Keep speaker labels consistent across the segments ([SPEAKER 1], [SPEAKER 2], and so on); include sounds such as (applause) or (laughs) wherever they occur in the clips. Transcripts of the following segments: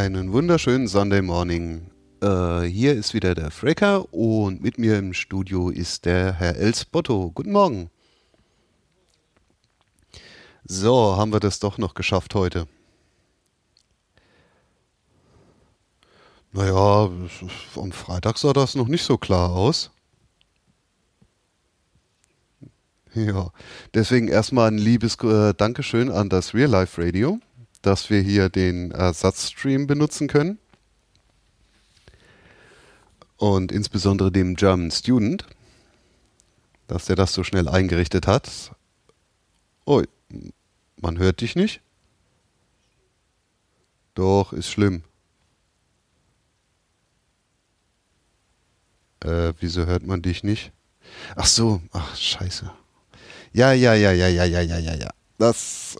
[SPEAKER 1] Einen wunderschönen Sunday Morning. Äh, hier ist wieder der Frecker und mit mir im Studio ist der Herr Elsbotto. Guten Morgen. So, haben wir das doch noch geschafft heute. Naja, am Freitag sah das noch nicht so klar aus. Ja, deswegen erstmal ein liebes äh, Dankeschön an das Real Life Radio dass wir hier den Ersatzstream benutzen können. Und insbesondere dem German Student, dass der das so schnell eingerichtet hat. Oh, man hört dich nicht? Doch, ist schlimm. Äh, wieso hört man dich nicht? Ach so, ach, scheiße. Ja, ja, ja, ja, ja, ja, ja, ja, ja. Das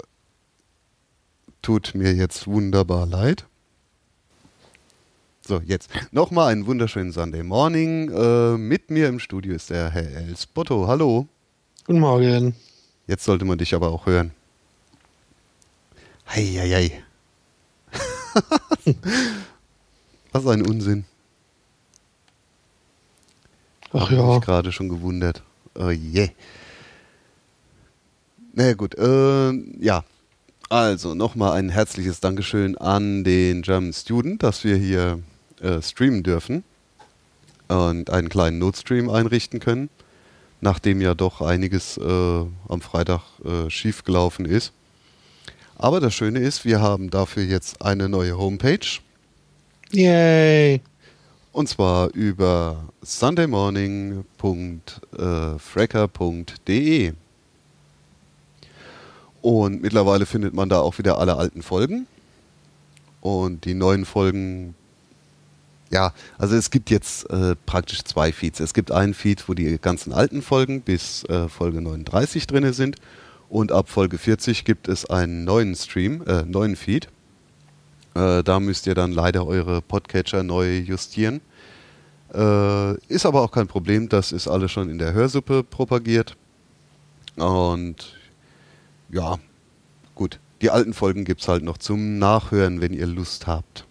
[SPEAKER 1] tut mir jetzt wunderbar leid. So, jetzt nochmal einen wunderschönen Sunday Morning. Äh, mit mir im Studio ist der Herr Elsbotto. Hallo.
[SPEAKER 2] Guten Morgen.
[SPEAKER 1] Jetzt sollte man dich aber auch hören. Heieiei. (laughs) Was ein Unsinn.
[SPEAKER 2] Ach ja.
[SPEAKER 1] Hab ich gerade schon gewundert. Oh je. Yeah. Na naja, gut, äh, ja, also nochmal ein herzliches Dankeschön an den German Student, dass wir hier äh, streamen dürfen und einen kleinen Notstream einrichten können, nachdem ja doch einiges äh, am Freitag äh, schiefgelaufen ist. Aber das Schöne ist, wir haben dafür jetzt eine neue Homepage.
[SPEAKER 2] Yay!
[SPEAKER 1] Und zwar über sundaymorning.fracker.de. Und mittlerweile findet man da auch wieder alle alten Folgen. Und die neuen Folgen, ja, also es gibt jetzt äh, praktisch zwei Feeds. Es gibt einen Feed, wo die ganzen alten Folgen bis äh, Folge 39 drin sind. Und ab Folge 40 gibt es einen neuen Stream, äh, neuen Feed. Äh, da müsst ihr dann leider eure Podcatcher neu justieren. Äh, ist aber auch kein Problem, das ist alles schon in der Hörsuppe propagiert. Und ja, gut. Die alten Folgen gibt es halt noch zum Nachhören, wenn ihr Lust habt.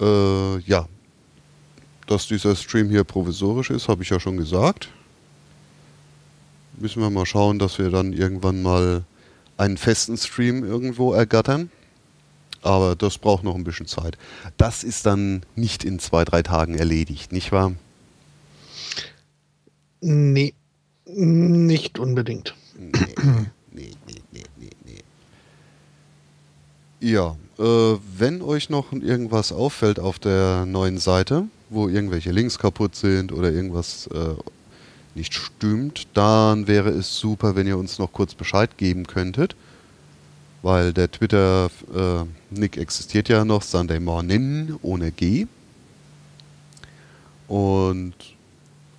[SPEAKER 1] Äh, ja. Dass dieser Stream hier provisorisch ist, habe ich ja schon gesagt. Müssen wir mal schauen, dass wir dann irgendwann mal einen festen Stream irgendwo ergattern. Aber das braucht noch ein bisschen Zeit. Das ist dann nicht in zwei, drei Tagen erledigt, nicht wahr?
[SPEAKER 2] Nee. Nicht unbedingt. Nee,
[SPEAKER 1] nee, nee, nee, nee, nee. Ja, äh, wenn euch noch irgendwas auffällt auf der neuen Seite, wo irgendwelche Links kaputt sind oder irgendwas äh, nicht stimmt, dann wäre es super, wenn ihr uns noch kurz Bescheid geben könntet. Weil der Twitter-Nick äh, existiert ja noch, Sunday Morning ohne G. Und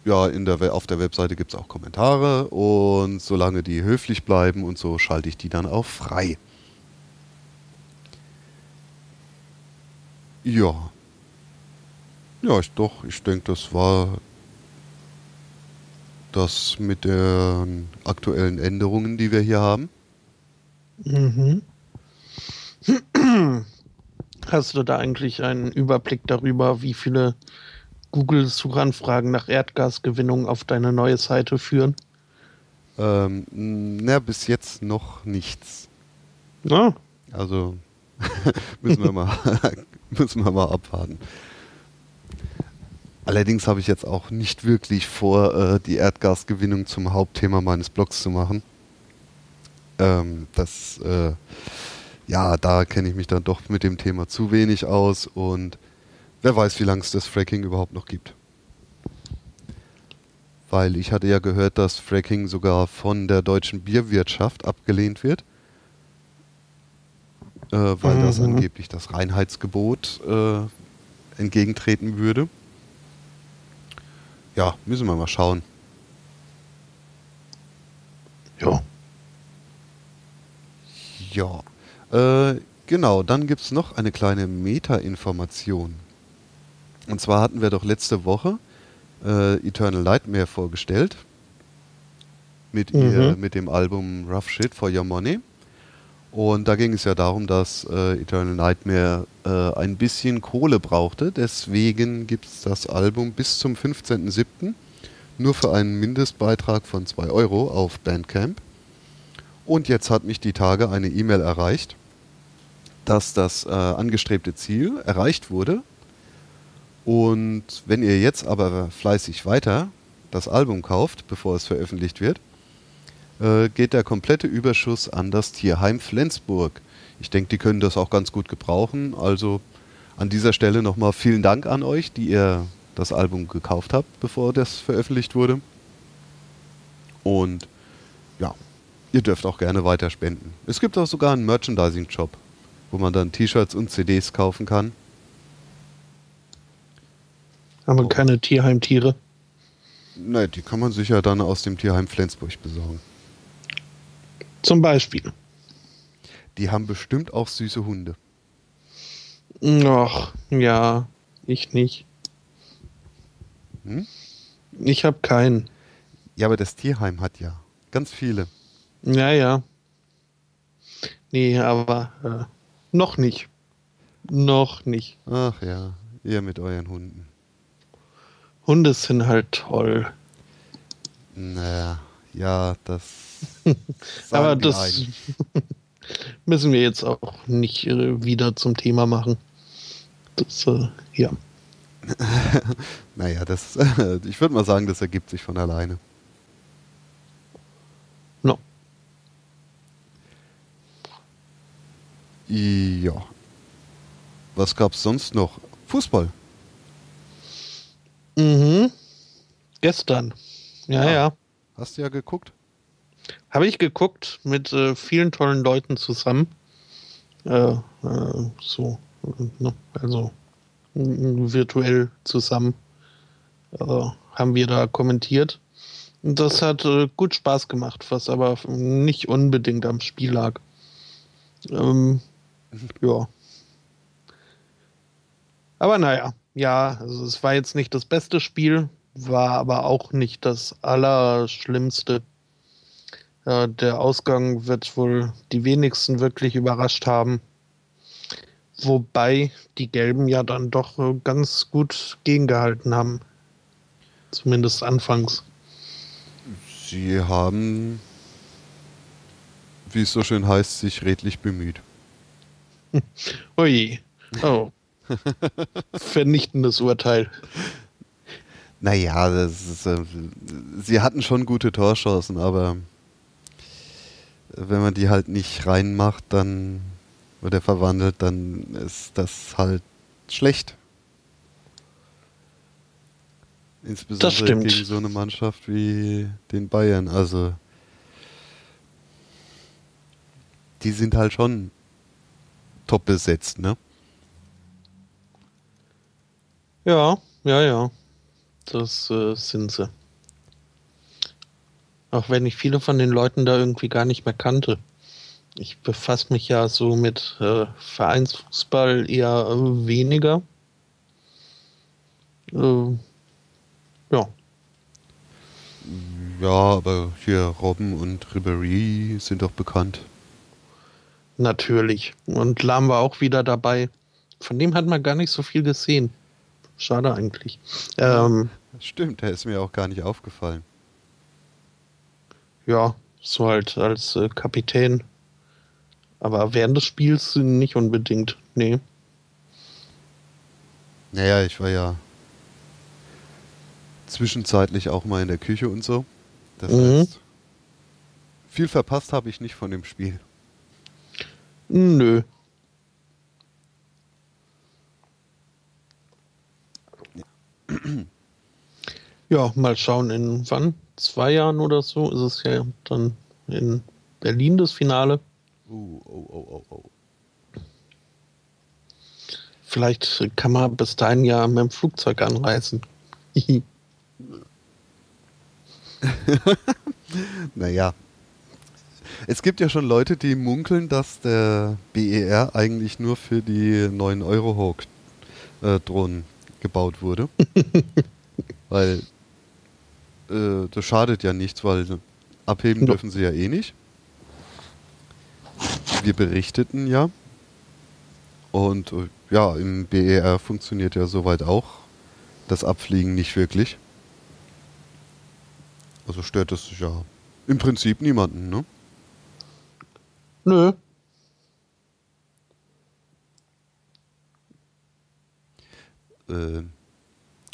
[SPEAKER 1] ja, in der, auf der Webseite gibt es auch Kommentare und solange die höflich bleiben und so schalte ich die dann auch frei. Ja. Ja, ich doch, ich denke, das war das mit den aktuellen Änderungen, die wir hier haben.
[SPEAKER 2] Mhm. (clears throat) Hast du da eigentlich einen Überblick darüber, wie viele Google-Suchanfragen nach Erdgasgewinnung auf deine neue Seite führen?
[SPEAKER 1] Ähm, na, bis jetzt noch nichts.
[SPEAKER 2] Ja.
[SPEAKER 1] Also (laughs) müssen wir mal (laughs) müssen wir mal abwarten. Allerdings habe ich jetzt auch nicht wirklich vor, äh, die Erdgasgewinnung zum Hauptthema meines Blogs zu machen. Ähm, das, äh, ja, da kenne ich mich dann doch mit dem Thema zu wenig aus und wer weiß, wie lange es das Fracking überhaupt noch gibt. Weil ich hatte ja gehört, dass Fracking sogar von der deutschen Bierwirtschaft abgelehnt wird, äh, weil das
[SPEAKER 2] Mhm.
[SPEAKER 1] angeblich das Reinheitsgebot äh, entgegentreten würde. Ja, müssen wir mal schauen.
[SPEAKER 2] Ja.
[SPEAKER 1] Ja, äh, genau, dann gibt es noch eine kleine Meta-Information. Und zwar hatten wir doch letzte Woche äh, Eternal Nightmare vorgestellt. Mit,
[SPEAKER 2] Mhm.
[SPEAKER 1] ihr, mit dem Album Rough Shit for Your Money. Und da ging es ja darum, dass äh, Eternal Nightmare äh, ein bisschen Kohle brauchte. Deswegen gibt es das Album bis zum 15.07. nur für einen Mindestbeitrag von 2 Euro auf Bandcamp. Und jetzt hat mich die Tage eine E-Mail erreicht, dass das äh, angestrebte Ziel erreicht wurde. Und wenn ihr jetzt aber fleißig weiter das Album kauft, bevor es veröffentlicht wird, äh, geht der komplette Überschuss an das Tierheim Flensburg. Ich denke, die können das auch ganz gut gebrauchen. Also an dieser Stelle nochmal vielen Dank an euch, die ihr das Album gekauft habt, bevor das veröffentlicht wurde. Und ja, ihr dürft auch gerne weiter spenden. Es gibt auch sogar einen Merchandising-Shop, wo man dann T-Shirts und CDs kaufen kann.
[SPEAKER 2] Haben wir
[SPEAKER 1] Oh.
[SPEAKER 2] keine Tierheimtiere?
[SPEAKER 1] Ne, die kann man sich ja dann aus dem Tierheim Flensburg besorgen.
[SPEAKER 2] Zum Beispiel.
[SPEAKER 1] Die haben bestimmt auch süße Hunde.
[SPEAKER 2] Ach, ja, ich nicht.
[SPEAKER 1] Hm?
[SPEAKER 2] Ich habe keinen.
[SPEAKER 1] Ja, aber das Tierheim hat ja ganz viele.
[SPEAKER 2] Ja, ja. Nee, aber äh, noch nicht. Noch nicht.
[SPEAKER 1] Ach ja, ihr mit euren Hunden.
[SPEAKER 2] Hunde sind halt toll.
[SPEAKER 1] Naja, ja, das. (laughs)
[SPEAKER 2] aber das (laughs) müssen wir jetzt auch nicht äh, wieder zum Thema machen. Das, äh, ja. (laughs)
[SPEAKER 1] Naja, das. ich würde mal sagen, das ergibt sich von alleine.
[SPEAKER 2] No.
[SPEAKER 1] Ja. Was gab's sonst noch? Fußball.
[SPEAKER 2] Mhm. Gestern. Ja,
[SPEAKER 1] Ah.
[SPEAKER 2] ja.
[SPEAKER 1] Hast du ja geguckt?
[SPEAKER 2] Habe ich geguckt mit äh, vielen tollen Leuten zusammen. Äh, äh, so, ne, also virtuell zusammen äh, haben wir da kommentiert. Und das hat äh, gut Spaß gemacht, was aber nicht unbedingt am Spiel lag. Ähm, ja. Aber naja, ja, also es war jetzt nicht das beste Spiel, war aber auch nicht das Allerschlimmste. Äh, der Ausgang wird wohl die wenigsten wirklich überrascht haben. Wobei die Gelben ja dann doch äh, ganz gut gegengehalten haben. Zumindest anfangs.
[SPEAKER 1] Sie haben, wie es so schön heißt, sich redlich bemüht. (laughs)
[SPEAKER 2] Ui. Oh. (laughs) Vernichtendes Urteil.
[SPEAKER 1] Naja, das ist, äh, sie hatten schon gute Torchancen, aber wenn man die halt nicht reinmacht, dann oder verwandelt, dann ist das halt schlecht. Insbesondere gegen so eine Mannschaft wie den Bayern. Also die sind halt schon top besetzt, ne?
[SPEAKER 2] Ja, ja, ja. Das äh, sind sie. Auch wenn ich viele von den Leuten da irgendwie gar nicht mehr kannte. Ich befasse mich ja so mit äh, Vereinsfußball eher äh, weniger. Äh, ja,
[SPEAKER 1] Ja, aber hier Robben und Ribéry sind doch bekannt.
[SPEAKER 2] Natürlich. Und Lahm war auch wieder dabei. Von dem hat man gar nicht so viel gesehen. Schade eigentlich. Ähm,
[SPEAKER 1] Stimmt, der ist mir auch gar nicht aufgefallen.
[SPEAKER 2] Ja, so halt als äh, Kapitän. Aber während des Spiels nicht unbedingt. Nee.
[SPEAKER 1] Naja, ich war ja zwischenzeitlich auch mal in der Küche und so. Das
[SPEAKER 2] Mhm.
[SPEAKER 1] heißt, viel verpasst habe ich nicht von dem Spiel.
[SPEAKER 2] Nö. (clears throat) Ja, mal schauen, in wann? Zwei Jahren oder so ist es ja dann in Berlin das Finale.
[SPEAKER 1] Uh, oh, oh, oh, oh.
[SPEAKER 2] Vielleicht kann man bis dahin ja mit dem Flugzeug anreisen. (laughs)
[SPEAKER 1] Naja. Es gibt ja schon Leute, die munkeln, dass der BER eigentlich nur für die 9 Gebaut wurde. (laughs) weil äh, das schadet ja nichts, weil abheben
[SPEAKER 2] Ja.
[SPEAKER 1] dürfen sie ja eh nicht. Wir berichteten ja. Und äh, ja, im BER funktioniert ja soweit auch das Abfliegen nicht wirklich. Also stört es ja im Prinzip niemanden, ne?
[SPEAKER 2] Nö.
[SPEAKER 1] Äh,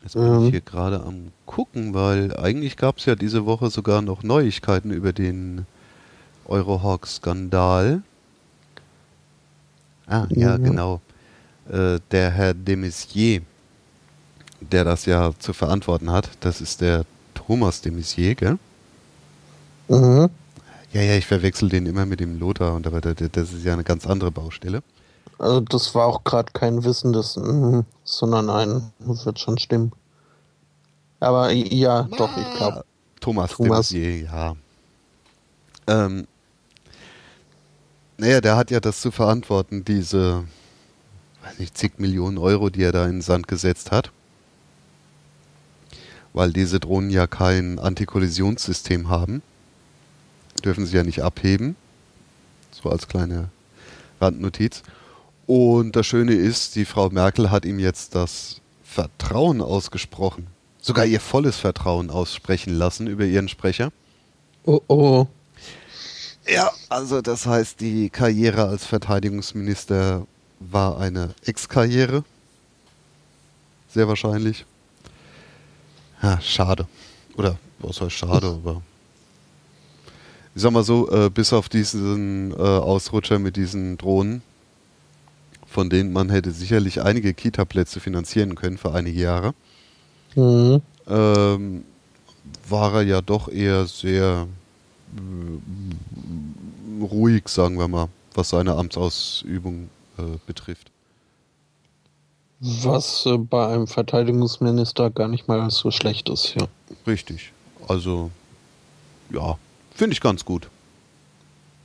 [SPEAKER 1] jetzt bin
[SPEAKER 2] Ähm.
[SPEAKER 1] ich hier gerade am gucken, weil eigentlich gab es ja diese Woche sogar noch Neuigkeiten über den Eurohawk-Skandal. Ah, ja,
[SPEAKER 2] Mhm.
[SPEAKER 1] genau. Äh, der Herr de Maizière, der das ja zu verantworten hat, das ist der Thomas de Maizière, gell?
[SPEAKER 2] Mhm.
[SPEAKER 1] Ja, ja, ich verwechsel den immer mit dem Lothar, und aber das ist ja eine ganz andere Baustelle.
[SPEAKER 2] Also das war auch gerade kein wissendes, mhm, sondern ein, das wird schon stimmen. Aber ja, doch, ich glaube.
[SPEAKER 1] Thomas,
[SPEAKER 2] Thomas.
[SPEAKER 1] de Maizière, ja. Ähm, naja, der hat ja das zu verantworten, diese, weiß nicht, zig Millionen Euro, die er da in den Sand gesetzt hat. Weil diese Drohnen ja kein Antikollisionssystem haben. Dürfen sie ja nicht abheben. So als kleine Randnotiz. Und das Schöne ist, die Frau Merkel hat ihm jetzt das Vertrauen ausgesprochen. Sogar ihr volles Vertrauen aussprechen lassen über ihren Sprecher.
[SPEAKER 2] Oh, oh.
[SPEAKER 1] Ja, also das heißt, die Karriere als Verteidigungsminister war eine Ex-Karriere. Sehr wahrscheinlich. Ja, schade. Oder was heißt schade, aber. Ich sag mal so, äh, bis auf diesen äh, Ausrutscher mit diesen Drohnen, von denen man hätte sicherlich einige Kita-Plätze finanzieren können für einige Jahre,
[SPEAKER 2] Mhm.
[SPEAKER 1] ähm, war er ja doch eher sehr äh, ruhig, sagen wir mal, was seine Amtsausübung äh, betrifft.
[SPEAKER 2] Was äh, bei einem Verteidigungsminister gar nicht mal so schlecht ist, ja.
[SPEAKER 1] Richtig. Also, ja, finde ich ganz gut.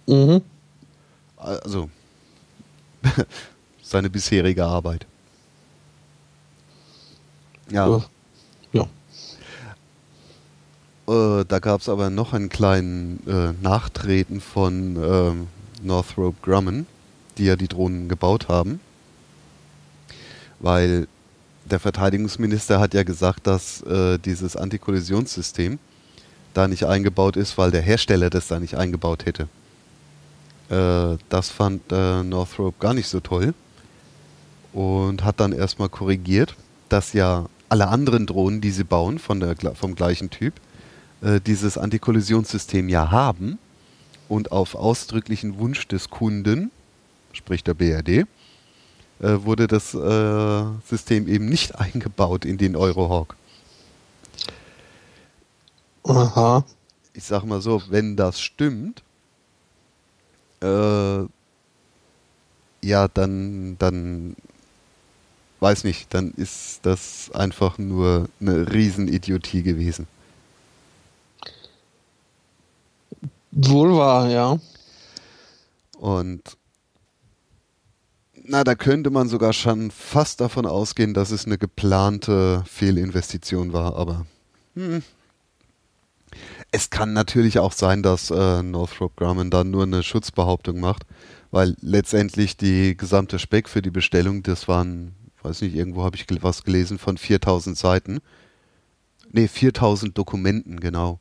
[SPEAKER 2] Mhm.
[SPEAKER 1] Also, (laughs) seine bisherige Arbeit. Ja,
[SPEAKER 2] Ja. Ja.
[SPEAKER 1] Äh, da gab es aber noch einen kleinen äh, Nachtreten von ähm, Northrop Grumman, die ja die Drohnen gebaut haben. Weil der Verteidigungsminister hat ja gesagt, dass äh, dieses Antikollisionssystem da nicht eingebaut ist, weil der Hersteller das da nicht eingebaut hätte. Äh, das fand äh, Northrop gar nicht so toll und hat dann erstmal korrigiert, dass ja alle anderen Drohnen, die sie bauen, von der, vom gleichen Typ, äh, dieses Antikollisionssystem ja haben und auf ausdrücklichen Wunsch des Kunden, sprich der BRD, äh, wurde das äh, System eben nicht (laughs) eingebaut in den Eurohawk.
[SPEAKER 2] Aha.
[SPEAKER 1] Ich sag mal so, wenn das stimmt, äh, ja, dann, dann, weiß nicht, dann ist das einfach nur eine Riesenidiotie gewesen.
[SPEAKER 2] Wohl wahr, ja.
[SPEAKER 1] Und na, da könnte man sogar schon fast davon ausgehen, dass es eine geplante Fehlinvestition war, aber hm. es kann natürlich auch sein, dass äh, Northrop Grumman dann nur eine Schutzbehauptung macht, Weil letztendlich die gesamte Speck für die Bestellung, das waren, weiß nicht, irgendwo habe ich was gelesen von 4000 Seiten. Ne, 4000 Dokumenten, genau.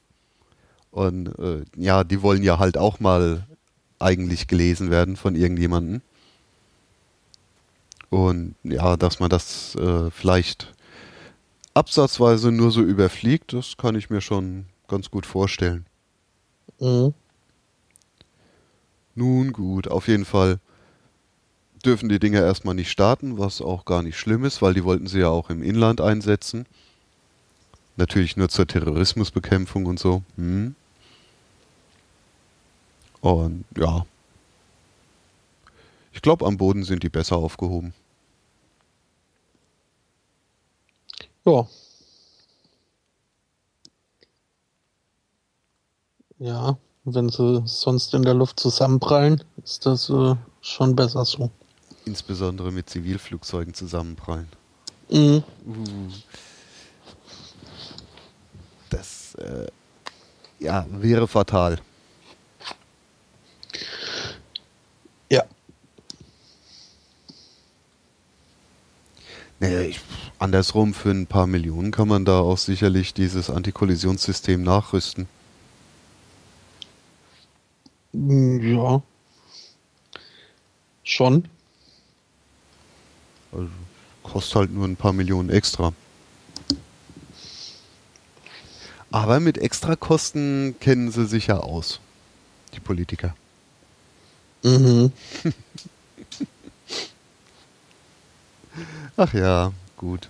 [SPEAKER 1] Und äh, ja, die wollen ja halt auch mal eigentlich gelesen werden von irgendjemandem. Und ja, dass man das äh, vielleicht absatzweise nur so überfliegt, das kann ich mir schon ganz gut vorstellen. Mhm. Nun gut, auf jeden Fall dürfen die Dinger erstmal nicht starten, was auch gar nicht schlimm ist, weil die wollten sie ja auch im Inland einsetzen. Natürlich nur zur Terrorismusbekämpfung und so. Hm. Und ja. Ich glaube, am Boden sind die besser aufgehoben.
[SPEAKER 2] Ja. Ja, wenn sie sonst in der Luft zusammenprallen, ist das äh, schon besser so.
[SPEAKER 1] Insbesondere mit Zivilflugzeugen zusammenprallen. Mhm. Uh. Das äh, ja, wäre fatal.
[SPEAKER 2] Ja.
[SPEAKER 1] Naja, ich, andersrum, für ein paar Millionen kann man da auch sicherlich dieses Antikollisionssystem nachrüsten.
[SPEAKER 2] Ja. Schon.
[SPEAKER 1] Also, kostet halt nur ein paar Millionen extra. Aber mit Extrakosten kennen sie sich ja aus, die Politiker. Mhm. (laughs) Ach ja, gut.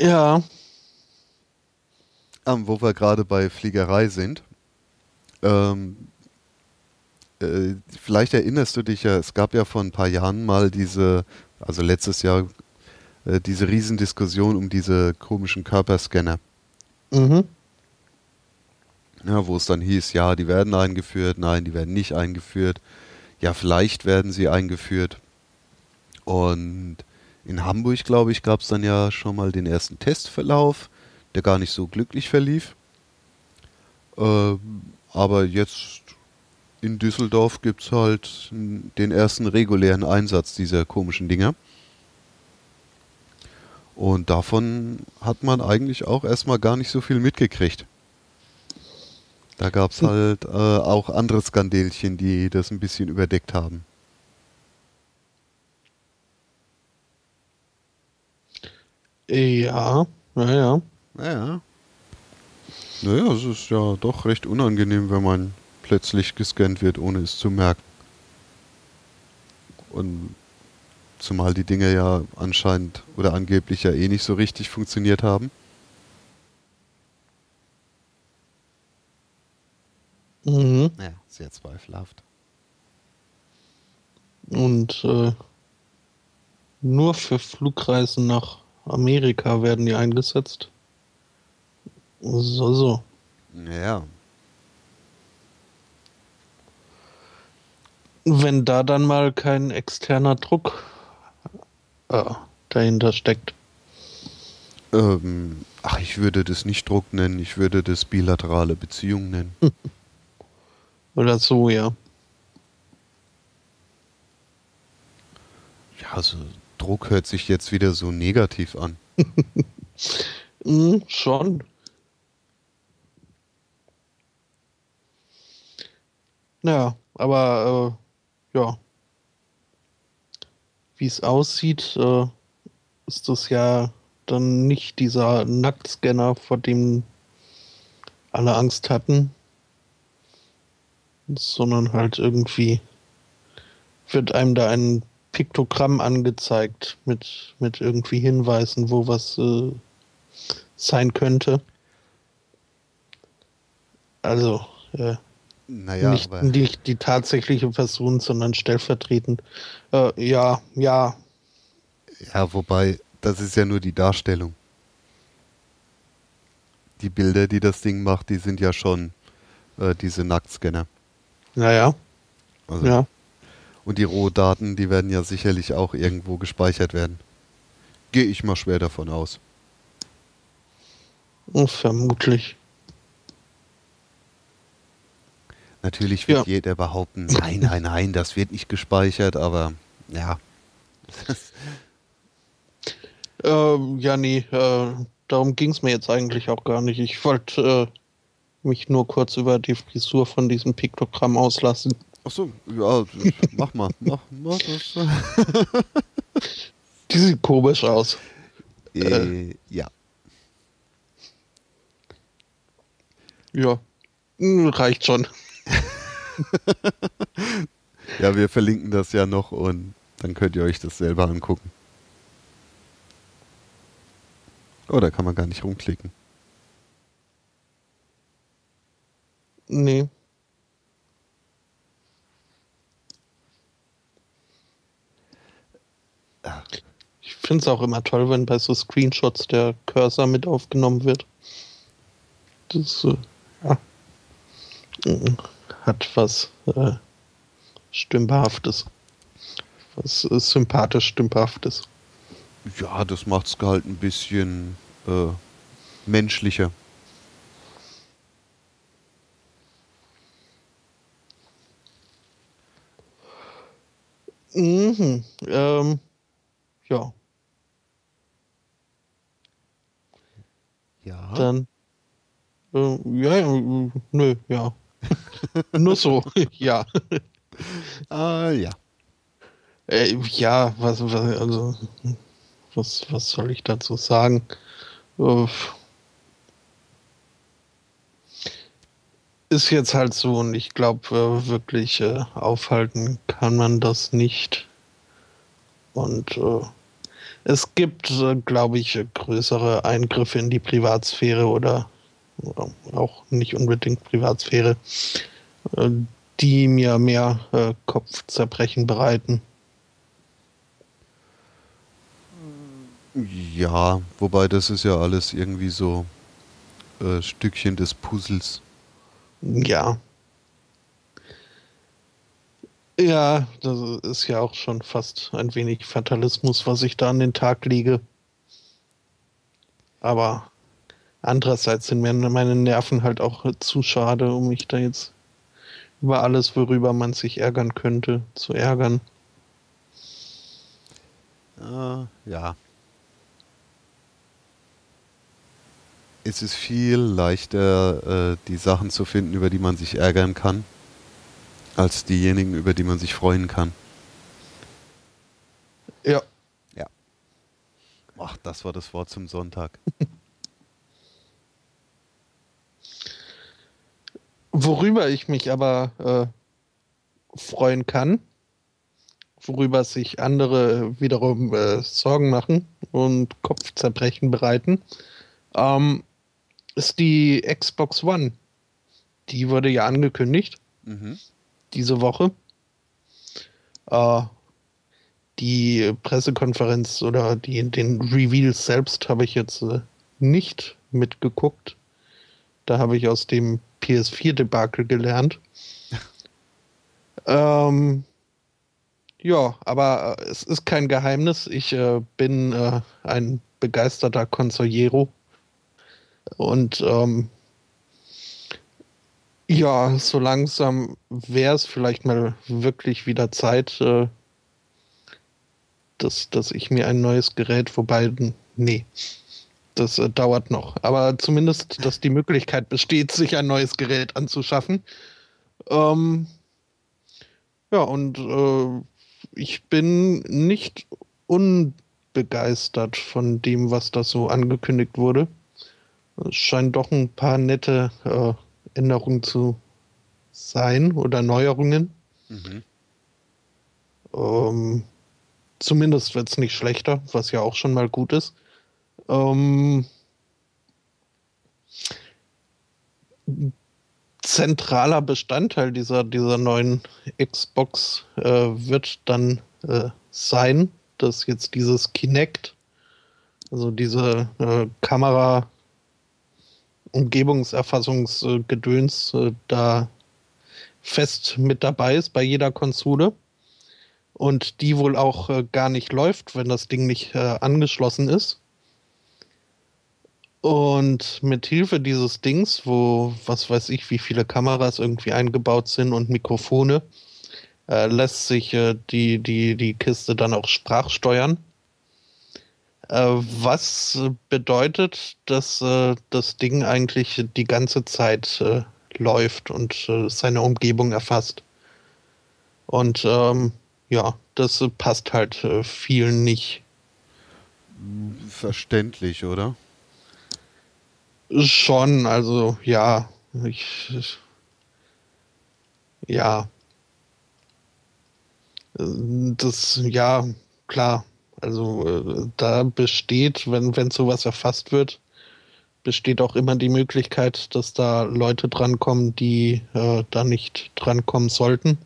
[SPEAKER 2] Ja.
[SPEAKER 1] Ähm, wo wir gerade bei Fliegerei sind. Ähm, äh, vielleicht erinnerst du dich ja, es gab ja vor ein paar Jahren mal diese, also letztes Jahr, äh, diese Riesendiskussion um diese komischen Körperscanner. Mhm. Ja, wo es dann hieß, ja, die werden eingeführt, nein, die werden nicht eingeführt. Ja, vielleicht werden sie eingeführt. Und in Hamburg, glaube ich, gab es dann ja schon mal den ersten Testverlauf, der gar nicht so glücklich verlief. Ähm, aber jetzt in Düsseldorf gibt es halt den ersten regulären Einsatz dieser komischen Dinger. Und davon hat man eigentlich auch erstmal gar nicht so viel mitgekriegt. Da gab es hm. halt äh, auch andere Skandelchen, die das ein bisschen überdeckt haben.
[SPEAKER 2] Ja, naja.
[SPEAKER 1] Naja. Naja, es ist ja doch recht unangenehm, wenn man plötzlich gescannt wird, ohne es zu merken. Und zumal die Dinge ja anscheinend oder angeblich ja eh nicht so richtig funktioniert haben. Mhm. Ja, sehr zweifelhaft.
[SPEAKER 2] Und äh, nur für Flugreisen nach Amerika werden die eingesetzt. So, so.
[SPEAKER 1] Ja.
[SPEAKER 2] Wenn da dann mal kein externer Druck äh, dahinter steckt.
[SPEAKER 1] Ähm, ach, ich würde das nicht Druck nennen, ich würde das bilaterale Beziehung nennen. (laughs)
[SPEAKER 2] Oder so, ja.
[SPEAKER 1] Ja, also Druck hört sich jetzt wieder so negativ an.
[SPEAKER 2] mm, (laughs) schon. Ja, aber äh, ja. Wie es aussieht, äh, ist das ja dann nicht dieser Nacktscanner, vor dem alle Angst hatten, sondern halt irgendwie wird einem da ein Piktogramm angezeigt mit, mit irgendwie Hinweisen, wo was äh, sein könnte. Also, äh,
[SPEAKER 1] naja,
[SPEAKER 2] nicht, nicht die tatsächliche Person, sondern stellvertretend. Äh, ja, ja.
[SPEAKER 1] Ja, wobei, das ist ja nur die Darstellung. Die Bilder, die das Ding macht, die sind ja schon äh, diese Nacktscanner.
[SPEAKER 2] Naja.
[SPEAKER 1] Also, ja. Und die Rohdaten, die werden ja sicherlich auch irgendwo gespeichert werden. Gehe ich mal schwer davon aus.
[SPEAKER 2] Oh, vermutlich.
[SPEAKER 1] Natürlich wird ja. jeder behaupten, nein, nein, nein, das wird nicht gespeichert, aber ja. (laughs)
[SPEAKER 2] ähm, ja, nee, äh, darum ging es mir jetzt eigentlich auch gar nicht. Ich wollte äh, mich nur kurz über die Frisur von diesem Piktogramm auslassen.
[SPEAKER 1] Achso, ja, mach mal, mach, mach das. (laughs)
[SPEAKER 2] die sieht komisch aus.
[SPEAKER 1] Äh, äh, ja.
[SPEAKER 2] Ja, hm, reicht schon. (laughs)
[SPEAKER 1] ja, wir verlinken das ja noch und dann könnt ihr euch das selber angucken. Oh, da kann man gar nicht rumklicken.
[SPEAKER 2] Nee. Ich finde es auch immer toll, wenn bei so Screenshots der Cursor mit aufgenommen wird. Das äh, ja, hat was äh, Stümperhaftes. Was äh, sympathisch Stümperhaftes.
[SPEAKER 1] Ja, das macht es halt ein bisschen äh, menschlicher.
[SPEAKER 2] Mhm. Ähm, ja.
[SPEAKER 1] Ja.
[SPEAKER 2] Dann. Äh, ja, ja, nö, ja. (laughs) Nur so, (laughs) ja. (laughs)
[SPEAKER 1] Ah, ja.
[SPEAKER 2] Äh, ja, was, was, also, was, was soll ich dazu sagen? Äh, ist jetzt halt so und ich glaube, äh, wirklich äh, aufhalten kann man das nicht. Und äh, es gibt, äh, glaube ich, größere Eingriffe in die Privatsphäre oder auch nicht unbedingt Privatsphäre, äh, die mir mehr äh, Kopfzerbrechen bereiten.
[SPEAKER 1] Ja, wobei das ist ja alles irgendwie so äh, Stückchen des Puzzles.
[SPEAKER 2] Ja. Ja, das ist ja auch schon fast ein wenig Fatalismus, was ich da an den Tag lege. Aber andererseits sind mir meine Nerven halt auch zu schade, um mich da jetzt über alles, worüber man sich ärgern könnte, zu ärgern.
[SPEAKER 1] Uh, ja. Es ist viel leichter, äh, die Sachen zu finden, über die man sich ärgern kann als diejenigen, über die man sich freuen kann.
[SPEAKER 2] Ja.
[SPEAKER 1] Ja. Ach, das war das Wort zum Sonntag. (laughs)
[SPEAKER 2] Worüber ich mich aber äh, freuen kann, worüber sich andere wiederum äh, Sorgen machen und Kopfzerbrechen bereiten, ähm, ist die Xbox One. Die wurde ja angekündigt. Mhm diese Woche. Äh, die Pressekonferenz oder die, den Reveal selbst habe ich jetzt äh, nicht mitgeguckt. Da habe ich aus dem PS4-Debakel gelernt. ähm, ja, aber äh, es ist kein Geheimnis. Ich äh, bin äh, ein begeisterter Consigliero. Und ähm, ja, so langsam wäre es vielleicht mal wirklich wieder Zeit, äh, dass, dass ich mir ein neues Gerät, wobei, nee, das äh, dauert noch. Aber zumindest, dass die Möglichkeit besteht, sich ein neues Gerät anzuschaffen. Ähm, ja, und äh, ich bin nicht unbegeistert von dem, was da so angekündigt wurde. Es scheint doch ein paar nette äh, Änderungen zu sein oder Neuerungen. Mhm. Ähm, zumindest wird es nicht schlechter, was ja auch schon mal gut ist. Ähm, zentraler Bestandteil dieser, dieser neuen Xbox äh, wird dann äh, sein, dass jetzt dieses Kinect, also diese äh, Kamera Umgebungserfassungsgedöns äh, da fest mit dabei ist bei jeder Konsole und die wohl auch äh, gar nicht läuft, wenn das Ding nicht äh, angeschlossen ist. Und mit Hilfe dieses Dings, wo was weiß ich, wie viele Kameras irgendwie eingebaut sind und Mikrofone, äh, lässt sich äh, die, die, die Kiste dann auch sprachsteuern. Äh, was bedeutet, dass äh, das Ding eigentlich die ganze Zeit äh, läuft und äh, seine Umgebung erfasst. Und ähm, ja, das passt halt vielen nicht.
[SPEAKER 1] Verständlich, oder?
[SPEAKER 2] Schon, also ja, ich, ja, das, ja, klar. Also da besteht, wenn, wenn sowas erfasst wird, besteht auch immer die Möglichkeit, dass da Leute drankommen, die äh, da nicht drankommen sollten.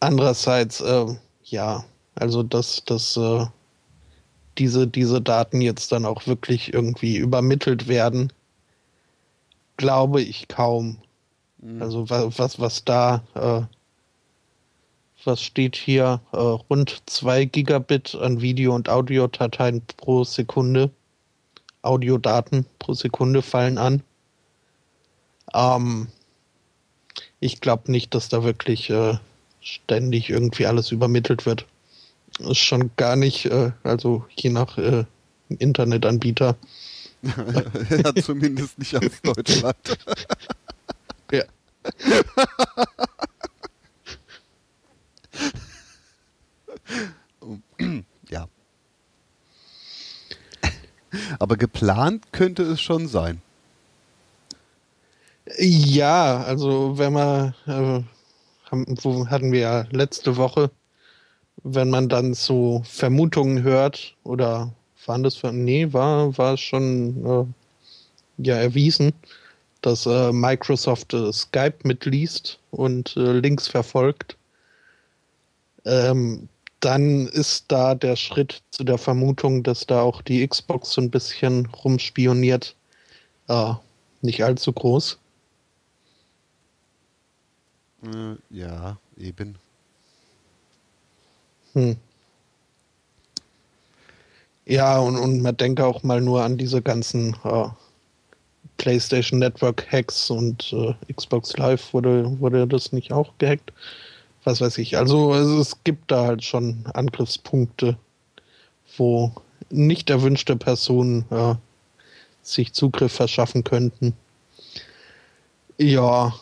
[SPEAKER 2] Andererseits, äh, ja, also dass, dass äh, diese, diese Daten jetzt dann auch wirklich irgendwie übermittelt werden, glaube ich kaum. Mhm. Also was, was da, äh, was steht hier, äh, rund 2 Gigabit an Video- und Audiodateien pro Sekunde, Audiodaten pro Sekunde fallen an. Ähm, ich glaube nicht, dass da wirklich äh, ständig irgendwie alles übermittelt wird. Ist schon gar nicht, äh, also je nach äh, Internetanbieter. (laughs)
[SPEAKER 1] ja, zumindest nicht aus Deutschland. (laughs)
[SPEAKER 2] Ja. (laughs)
[SPEAKER 1] ja. Aber geplant könnte es schon sein.
[SPEAKER 2] Ja, also wenn man, äh, haben, hatten wir ja letzte Woche, wenn man dann so Vermutungen hört oder waren das, nee, war, war schon äh, ja erwiesen, dass äh, Microsoft äh, Skype mitliest und äh, Links verfolgt, ähm, dann ist da der Schritt zu der Vermutung, dass da auch die Xbox so ein bisschen rumspioniert, äh, nicht allzu groß.
[SPEAKER 1] Äh, ja, eben.
[SPEAKER 2] Hm. Ja, und, und man denke auch mal nur an diese ganzen äh, PlayStation Network Hacks und äh, Xbox Live wurde, wurde das nicht auch gehackt? Was weiß ich. Also, es gibt da halt schon Angriffspunkte, wo nicht erwünschte Personen äh, sich Zugriff verschaffen könnten. Ja,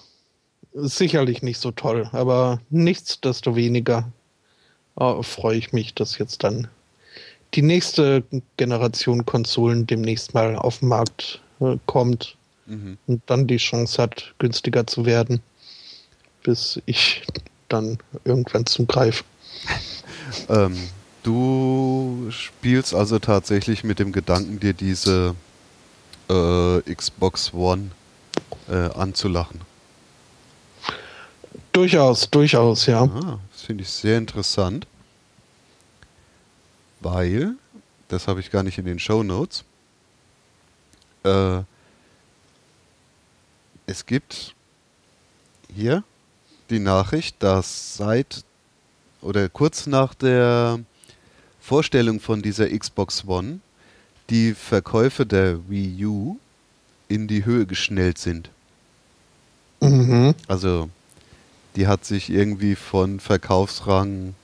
[SPEAKER 2] sicherlich nicht so toll, aber nichtsdestoweniger äh, freue ich mich, dass jetzt dann die nächste Generation Konsolen demnächst mal auf den Markt äh, kommt mhm. und dann die Chance hat, günstiger zu werden, bis ich dann irgendwann zugreife. (laughs)
[SPEAKER 1] ähm, du spielst also tatsächlich mit dem Gedanken, dir diese äh, Xbox One äh, anzulachen.
[SPEAKER 2] Durchaus, durchaus, ja.
[SPEAKER 1] Ah, finde ich sehr interessant, weil, das habe ich gar nicht in den Show Notes, äh, es gibt hier die Nachricht, dass seit oder kurz nach der Vorstellung von dieser Xbox One die Verkäufe der Wii U in die Höhe geschnellt sind. Mhm. Also die hat sich irgendwie von Verkaufsrang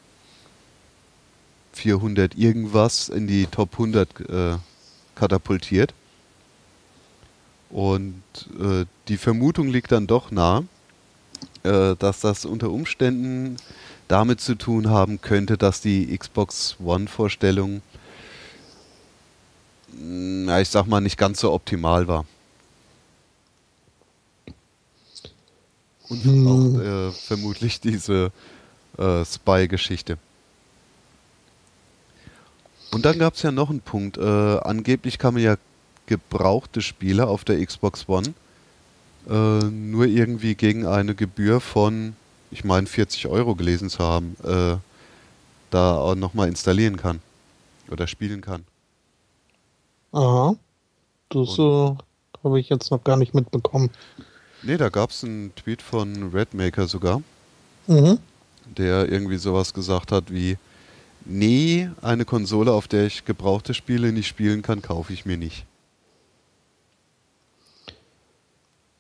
[SPEAKER 1] 400 irgendwas in die Top 100 äh, katapultiert. Und äh, die Vermutung liegt dann doch nah, äh, dass das unter Umständen damit zu tun haben könnte, dass die Xbox One-Vorstellung, na, ich sag mal, nicht ganz so optimal war. Und hm. auch äh, vermutlich diese äh, Spy-Geschichte. Und dann gab es ja noch einen Punkt. Äh, angeblich kann man ja gebrauchte Spiele auf der Xbox One äh, nur irgendwie gegen eine Gebühr von, ich meine, 40 Euro gelesen zu haben, äh, da auch nochmal installieren kann oder spielen kann.
[SPEAKER 2] Aha. Das äh, habe ich jetzt noch gar nicht mitbekommen.
[SPEAKER 1] Nee, da gab es einen Tweet von Redmaker sogar, mhm. der irgendwie sowas gesagt hat wie, nee, eine Konsole, auf der ich gebrauchte Spiele nicht spielen kann, kaufe ich mir nicht.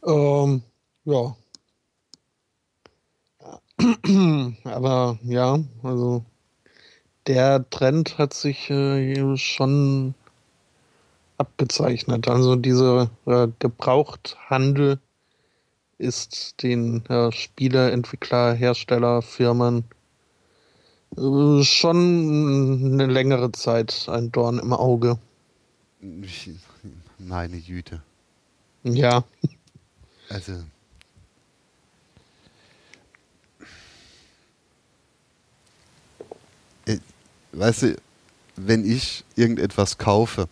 [SPEAKER 2] Ähm, ja. (clears throat) Aber ja, also der Trend hat sich äh, schon abgezeichnet. Also dieser äh, Gebrauchthandel ist den äh, Spiele, Entwickler, Hersteller, Firmen äh, schon eine längere Zeit ein Dorn im Auge. (laughs)
[SPEAKER 1] Meine Güte.
[SPEAKER 2] Ja.
[SPEAKER 1] Also. Äh, weißt du, wenn ich irgendetwas kaufe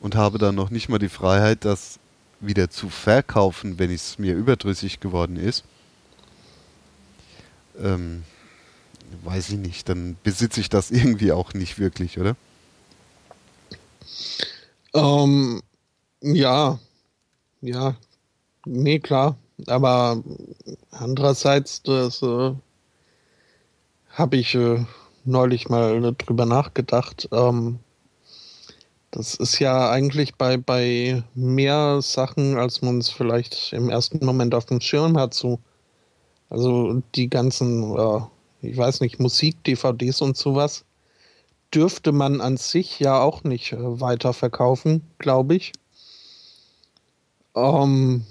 [SPEAKER 1] und habe dann noch nicht mal die Freiheit, das wieder zu verkaufen, wenn es mir überdrüssig geworden ist, ähm, weiß ich nicht, dann besitze ich das (laughs) irgendwie auch nicht wirklich, oder?
[SPEAKER 2] Ähm, ja, ja, nee, klar, aber andererseits, das äh, habe ich äh, neulich mal drüber nachgedacht. Ähm, das ist ja eigentlich bei, bei mehr Sachen, als man es vielleicht im ersten Moment auf dem Schirm hat, so. Also die ganzen, äh, ich weiß nicht, Musik, DVDs und sowas, dürfte man an sich ja auch nicht äh, weiterverkaufen, glaube ich. Ähm,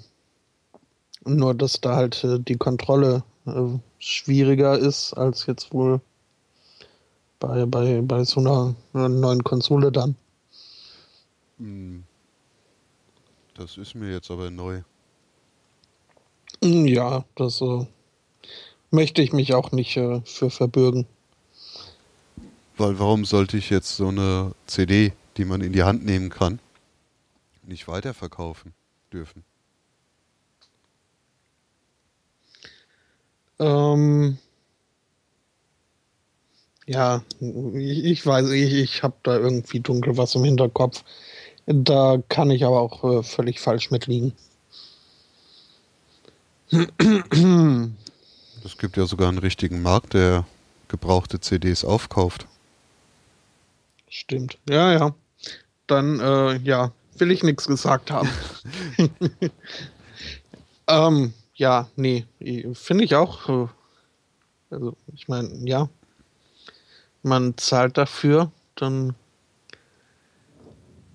[SPEAKER 2] nur, dass da halt äh, die Kontrolle äh, schwieriger ist als jetzt wohl bei, bei, bei so einer, einer neuen Konsole dann.
[SPEAKER 1] Hm. Das ist mir jetzt aber neu.
[SPEAKER 2] Hm, ja, das äh, möchte ich mich auch nicht äh, für verbürgen.
[SPEAKER 1] Weil warum sollte ich jetzt so eine CD, die man in die Hand nehmen kann, nicht weiterverkaufen dürfen?
[SPEAKER 2] Ähm, ja, ich, ich weiß, ich, ich habe da irgendwie dunkel was im Hinterkopf. Da kann ich aber auch äh, völlig falsch mitliegen.
[SPEAKER 1] Es gibt ja sogar einen richtigen Markt, der gebrauchte CDs aufkauft.
[SPEAKER 2] Stimmt. Ja, ja. Dann, äh, ja, will ich nichts gesagt haben. (laughs) ähm, ja, nee, finde ich auch. Äh, also, ich meine, ja, man zahlt dafür, dann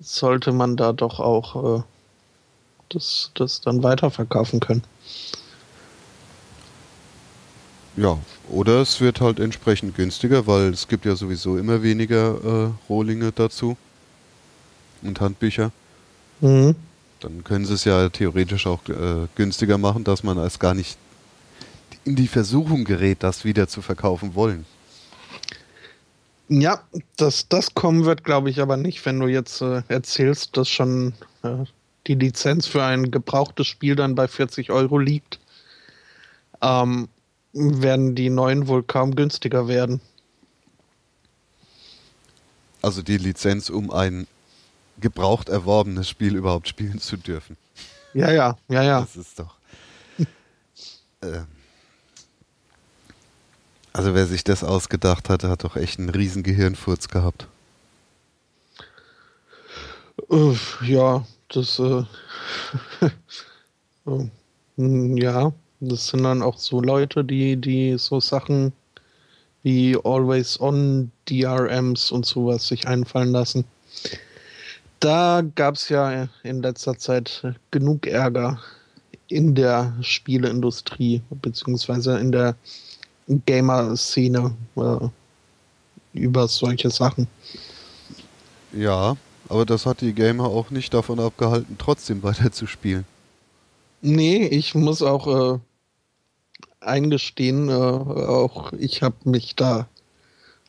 [SPEAKER 2] sollte man da doch auch äh, das, das dann weiterverkaufen können.
[SPEAKER 1] Ja, oder es wird halt entsprechend günstiger, weil es gibt ja sowieso immer weniger äh, Rohlinge dazu und Handbücher. Mhm. Dann können sie es ja theoretisch auch äh, günstiger machen, dass man es gar nicht in die Versuchung gerät, das wieder zu verkaufen wollen.
[SPEAKER 2] Ja, das, das kommen wird, glaube ich, aber nicht, wenn du jetzt äh, erzählst, dass schon äh, die Lizenz für ein gebrauchtes Spiel dann bei 40 Euro liegt. Ähm, werden die neuen wohl kaum günstiger werden.
[SPEAKER 1] Also die Lizenz, um ein gebraucht erworbenes Spiel überhaupt spielen zu dürfen.
[SPEAKER 2] Ja, ja, ja, ja.
[SPEAKER 1] Das ist doch. (laughs) äh, also wer sich das ausgedacht hatte, hat doch echt einen riesen Gehirnfurz gehabt.
[SPEAKER 2] Ja, das äh, uh, (laughs) ja, das sind dann auch so Leute, die, die so Sachen wie Always On DRMs und sowas sich einfallen lassen. Da gab es ja in letzter Zeit genug Ärger in der Spieleindustrie, beziehungsweise in der Gamer-Szene äh, über solche Sachen.
[SPEAKER 1] Ja, aber das hat die Gamer auch nicht davon abgehalten, trotzdem weiter zu spielen.
[SPEAKER 2] Nee, ich muss auch äh, eingestehen, äh, auch ich habe mich da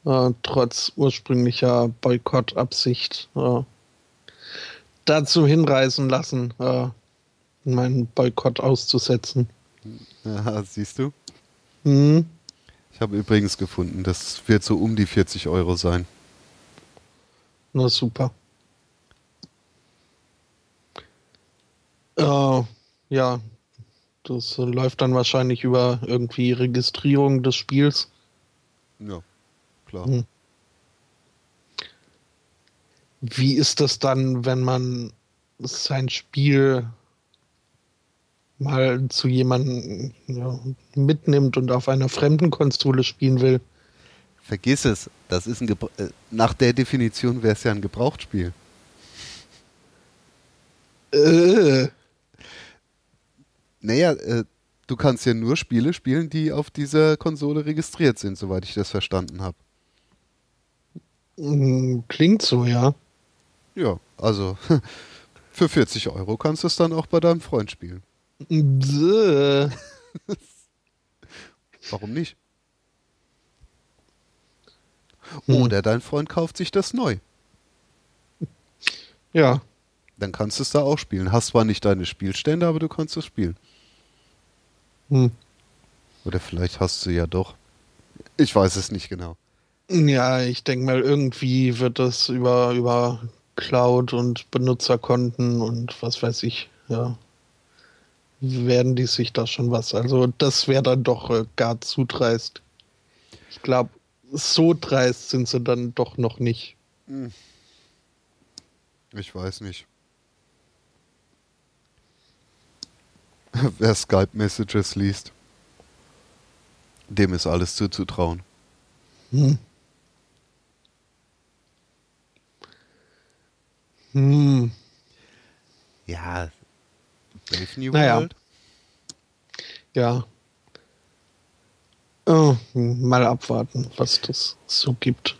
[SPEAKER 2] äh, trotz ursprünglicher Boykottabsicht äh, dazu hinreißen lassen, äh, meinen Boykott auszusetzen.
[SPEAKER 1] Ja, siehst du? Mhm. Ich habe übrigens gefunden, das wird so um die 40 Euro sein.
[SPEAKER 2] Na super. Äh, ja, das läuft dann wahrscheinlich über irgendwie Registrierung des Spiels.
[SPEAKER 1] Ja, klar. Hm.
[SPEAKER 2] Wie ist das dann, wenn man sein Spiel mal zu jemandem ja, mitnimmt und auf einer fremden Konsole spielen will?
[SPEAKER 1] Vergiss es, das ist ein Gebra äh, nach der Definition wäre es ja ein Gebrauchtspiel. Äh. Naja, äh, du kannst ja nur Spiele spielen, die auf dieser Konsole registriert sind, soweit ich das verstanden habe.
[SPEAKER 2] Mm, klingt so, ja.
[SPEAKER 1] Ja, also (laughs) für 40 Euro kannst du es dann auch bei deinem Freund spielen. Warum nicht? Hm. Oder dein Freund kauft sich das neu.
[SPEAKER 2] Ja.
[SPEAKER 1] Dann kannst du es da auch spielen. Hast zwar nicht deine Spielstände, aber du kannst es spielen. Hm. Oder vielleicht hast du ja doch. Ich weiß es nicht genau.
[SPEAKER 2] Ja, ich denke mal, irgendwie wird das über, über Cloud und Benutzerkonten und was weiß ich, ja, werden die sich da schon was. Also das wäre dann doch äh, gar zu dreist. Ich glaube, so dreist sind sie dann doch noch nicht. Hm.
[SPEAKER 1] Ich weiß nicht. (laughs) Wer Skype-Messages liest, dem ist alles zuzutrauen. Hm. Hm. Ja.
[SPEAKER 2] Brave New naja. World. Ja. Oh, mal abwarten, was das so gibt.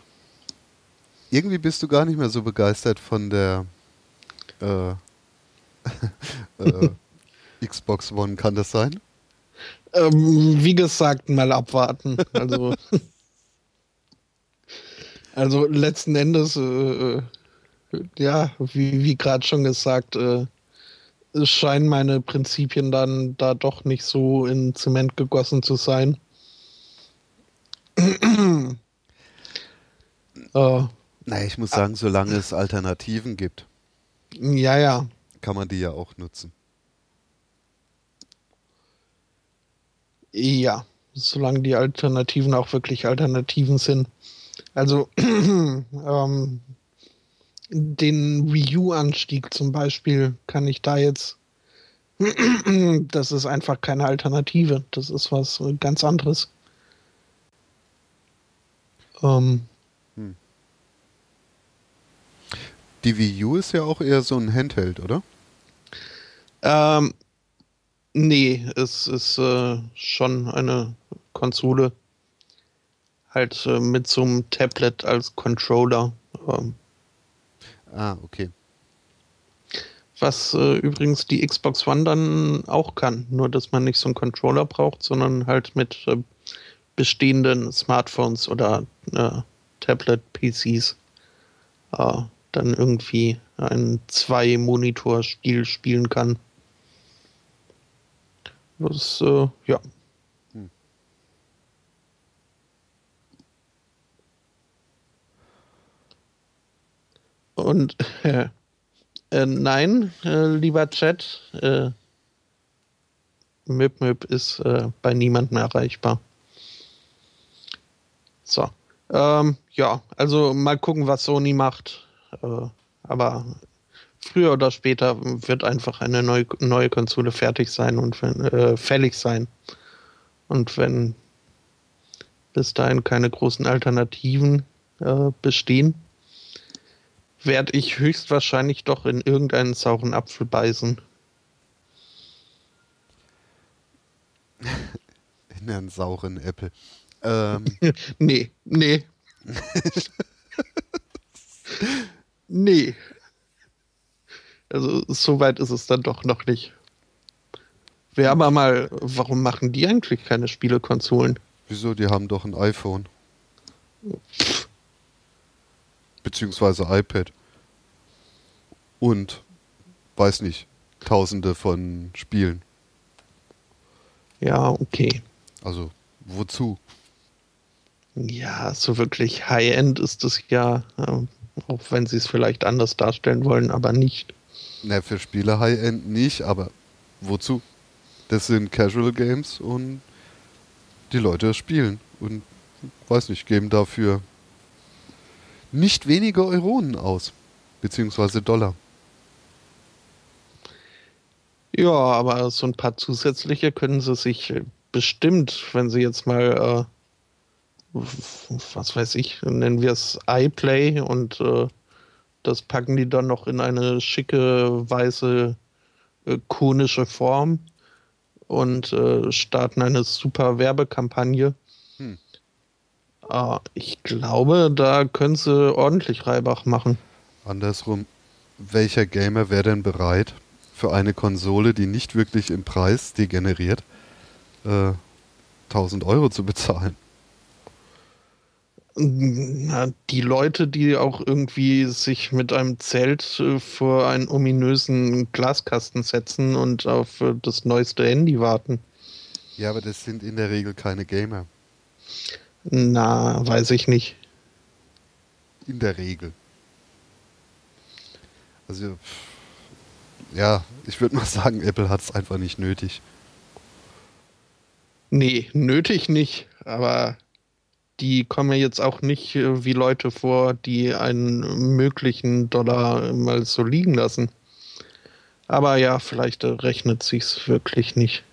[SPEAKER 1] Irgendwie bist du gar nicht mehr so begeistert von der äh, (laughs) äh, Xbox One, kann das sein?
[SPEAKER 2] Ähm, wie gesagt, mal abwarten. Also, (laughs) also letzten Endes, äh, äh ja, wie, wie gerade schon gesagt, äh, scheinen meine Prinzipien dann da doch nicht so in Zement gegossen zu sein. (clears throat)
[SPEAKER 1] äh, naja, ich muss sagen, solange es Alternativen gibt,
[SPEAKER 2] ja, ja,
[SPEAKER 1] kann man die ja auch nutzen.
[SPEAKER 2] Ja, solange die Alternativen auch wirklich Alternativen sind. Also (clears throat) ähm, den Wii U-Anstieg zum Beispiel kann ich da jetzt. (clears throat) das ist einfach keine Alternative. Das ist was ganz anderes. Ähm. Hm.
[SPEAKER 1] Die Wii U ist ja auch eher so ein Handheld, oder?
[SPEAKER 2] Ähm, nee, es ist äh, schon eine Konsole. Halt äh, mit so einem Tablet als Controller. Ähm,
[SPEAKER 1] Ah, okay.
[SPEAKER 2] Was äh, übrigens die Xbox One dann auch kann. Nur, dass man nicht so einen Controller braucht, sondern halt mit äh, bestehenden Smartphones oder äh, Tablet-PCs äh, dann irgendwie ein Zwei-Monitor-Spiel spielen kann. Das, äh, ja, Und äh, äh, nein, äh, lieber Chat, äh, Mip Mip ist äh, bei niemandem erreichbar. So. Ähm, ja, also mal gucken, was Sony macht. Äh, aber früher oder später wird einfach eine neue, neue Konsole fertig sein und äh, fällig sein. Und wenn bis dahin keine großen Alternativen bestehen, werde ich höchstwahrscheinlich doch in irgendeinen sauren Apfel beißen. (laughs)
[SPEAKER 1] In einen sauren Apfel. Ähm. (laughs)
[SPEAKER 2] nee, nee. (laughs) nee. Also so weit ist es dann doch noch nicht. Wir haben mal, warum machen die eigentlich keine Spielekonsolen?
[SPEAKER 1] Wieso? Die haben doch ein iPhone. Pff beziehungsweise iPad. Und, weiß nicht, tausende von Spielen.
[SPEAKER 2] Ja, okay.
[SPEAKER 1] Also, wozu?
[SPEAKER 2] Ja, so wirklich High-End ist es ja, äh, auch wenn sie es vielleicht anders darstellen wollen, aber nicht.
[SPEAKER 1] Na, für Spiele High-End nicht, aber wozu? Das sind Casual Games und die Leute spielen und weiß nicht, geben dafür nicht wenige Euronen aus. beziehungsweise Dollar.
[SPEAKER 2] Ja, aber so ein paar zusätzliche können sie sich bestimmt, wenn sie jetzt mal, äh, was weiß ich, nennen wir es iPlay und äh, das packen die dann noch in eine schicke, weiße, äh, konische Form und äh, starten eine super Werbekampagne. Äh, ich glaube, da können sie ordentlich Reibach machen.
[SPEAKER 1] Andersrum, welcher Gamer wäre denn bereit, für eine Konsole, die nicht wirklich im Preis degeneriert, äh, 1000 Euro zu bezahlen?
[SPEAKER 2] Na, die Leute, die auch irgendwie sich mit einem Zelt äh, vor einen ominösen Glaskasten setzen und auf äh, das neueste Handy warten.
[SPEAKER 1] Ja, aber das sind in der Regel keine Gamer.
[SPEAKER 2] Na, weiß ich nicht.
[SPEAKER 1] In der Regel. Also, ja, ich würde mal sagen, Apple hat es einfach nicht nötig.
[SPEAKER 2] Nee, nötig nicht, aber die kommen ja jetzt auch nicht äh, wie Leute vor, die einen möglichen Dollar mal so liegen lassen. Aber ja, vielleicht rechnet sich's wirklich nicht.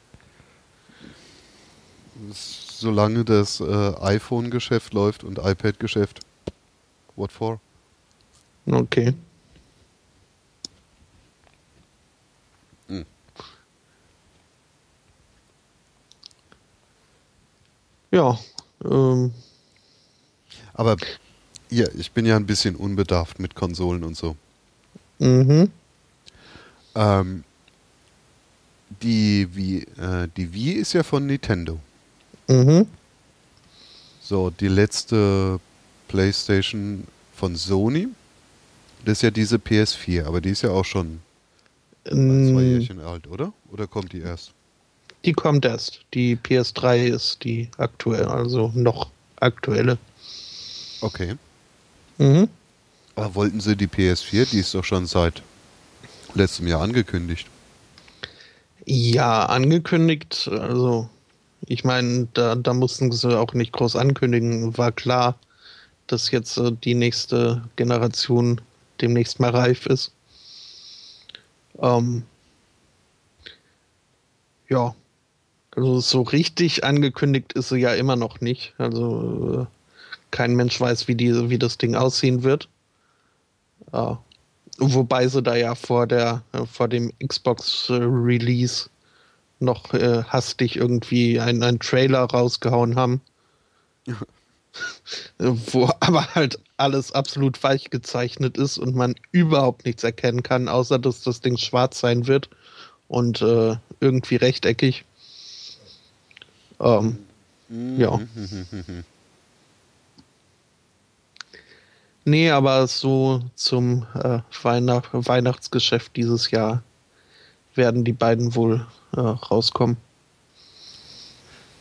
[SPEAKER 1] Solange das äh, iPhone-Geschäft läuft und iPad-Geschäft, what for?
[SPEAKER 2] Okay. Ja. Ähm.
[SPEAKER 1] Aber ja, ich bin ja ein bisschen unbedarft mit Konsolen und so.
[SPEAKER 2] Mhm.
[SPEAKER 1] Ähm, die, Wii, äh, die Wii ist ja von Nintendo.
[SPEAKER 2] Mhm.
[SPEAKER 1] So, die letzte PlayStation von Sony, das ist ja diese PS4, aber die ist ja auch schon ähm, zwei Jährchen alt, oder? Oder kommt die erst?
[SPEAKER 2] Die kommt erst. Die PS3 ist die aktuelle, also noch aktuelle.
[SPEAKER 1] Okay.
[SPEAKER 2] Mhm.
[SPEAKER 1] Aber wollten sie die PS4? Die ist doch schon seit letztem Jahr angekündigt.
[SPEAKER 2] Ja, angekündigt. Also, ich meine, da, da mussten sie auch nicht groß ankündigen. War klar, dass jetzt äh, die nächste Generation demnächst mal reif ist. Ähm, ja, also so richtig angekündigt ist sie ja immer noch nicht. Also äh, kein Mensch weiß, wie, die, wie das Ding aussehen wird. Äh, wobei sie da ja vor, der, äh, vor dem Xbox-Release noch äh, hastig irgendwie einen, Trailer rausgehauen haben. (laughs) wo aber halt alles absolut weich gezeichnet ist und man überhaupt nichts erkennen kann, außer dass das Ding schwarz sein wird und äh, irgendwie rechteckig. Ähm, mhm. Ja. nee, aber so zum äh, Weihnacht Weihnachtsgeschäft dieses Jahr werden die beiden wohl äh, rauskommen.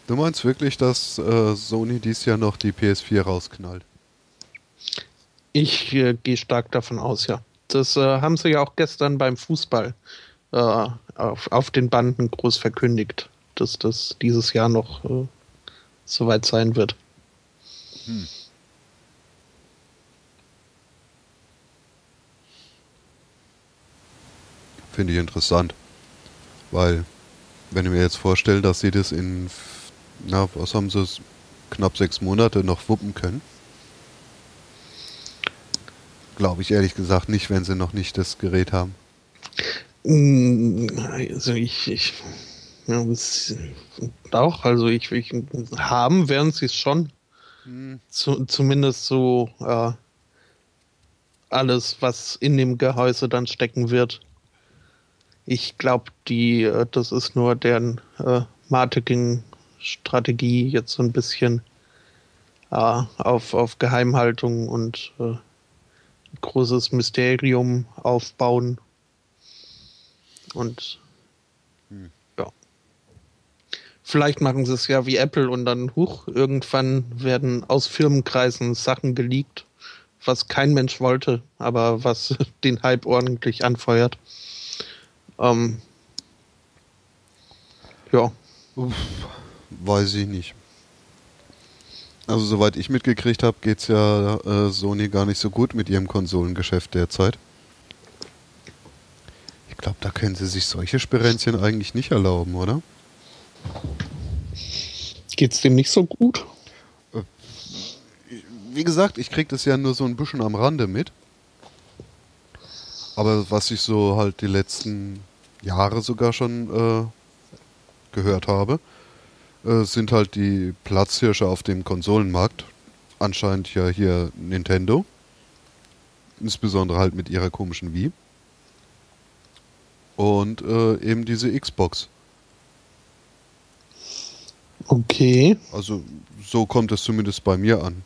[SPEAKER 1] Du meinst wirklich, dass äh, Sony dies Jahr noch die PS4 rausknallt?
[SPEAKER 2] Ich äh, gehe stark davon aus, ja. Das äh, haben sie ja auch gestern beim Fußball äh, auf, auf den Banden groß verkündigt dass das dieses Jahr noch äh, soweit sein wird. Hm.
[SPEAKER 1] Finde ich interessant. Weil, wenn ich mir jetzt vorstelle, dass sie das in, na, was haben sie, knapp sechs Monate noch wuppen können, glaube ich ehrlich gesagt nicht, wenn sie noch nicht das Gerät haben.
[SPEAKER 2] Hm, also ich, ich ja, auch, also ich, ich haben werden sie es schon. Hm. Zu, zumindest so äh, alles, was in dem Gehäuse dann stecken wird. Ich glaube, die, äh, das ist nur deren äh, Marketing-Strategie jetzt so ein bisschen äh, auf, auf Geheimhaltung und äh, großes Mysterium aufbauen. Und Vielleicht machen sie es ja wie Apple und dann, huch, irgendwann werden aus Firmenkreisen Sachen geleakt, was kein Mensch wollte, aber was (laughs) den Hype ordentlich anfeuert. Ähm, ja.
[SPEAKER 1] Uff, weiß ich nicht. Also soweit ich mitgekriegt habe, geht es ja äh, Sony gar nicht so gut mit ihrem Konsolengeschäft derzeit. Ich glaube, da können sie sich solche Sperenzchen eigentlich nicht erlauben, oder?
[SPEAKER 2] Geht's dem nicht so gut?
[SPEAKER 1] Wie gesagt, ich krieg das ja nur so ein bisschen am Rande mit. Aber was ich so halt die letzten Jahre sogar schon äh, gehört habe, äh, sind halt die Platzhirsche auf dem Konsolenmarkt. Anscheinend ja hier Nintendo. Insbesondere halt mit ihrer komischen Wii. Und äh, eben diese Xbox.
[SPEAKER 2] Okay.
[SPEAKER 1] Also so kommt es zumindest bei mir an.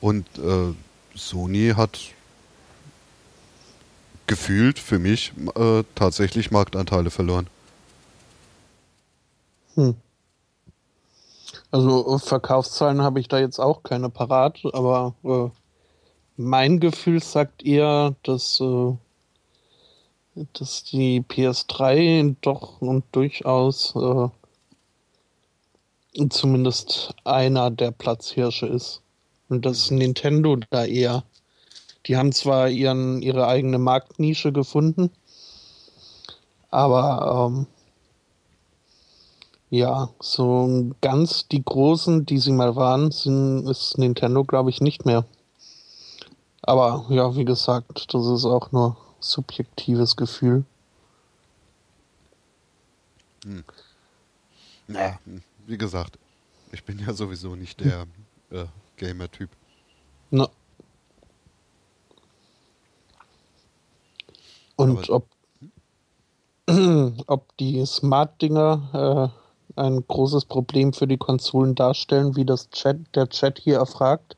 [SPEAKER 1] Und äh, Sony hat gefühlt für mich äh, tatsächlich Marktanteile verloren.
[SPEAKER 2] Hm. Also Verkaufszahlen habe ich da jetzt auch keine parat, aber äh, mein Gefühl sagt eher, dass, äh, dass die PS3 doch und durchaus äh, zumindest einer der Platzhirsche ist. Und das Nintendo da eher. Die haben zwar ihren, ihre eigene Marktnische gefunden, aber ähm, ja, so ganz die großen, die sie mal waren, sind, ist Nintendo, glaube ich, nicht mehr. Aber ja, wie gesagt, das ist auch nur subjektives Gefühl.
[SPEAKER 1] Hm. Ja, wie gesagt, ich bin ja sowieso nicht der äh, Gamer-Typ.
[SPEAKER 2] Na. Und ob, (clears throat) ob die Smart-Dinger äh, ein großes Problem für die Konsolen darstellen, wie das Chat, der Chat hier erfragt.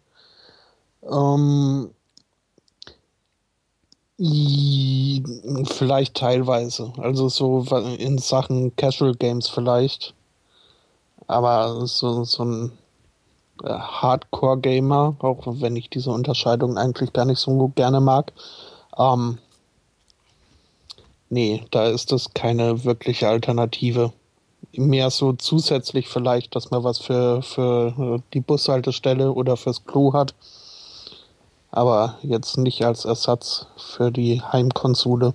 [SPEAKER 2] Ähm, vielleicht teilweise. Also so in Sachen Casual Games vielleicht. Aber so, so ein äh, Hardcore-Gamer, auch wenn ich diese Unterscheidung eigentlich gar nicht so gerne mag, ähm, nee, da ist das keine wirkliche Alternative. Mehr so zusätzlich vielleicht, dass man was für, für äh, die Bushaltestelle oder fürs Klo hat. Aber jetzt nicht als Ersatz für die Heimkonsole.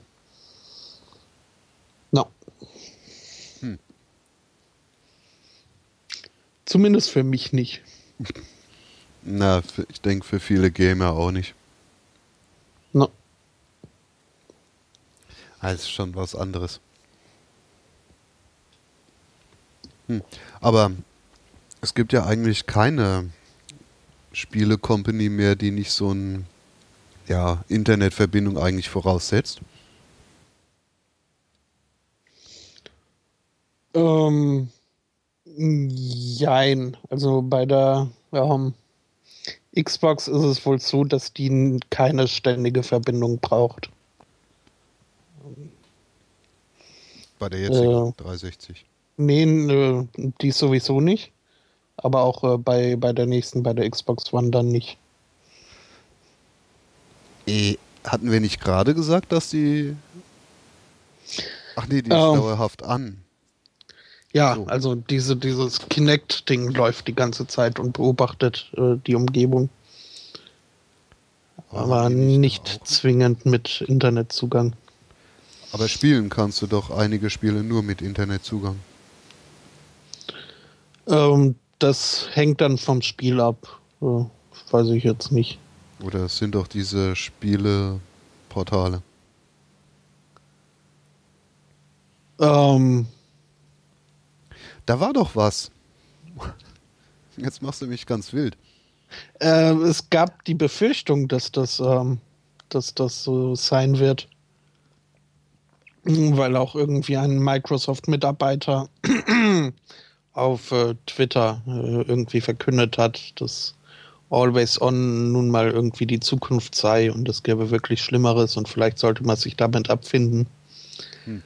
[SPEAKER 2] No. Hm. Zumindest für mich nicht. (laughs)
[SPEAKER 1] Na, ich denke für viele Gamer auch nicht.
[SPEAKER 2] No.
[SPEAKER 1] Das ist schon was anderes. Hm. Aber es gibt ja eigentlich keine Spiele-Company mehr, die nicht so ein ja, Internetverbindung eigentlich voraussetzt.
[SPEAKER 2] Ähm, jein. Also bei der ähm, Xbox ist es wohl so, dass die keine ständige Verbindung braucht.
[SPEAKER 1] Bei der jetzigen äh, 360.
[SPEAKER 2] Nee, äh, die sowieso nicht. Aber auch äh, bei, bei der nächsten, bei der Xbox One dann nicht.
[SPEAKER 1] E, hatten wir nicht gerade gesagt, dass die. Ach nee, die ist
[SPEAKER 2] ähm,
[SPEAKER 1] dauerhaft an.
[SPEAKER 2] Ja, so. also diese, dieses Kinect-Ding läuft die ganze Zeit und beobachtet äh, die Umgebung. Aber nicht zwingend mit Internetzugang.
[SPEAKER 1] Aber spielen kannst du doch einige Spiele nur mit Internetzugang.
[SPEAKER 2] Ähm, das hängt dann vom Spiel ab. Äh, weiß ich jetzt nicht.
[SPEAKER 1] Oder es sind doch diese Spieleportale.
[SPEAKER 2] Ähm,
[SPEAKER 1] da war doch was. Jetzt machst du mich ganz wild.
[SPEAKER 2] Äh, es gab die Befürchtung, dass das, ähm, dass das so sein wird. Weil auch irgendwie ein Microsoft-Mitarbeiter (clears throat) auf äh, Twitter äh, irgendwie verkündet hat, dass Always On nun mal irgendwie die Zukunft sei und es gäbe wirklich Schlimmeres und vielleicht sollte man sich damit abfinden. Hm.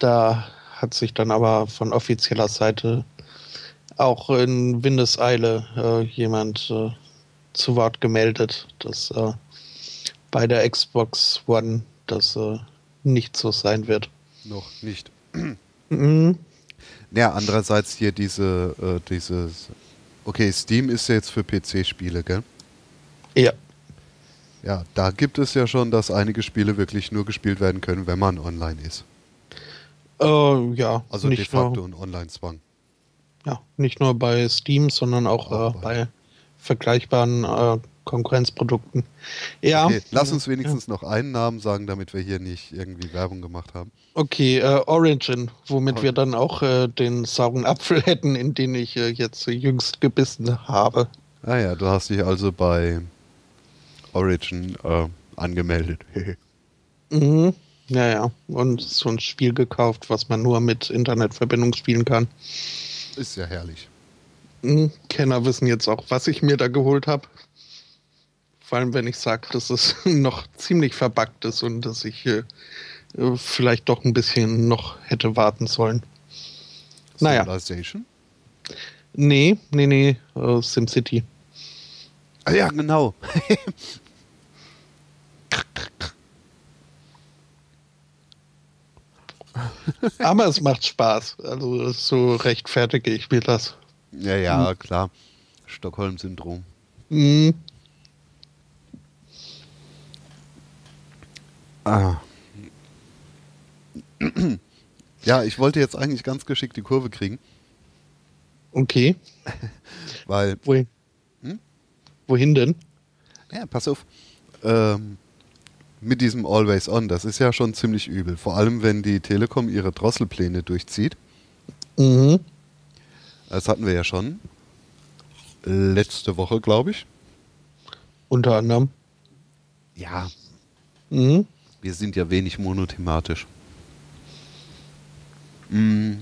[SPEAKER 2] Da hat sich dann aber von offizieller Seite auch in Windeseile äh, jemand äh, zu Wort gemeldet, dass äh, bei der Xbox One das äh, nicht so sein wird.
[SPEAKER 1] Noch nicht. mhm. Ja, andererseits hier diese, äh, dieses. Okay, Steam ist ja jetzt für PC-Spiele, gell?
[SPEAKER 2] Ja.
[SPEAKER 1] Ja, da gibt es ja schon, dass einige Spiele wirklich nur gespielt werden können, wenn man online ist.
[SPEAKER 2] Äh, ja,
[SPEAKER 1] Also de
[SPEAKER 2] nicht
[SPEAKER 1] facto
[SPEAKER 2] nur,
[SPEAKER 1] ein Online-Zwang.
[SPEAKER 2] ja, nicht nur bei Steam, sondern auch
[SPEAKER 1] Auch
[SPEAKER 2] äh,
[SPEAKER 1] bei-
[SPEAKER 2] bei vergleichbaren äh, Konkurrenzprodukten. Ja,
[SPEAKER 1] Okay, lass uns wenigstens noch einen Namen sagen, damit wir hier nicht irgendwie Werbung gemacht haben.
[SPEAKER 2] okay, äh, Origin, womit
[SPEAKER 1] Oh.
[SPEAKER 2] wir dann auch äh, den sauren Apfel (laughs) hätten, in den ich äh, jetzt jüngst gebissen habe.
[SPEAKER 1] Ah ja, du hast dich also bei Origin äh, angemeldet. (laughs)
[SPEAKER 2] Mhm. Ja, ja. Und so ein Spiel gekauft, was man nur mit Internetverbindung spielen kann.
[SPEAKER 1] Ist ja herrlich.
[SPEAKER 2] Mhm. Kenner wissen jetzt auch, was ich mir da geholt habe. Vor allem, wenn ich sage, dass es (laughs) noch ziemlich verbuggt ist und dass ich äh, vielleicht doch ein bisschen noch hätte warten sollen. Naja.
[SPEAKER 1] Civilization?
[SPEAKER 2] Nee, nee, nee, äh, SimCity.
[SPEAKER 1] Ah ja, genau. (laughs)
[SPEAKER 2] Aber es macht Spaß. Also so rechtfertige ich mir das.
[SPEAKER 1] Ja, ja, klar. Stockholm-Syndrom.
[SPEAKER 2] Mhm.
[SPEAKER 1] Ah. Ja, ich wollte jetzt eigentlich ganz geschickt die Kurve kriegen,
[SPEAKER 2] Okay. (laughs)
[SPEAKER 1] weil,
[SPEAKER 2] Wohin?
[SPEAKER 1] Hm?
[SPEAKER 2] Wohin denn?
[SPEAKER 1] ja, pass auf, ähm, mit diesem Always On, das ist ja schon ziemlich übel. Vor allem, wenn die Telekom ihre Drosselpläne durchzieht.
[SPEAKER 2] Mhm.
[SPEAKER 1] Das hatten wir ja schon. Letzte Woche, glaube ich.
[SPEAKER 2] Unter anderem.
[SPEAKER 1] Ja,
[SPEAKER 2] Mhm.
[SPEAKER 1] Wir sind ja wenig monothematisch. Mm.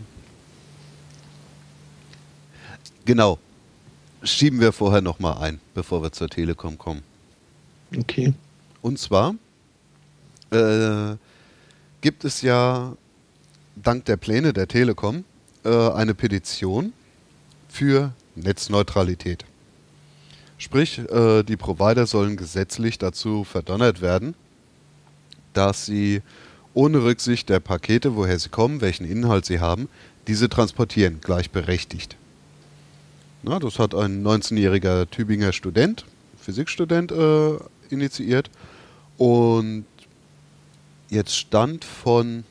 [SPEAKER 1] Genau. Schieben wir vorher nochmal ein, bevor wir zur Telekom kommen.
[SPEAKER 2] Okay.
[SPEAKER 1] Und zwar äh, gibt es ja dank der Pläne der Telekom äh, eine Petition für Netzneutralität. Sprich, äh, die Provider sollen gesetzlich dazu verdonnert werden, dass sie ohne Rücksicht der Pakete, woher sie kommen, welchen Inhalt sie haben, diese transportieren, gleichberechtigt. Na, das hat ein 19-jähriger Tübinger Student, Physikstudent, äh, initiiert. Und jetzt stand von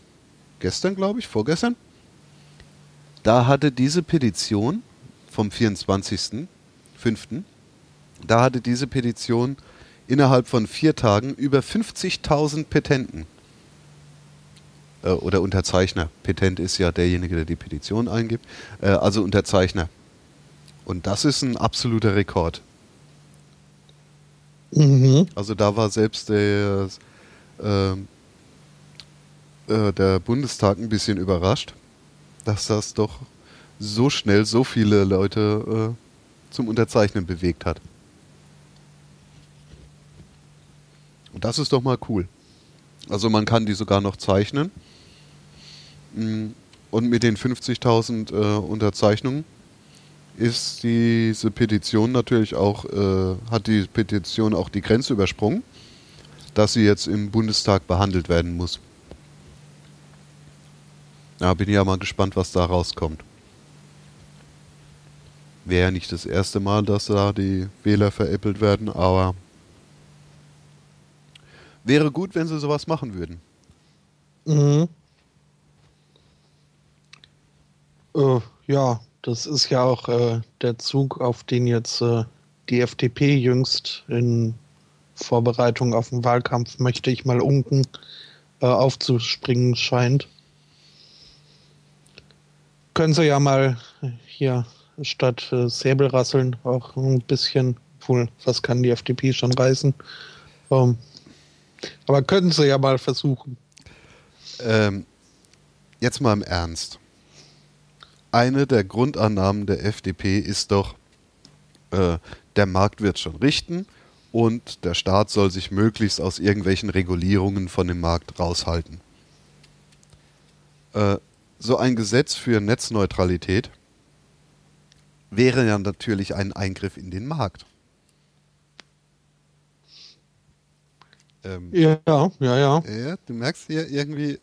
[SPEAKER 1] gestern, glaube ich, vorgestern, da hatte diese Petition vom 24.05., da hatte diese Petition innerhalb von vier Tagen über 50.000 Petenten äh, oder Unterzeichner. Petent ist ja derjenige, der die Petition eingibt. Äh, also Unterzeichner. Und das ist ein absoluter Rekord.
[SPEAKER 2] Mhm.
[SPEAKER 1] Also da war selbst der, ähm, äh, der Bundestag ein bisschen überrascht, dass das doch so schnell so viele Leute äh, zum Unterzeichnen bewegt hat. Und das ist doch mal cool. Also man kann die sogar noch zeichnen. Mm, Und mit den 50.000 äh, Unterzeichnungen ist diese Petition natürlich auch, äh, hat die Petition auch die Grenze übersprungen, dass sie jetzt im Bundestag behandelt werden muss. Da bin ich ja mal gespannt, was da rauskommt. Wäre ja nicht das erste Mal, dass da die Wähler veräppelt werden, aber wäre gut, wenn sie sowas machen würden.
[SPEAKER 2] Mhm. Äh, ja, das ist ja auch äh, der Zug, auf den jetzt äh, die FDP jüngst in Vorbereitung auf den Wahlkampf, möchte ich mal unken, äh, aufzuspringen scheint. Können Sie ja mal hier statt äh, Säbelrasseln auch ein bisschen, wohl, was kann die FDP schon reißen? Ähm, aber können Sie ja mal versuchen.
[SPEAKER 1] Ähm, jetzt mal im Ernst. Eine der Grundannahmen der FDP ist doch, äh, der Markt wird schon richten und der Staat soll sich möglichst aus irgendwelchen Regulierungen von dem Markt raushalten. Äh, so ein Gesetz für Netzneutralität wäre ja natürlich ein Eingriff in den Markt. Ähm,
[SPEAKER 2] Ja, ja, ja.
[SPEAKER 1] ja, du merkst hier irgendwie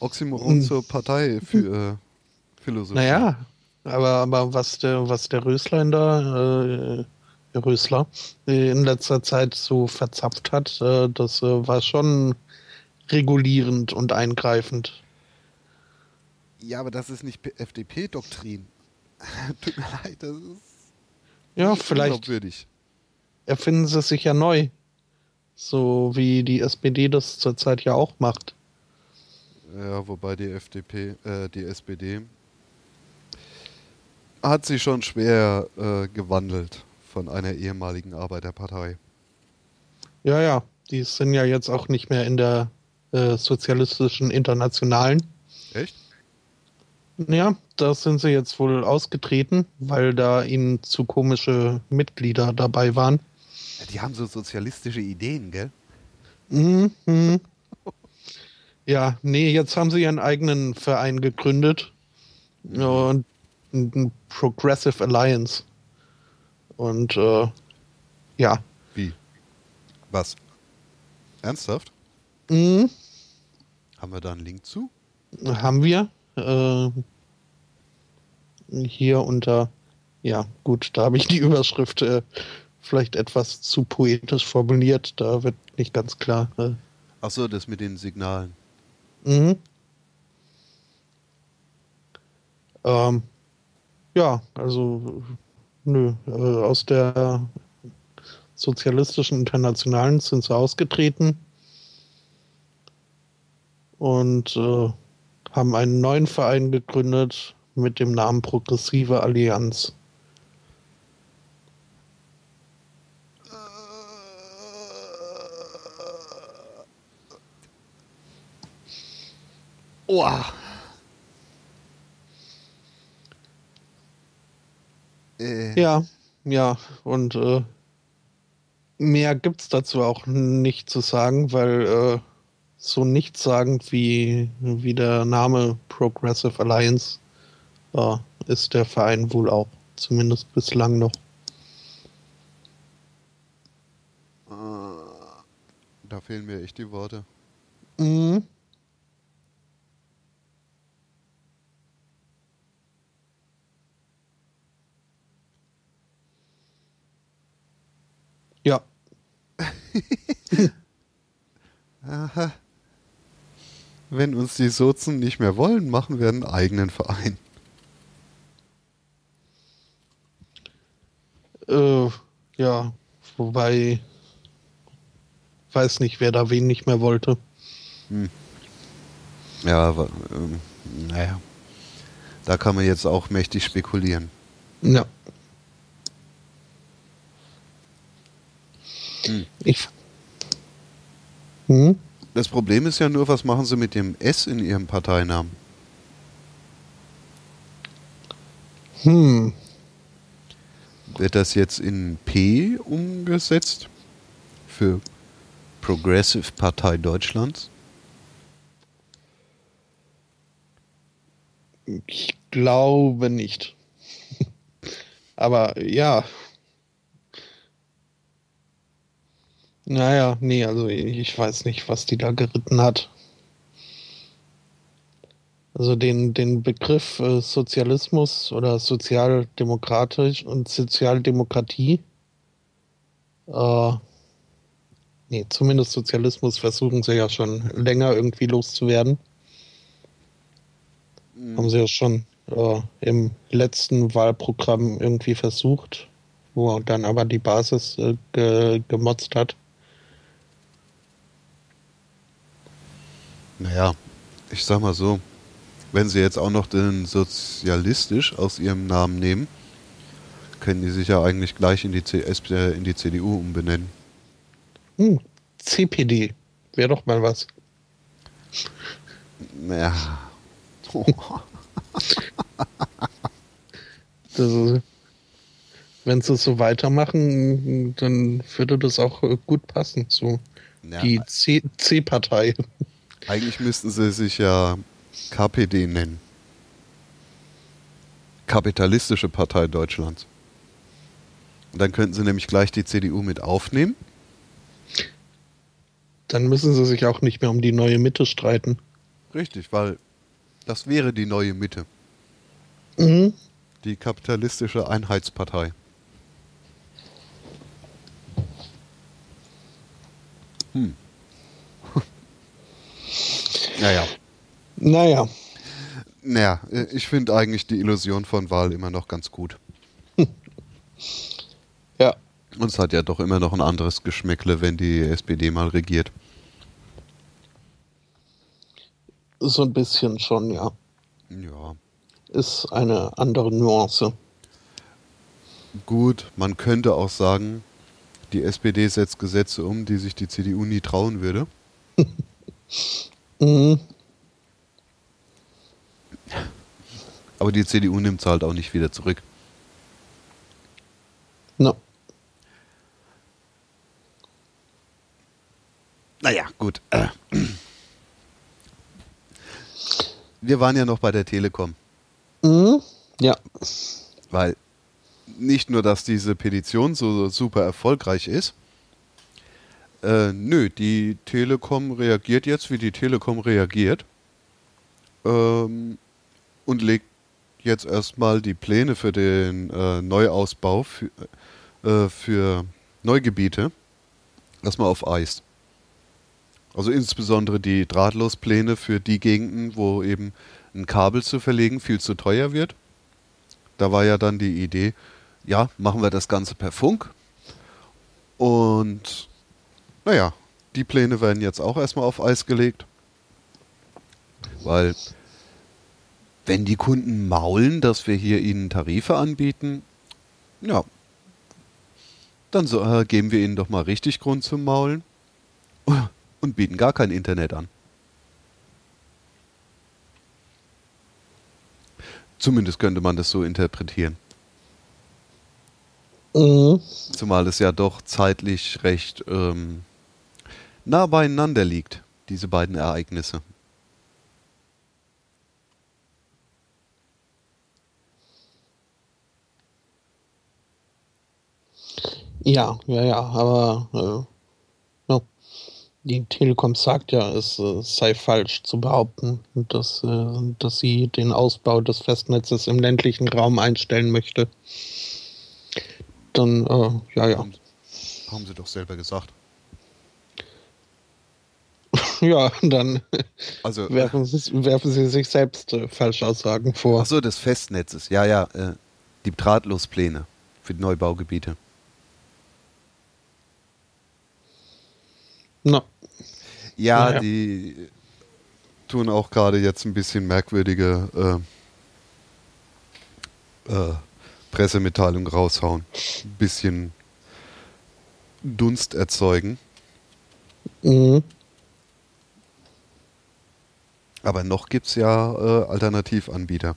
[SPEAKER 1] Oxymoron
[SPEAKER 2] Hm.
[SPEAKER 1] zur Partei für äh, Philosophie.
[SPEAKER 2] Naja, aber, aber was der, was der Röslein da äh, Herr Rösler, in letzter Zeit so verzapft hat, äh, das äh, war schon regulierend und eingreifend.
[SPEAKER 1] Ja, aber das ist nicht FDP-Doktrin. (laughs) Tut mir leid, das ist
[SPEAKER 2] ja, vielleicht erfinden sie sich ja neu. So wie die SPD das zurzeit ja auch macht.
[SPEAKER 1] Ja, wobei die FDP, äh, die SPD hat sich schon schwer äh, gewandelt von einer ehemaligen Arbeiterpartei.
[SPEAKER 2] Ja, ja, die sind ja jetzt auch nicht mehr in der äh, sozialistischen Internationalen.
[SPEAKER 1] Echt?
[SPEAKER 2] Ja, da sind sie jetzt wohl ausgetreten, weil da ihnen zu komische Mitglieder dabei waren.
[SPEAKER 1] Ja, die haben so sozialistische Ideen, gell?
[SPEAKER 2] Mhm. mhm. Ja, nee, jetzt haben sie ihren eigenen Verein gegründet. Und ein Progressive Alliance. Und äh, ja.
[SPEAKER 1] Wie? Was? Ernsthaft?
[SPEAKER 2] Mhm.
[SPEAKER 1] Haben wir da einen Link zu?
[SPEAKER 2] Haben wir. Äh, hier unter, ja gut, da habe ich die Überschrift äh, vielleicht etwas zu poetisch formuliert. Da wird nicht ganz klar. Äh.
[SPEAKER 1] Ach so, das mit den Signalen.
[SPEAKER 2] Mhm. Ähm, ja, also nö, äh, aus der sozialistischen Internationalen sind sie ausgetreten und äh, haben einen neuen Verein gegründet mit dem Namen Progressive Allianz.
[SPEAKER 1] Oh.
[SPEAKER 2] Äh. Ja, ja, und äh, mehr gibt's dazu auch nicht zu sagen, weil äh, so nichtssagend wie, wie der Name Progressive Alliance äh, ist der Verein wohl auch, zumindest bislang noch.
[SPEAKER 1] Da fehlen mir echt die Worte.
[SPEAKER 2] Mhm. Ja. (laughs)
[SPEAKER 1] Aha. Wenn uns die Sozen nicht mehr wollen, machen wir einen eigenen Verein.
[SPEAKER 2] Äh, ja, wobei weiß nicht, wer da wen nicht mehr wollte.
[SPEAKER 1] Hm. Ja, aber ähm, naja. Da kann man jetzt auch mächtig spekulieren.
[SPEAKER 2] Ja.
[SPEAKER 1] Hm.
[SPEAKER 2] Ich. Hm?
[SPEAKER 1] Das Problem ist ja nur, was machen sie mit dem S in ihrem Parteinamen?
[SPEAKER 2] Hm.
[SPEAKER 1] Wird das jetzt in P umgesetzt? Für Progressive Partei Deutschlands?
[SPEAKER 2] Ich glaube nicht. (laughs) Aber ja. Naja, nee, also ich weiß nicht, was die da geritten hat. Also den, den Begriff äh, Sozialismus oder sozialdemokratisch und Sozialdemokratie, äh, nee, zumindest Sozialismus versuchen sie ja schon länger irgendwie loszuwerden.
[SPEAKER 1] Mhm.
[SPEAKER 2] Haben sie ja schon äh, im letzten Wahlprogramm irgendwie versucht, wo dann aber die Basis äh, ge gemotzt hat.
[SPEAKER 1] Naja, ich sag mal so, wenn sie jetzt auch noch den sozialistisch aus ihrem Namen nehmen, können die sich ja eigentlich gleich in die, CS, äh, in die CDU umbenennen.
[SPEAKER 2] Hm, CPD. Wäre doch mal was.
[SPEAKER 1] Naja. (laughs)
[SPEAKER 2] Das, wenn sie so weitermachen, dann würde das auch äh, gut passen. So
[SPEAKER 1] Ja,
[SPEAKER 2] die C-Partei.
[SPEAKER 1] Eigentlich müssten sie sich ja KPD nennen. Kapitalistische Partei Deutschlands. Und dann könnten sie nämlich gleich die CDU mit aufnehmen.
[SPEAKER 2] Dann müssen sie sich auch nicht mehr um die neue Mitte streiten.
[SPEAKER 1] Richtig, weil das wäre die neue Mitte.
[SPEAKER 2] Mhm.
[SPEAKER 1] Die kapitalistische Einheitspartei. Hm naja.
[SPEAKER 2] Naja.
[SPEAKER 1] Naja, ich finde eigentlich die Illusion von Wahl immer noch ganz gut. (laughs)
[SPEAKER 2] ja.
[SPEAKER 1] Und es hat ja doch immer noch ein anderes Geschmäckle, wenn die SPD mal regiert.
[SPEAKER 2] So ein bisschen schon, ja.
[SPEAKER 1] Ja.
[SPEAKER 2] Ist eine andere Nuance.
[SPEAKER 1] Gut, man könnte auch sagen, die SPD setzt Gesetze um, die sich die CDU nie trauen würde. (laughs) mhm. Aber die CDU nimmt es halt auch nicht wieder zurück.
[SPEAKER 2] No.
[SPEAKER 1] Naja, gut. Wir waren ja noch bei der Telekom.
[SPEAKER 2] Mhm. Ja.
[SPEAKER 1] Weil nicht nur, dass diese Petition so super erfolgreich ist, äh, nö, die Telekom reagiert jetzt, wie die Telekom reagiert ähm, und legt jetzt erstmal die Pläne für den äh, Neuausbau für, äh, für Neugebiete erstmal auf Eis. Also insbesondere die Drahtlospläne für die Gegenden, wo eben ein Kabel zu verlegen viel zu teuer wird. Da war ja dann die Idee, ja, machen wir das Ganze per Funk. Und naja, die Pläne werden jetzt auch erstmal auf Eis gelegt. Weil wenn die Kunden maulen, dass wir hier ihnen Tarife anbieten, ja, dann so, äh, geben wir ihnen doch mal richtig Grund zum Maulen und bieten gar kein Internet an. Zumindest könnte man das so interpretieren. Mhm. Zumal es ja doch zeitlich recht ähm, nah beieinander liegt, diese beiden Ereignisse.
[SPEAKER 2] Ja, ja, ja, aber äh, ja. die Telekom sagt ja, es äh, sei falsch zu behaupten, dass, äh, dass sie den Ausbau des Festnetzes im ländlichen Raum einstellen möchte dann, äh, ja, ja.
[SPEAKER 1] Haben, haben sie doch selber gesagt. (laughs)
[SPEAKER 2] ja, dann also, werfen, sie, werfen sie sich selbst äh, Falschaussagen vor.
[SPEAKER 1] Achso, des Festnetzes. Ja, ja. Äh, die Drahtlospläne für die Neubaugebiete.
[SPEAKER 2] Na.
[SPEAKER 1] Ja, ja, die tun auch gerade jetzt ein bisschen merkwürdige äh, äh, Pressemitteilung raushauen. Ein bisschen Dunst erzeugen. Mhm. Aber noch gibt es ja äh, Alternativanbieter.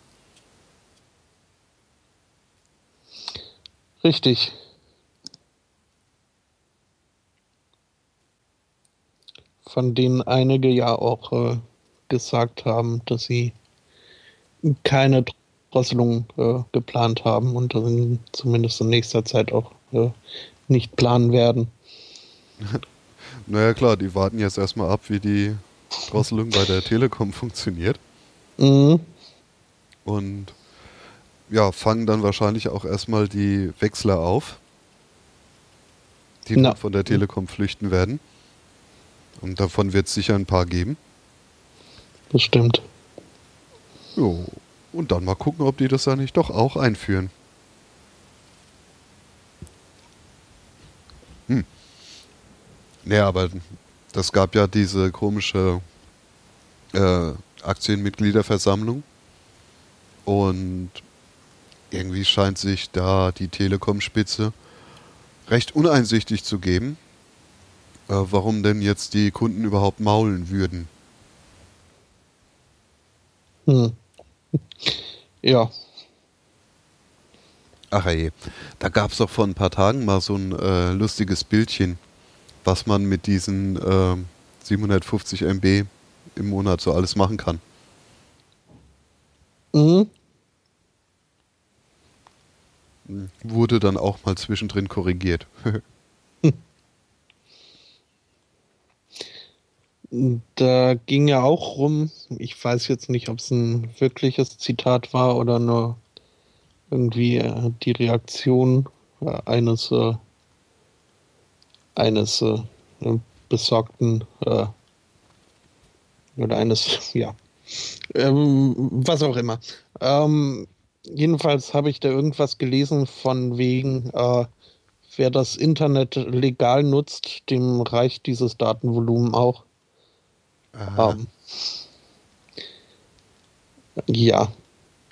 [SPEAKER 2] Richtig. Von denen einige ja auch äh, gesagt haben, dass sie keine Drosselung äh, geplant haben und in, zumindest in nächster Zeit auch äh, nicht planen werden. (laughs)
[SPEAKER 1] naja klar, die warten jetzt erstmal ab, wie die Drosselung bei der Telekom funktioniert. Mhm. Und ja, fangen dann wahrscheinlich auch erstmal die Wechsler auf, die dann von der Telekom flüchten werden. Und davon wird es sicher ein paar geben.
[SPEAKER 2] Das stimmt.
[SPEAKER 1] Jo, und dann mal gucken, ob die das da nicht doch auch einführen. Hm. Naja, aber das gab ja diese komische äh, Aktienmitgliederversammlung. Und irgendwie scheint sich da die Telekom-Spitze recht uneinsichtig zu geben, äh, warum denn jetzt die Kunden überhaupt maulen würden.
[SPEAKER 2] Hm. Ja.
[SPEAKER 1] Ach ey, da gab es doch vor ein paar Tagen mal so ein äh, lustiges Bildchen, was man mit diesen äh, 750 MB im Monat so alles machen kann. Mhm. Wurde dann auch mal zwischendrin korrigiert. (laughs)
[SPEAKER 2] Da ging ja auch rum, ich weiß jetzt nicht, ob es ein wirkliches Zitat war oder nur irgendwie äh, die Reaktion äh, eines, äh, eines besorgten äh, oder eines, (laughs) ja, ähm, was auch immer. Ähm, jedenfalls habe ich da irgendwas gelesen von wegen, äh, wer das Internet legal nutzt, dem reicht dieses Datenvolumen auch. Ähm, ja.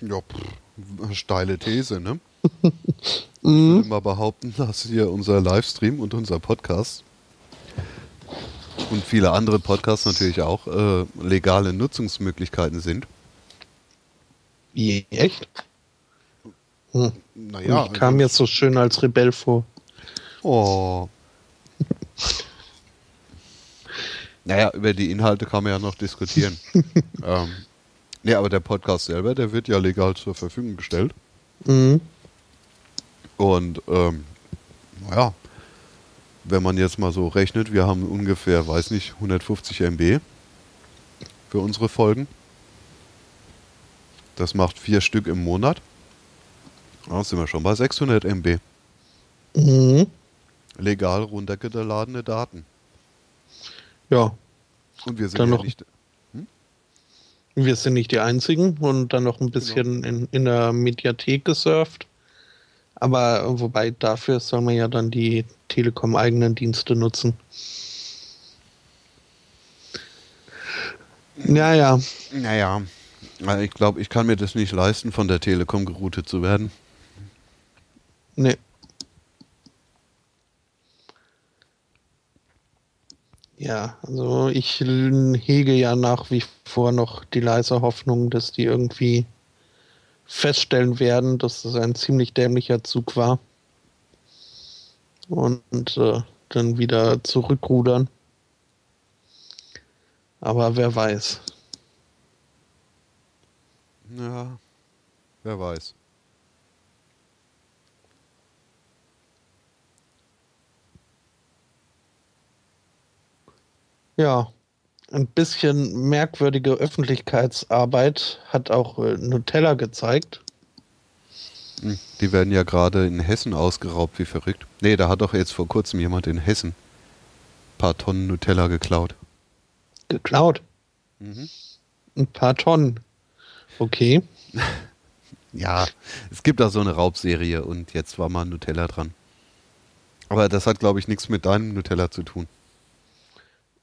[SPEAKER 1] Ja, pff, steile These, ne? Ich würde mal behaupten, dass hier unser Livestream und unser Podcast und viele andere Podcasts natürlich auch äh, legale Nutzungsmöglichkeiten sind.
[SPEAKER 2] Wie, echt? Hm.
[SPEAKER 1] Naja,
[SPEAKER 2] ich kam jetzt so schön als Rebell vor.
[SPEAKER 1] Oh. (laughs) naja, über die Inhalte kann man ja noch diskutieren. (laughs) ähm, nee, aber der Podcast selber, der wird ja legal zur Verfügung gestellt.
[SPEAKER 2] Mhm.
[SPEAKER 1] Und ähm, naja, wenn man jetzt mal so rechnet, wir haben ungefähr, weiß nicht, 150 MB für unsere Folgen. Das macht vier Stück im Monat. Da sind wir schon bei 600 MB.
[SPEAKER 2] Mhm.
[SPEAKER 1] Legal runtergeladene Daten.
[SPEAKER 2] Ja,
[SPEAKER 1] Und wir sind ja
[SPEAKER 2] noch-
[SPEAKER 1] nicht.
[SPEAKER 2] wir sind nicht die Einzigen und dann noch ein bisschen in, in der Mediathek gesurft. Aber wobei dafür soll man ja dann die Telekom eigenen Dienste nutzen. Naja,
[SPEAKER 1] Naja, also ich glaube, ich kann mir das nicht leisten, von der Telekom geroutet zu werden.
[SPEAKER 2] ne. Ja, also ich hege ja nach wie vor noch die leise Hoffnung, dass die irgendwie feststellen werden, dass das ein ziemlich dämlicher Zug war. Und äh, dann wieder zurückrudern. Aber wer weiß.
[SPEAKER 1] Ja, wer weiß.
[SPEAKER 2] Ja, ein bisschen merkwürdige Öffentlichkeitsarbeit hat auch äh, Nutella gezeigt.
[SPEAKER 1] Hm, Die werden ja gerade in Hessen ausgeraubt, wie verrückt. Nee, da hat doch jetzt vor kurzem jemand in Hessen ein paar Tonnen Nutella geklaut.
[SPEAKER 2] Geklaut.
[SPEAKER 1] Mhm.
[SPEAKER 2] Ein paar Tonnen. Okay. (laughs)
[SPEAKER 1] Ja, es gibt da so eine Raubserie und jetzt war mal Nutella dran. Aber das hat, glaube ich, nichts mit deinem Nutella zu tun.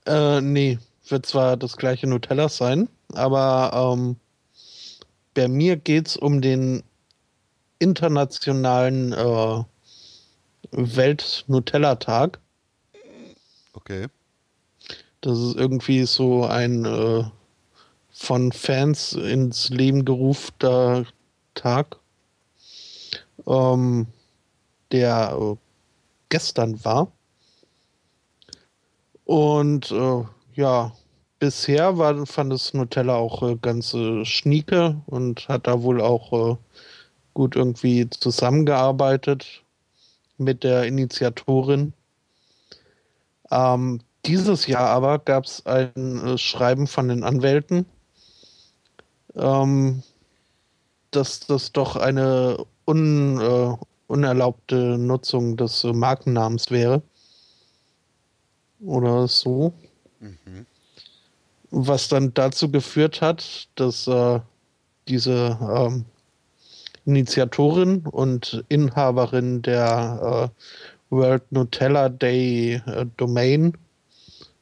[SPEAKER 2] Äh, nee, wird zwar das gleiche Nutella sein, aber ähm, bei mir geht's um den internationalen äh, Welt-Nutella-Tag.
[SPEAKER 1] Okay.
[SPEAKER 2] Das ist irgendwie so ein äh, von Fans ins Leben gerufener Tag, ähm, der äh, gestern war. Und äh, ja, bisher war, fand es Nutella auch äh, ganz äh, schnieke und hat da wohl auch äh, gut irgendwie zusammengearbeitet mit der Initiatorin. Ähm, dieses Jahr aber gab es ein äh, Schreiben von den Anwälten, ähm, dass das doch eine un, äh, unerlaubte Nutzung des äh, Markennamens wäre. Oder so.
[SPEAKER 1] Mhm.
[SPEAKER 2] Was dann dazu geführt hat, dass äh, diese ähm, Initiatorin und Inhaberin der äh, World Nutella Day äh, Domain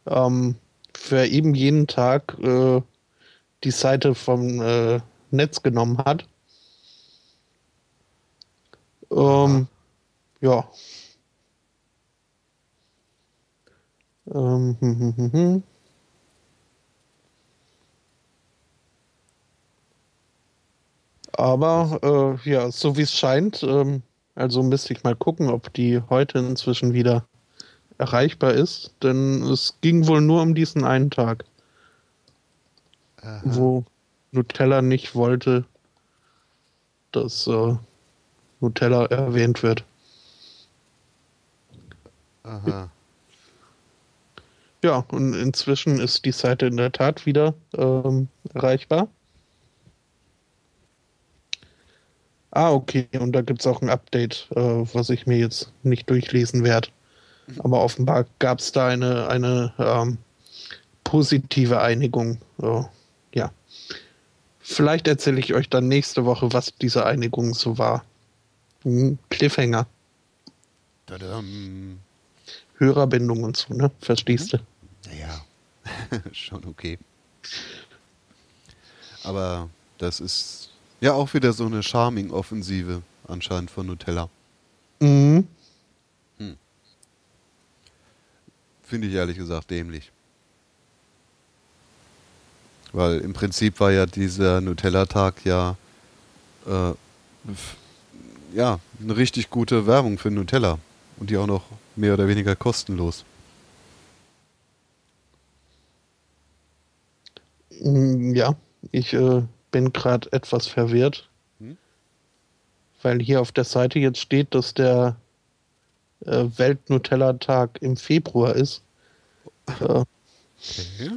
[SPEAKER 2] ähm, für eben jeden Tag äh, die Seite vom äh, Netz genommen hat. Ähm, ja. Ähm, hm, hm, hm, hm. Aber äh, ja, so wie es scheint, ähm, also müsste ich mal gucken, ob die heute inzwischen wieder erreichbar ist, denn es ging wohl nur um diesen einen Tag,
[SPEAKER 1] Aha.
[SPEAKER 2] wo Nutella nicht wollte, dass äh, Nutella erwähnt wird.
[SPEAKER 1] Aha.
[SPEAKER 2] Ja, und inzwischen ist die Seite in der Tat wieder ähm, erreichbar. Ah, okay, und da gibt es auch ein Update, äh, was ich mir jetzt nicht durchlesen werde. Aber offenbar gab es da eine, eine ähm, positive Einigung. So, ja. Vielleicht erzähle ich euch dann nächste Woche, was diese Einigung so war. Hm, Cliffhanger.
[SPEAKER 1] Tadam.
[SPEAKER 2] Hörerbindung und so, ne? Verstehst du?
[SPEAKER 1] Naja, (laughs) schon okay. Aber das ist ja auch wieder so eine Charming-Offensive anscheinend von Nutella.
[SPEAKER 2] Mhm.
[SPEAKER 1] Finde ich ehrlich gesagt dämlich. Weil im Prinzip war ja dieser Nutella-Tag ja, äh, ja eine richtig gute Werbung für Nutella. Und die auch noch mehr oder weniger kostenlos.
[SPEAKER 2] Ja, ich äh, bin gerade etwas verwirrt,
[SPEAKER 1] Hm?
[SPEAKER 2] weil hier auf der Seite jetzt steht, dass der äh, Welt-Nutella-Tag im Februar ist. Äh,
[SPEAKER 1] Okay.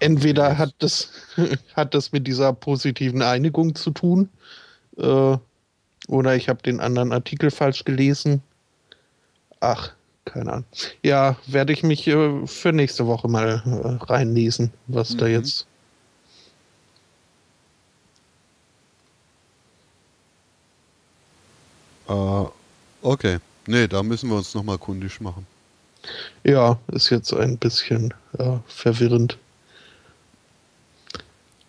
[SPEAKER 2] entweder hat das, (laughs) hat das mit dieser positiven Einigung zu tun, äh, oder ich habe den anderen Artikel falsch gelesen. Ach, keine Ahnung. Ja, werde ich mich äh, für nächste Woche mal äh, reinlesen, was da
[SPEAKER 1] Mhm.
[SPEAKER 2] jetzt.
[SPEAKER 1] Äh, okay. Nee, da müssen wir uns nochmal kundig machen.
[SPEAKER 2] Ja, ist jetzt ein bisschen äh, verwirrend.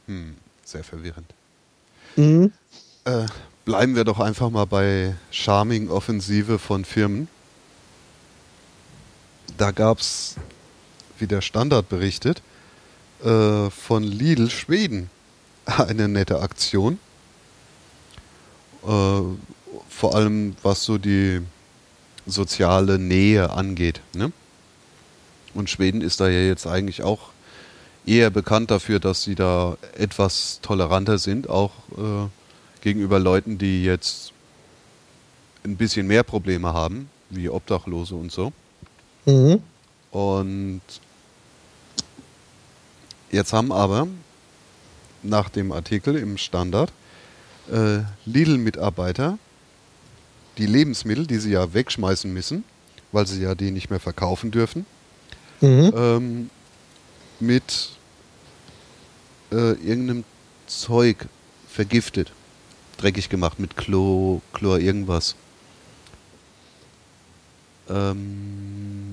[SPEAKER 1] Hm, sehr verwirrend.
[SPEAKER 2] Mhm.
[SPEAKER 1] Äh, bleiben wir doch einfach mal bei Charming-Offensive von Firmen. Da gab es, wie der Standard berichtet, äh, von Lidl Schweden (laughs) eine nette Aktion. Äh, vor allem was so die soziale Nähe angeht. Ne? Und Schweden ist da ja jetzt eigentlich auch eher bekannt dafür, dass sie da etwas toleranter sind, auch äh, gegenüber Leuten, die jetzt ein bisschen mehr Probleme haben, wie Obdachlose und so.
[SPEAKER 2] Mhm.
[SPEAKER 1] Und jetzt haben aber nach dem Artikel im Standard äh, Lidl-Mitarbeiter die Lebensmittel, die sie ja wegschmeißen müssen, weil sie ja die nicht mehr verkaufen dürfen,
[SPEAKER 2] Mhm.
[SPEAKER 1] ähm, mit äh, irgendeinem Zeug vergiftet, dreckig gemacht, mit Chlor, Chlor irgendwas. Ähm,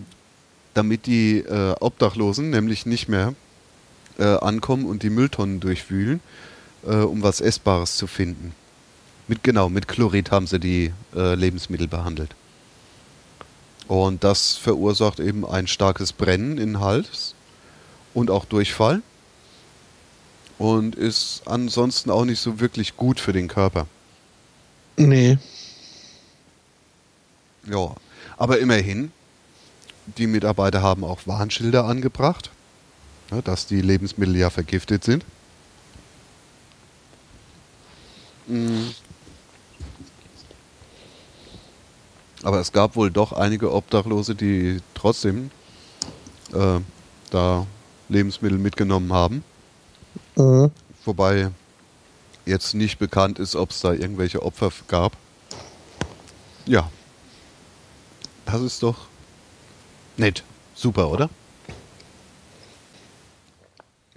[SPEAKER 1] damit die äh, Obdachlosen nämlich nicht mehr äh, ankommen und die Mülltonnen durchwühlen, äh, um was Essbares zu finden. Mit, genau, mit Chlorid haben sie die äh, Lebensmittel behandelt. Und das verursacht eben ein starkes Brennen in den Hals und auch Durchfall. Und ist ansonsten auch nicht so wirklich gut für den Körper.
[SPEAKER 2] Nee.
[SPEAKER 1] Ja, aber immerhin, die Mitarbeiter haben auch Warnschilder angebracht, ja, dass die Lebensmittel ja vergiftet sind. Mm. Aber es gab wohl doch einige Obdachlose, die trotzdem äh, da Lebensmittel mitgenommen haben.
[SPEAKER 2] Mhm.
[SPEAKER 1] Wobei jetzt nicht bekannt ist, ob es da irgendwelche Opfer gab. Ja. Das ist doch nett. Super, oder?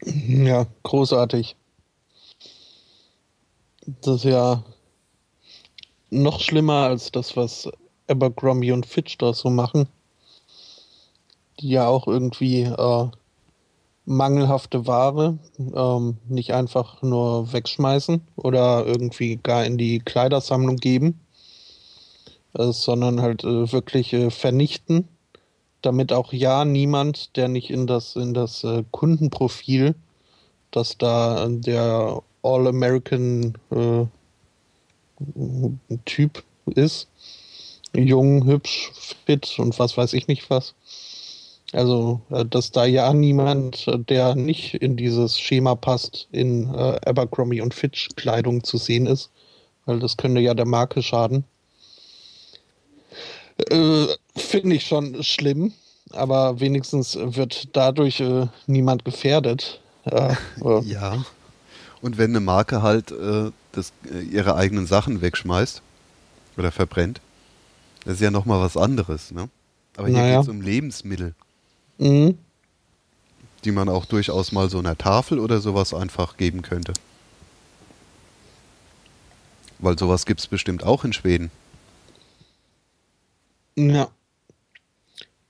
[SPEAKER 2] Ja, großartig. Das ist ja noch schlimmer als das, was Abercrombie und Fitch da so machen. Die ja auch irgendwie äh, mangelhafte Ware ähm, nicht einfach nur wegschmeißen oder irgendwie gar in die Kleidersammlung geben, äh, sondern halt äh, wirklich äh, vernichten, damit auch ja niemand, der nicht in das, in das äh, Kundenprofil, das da äh, der All-American äh, Typ ist, jung, hübsch, fit und was weiß ich nicht was. Also, äh, dass da ja niemand, äh, der nicht in dieses Schema passt, in äh, Abercrombie und Fitch Kleidung zu sehen ist, weil das könnte ja der Marke schaden. Äh, Finde ich schon schlimm, aber wenigstens wird dadurch äh, niemand gefährdet. Äh, (laughs) äh,
[SPEAKER 1] Ja. Und wenn eine Marke halt äh, das, äh, ihre eigenen Sachen wegschmeißt oder verbrennt, das ist ja nochmal was anderes, ne? Aber hier
[SPEAKER 2] Naja.
[SPEAKER 1] geht es um Lebensmittel,
[SPEAKER 2] Mhm.
[SPEAKER 1] die man auch durchaus mal so einer Tafel oder sowas einfach geben könnte. Weil sowas gibt es bestimmt auch in Schweden.
[SPEAKER 2] Ja.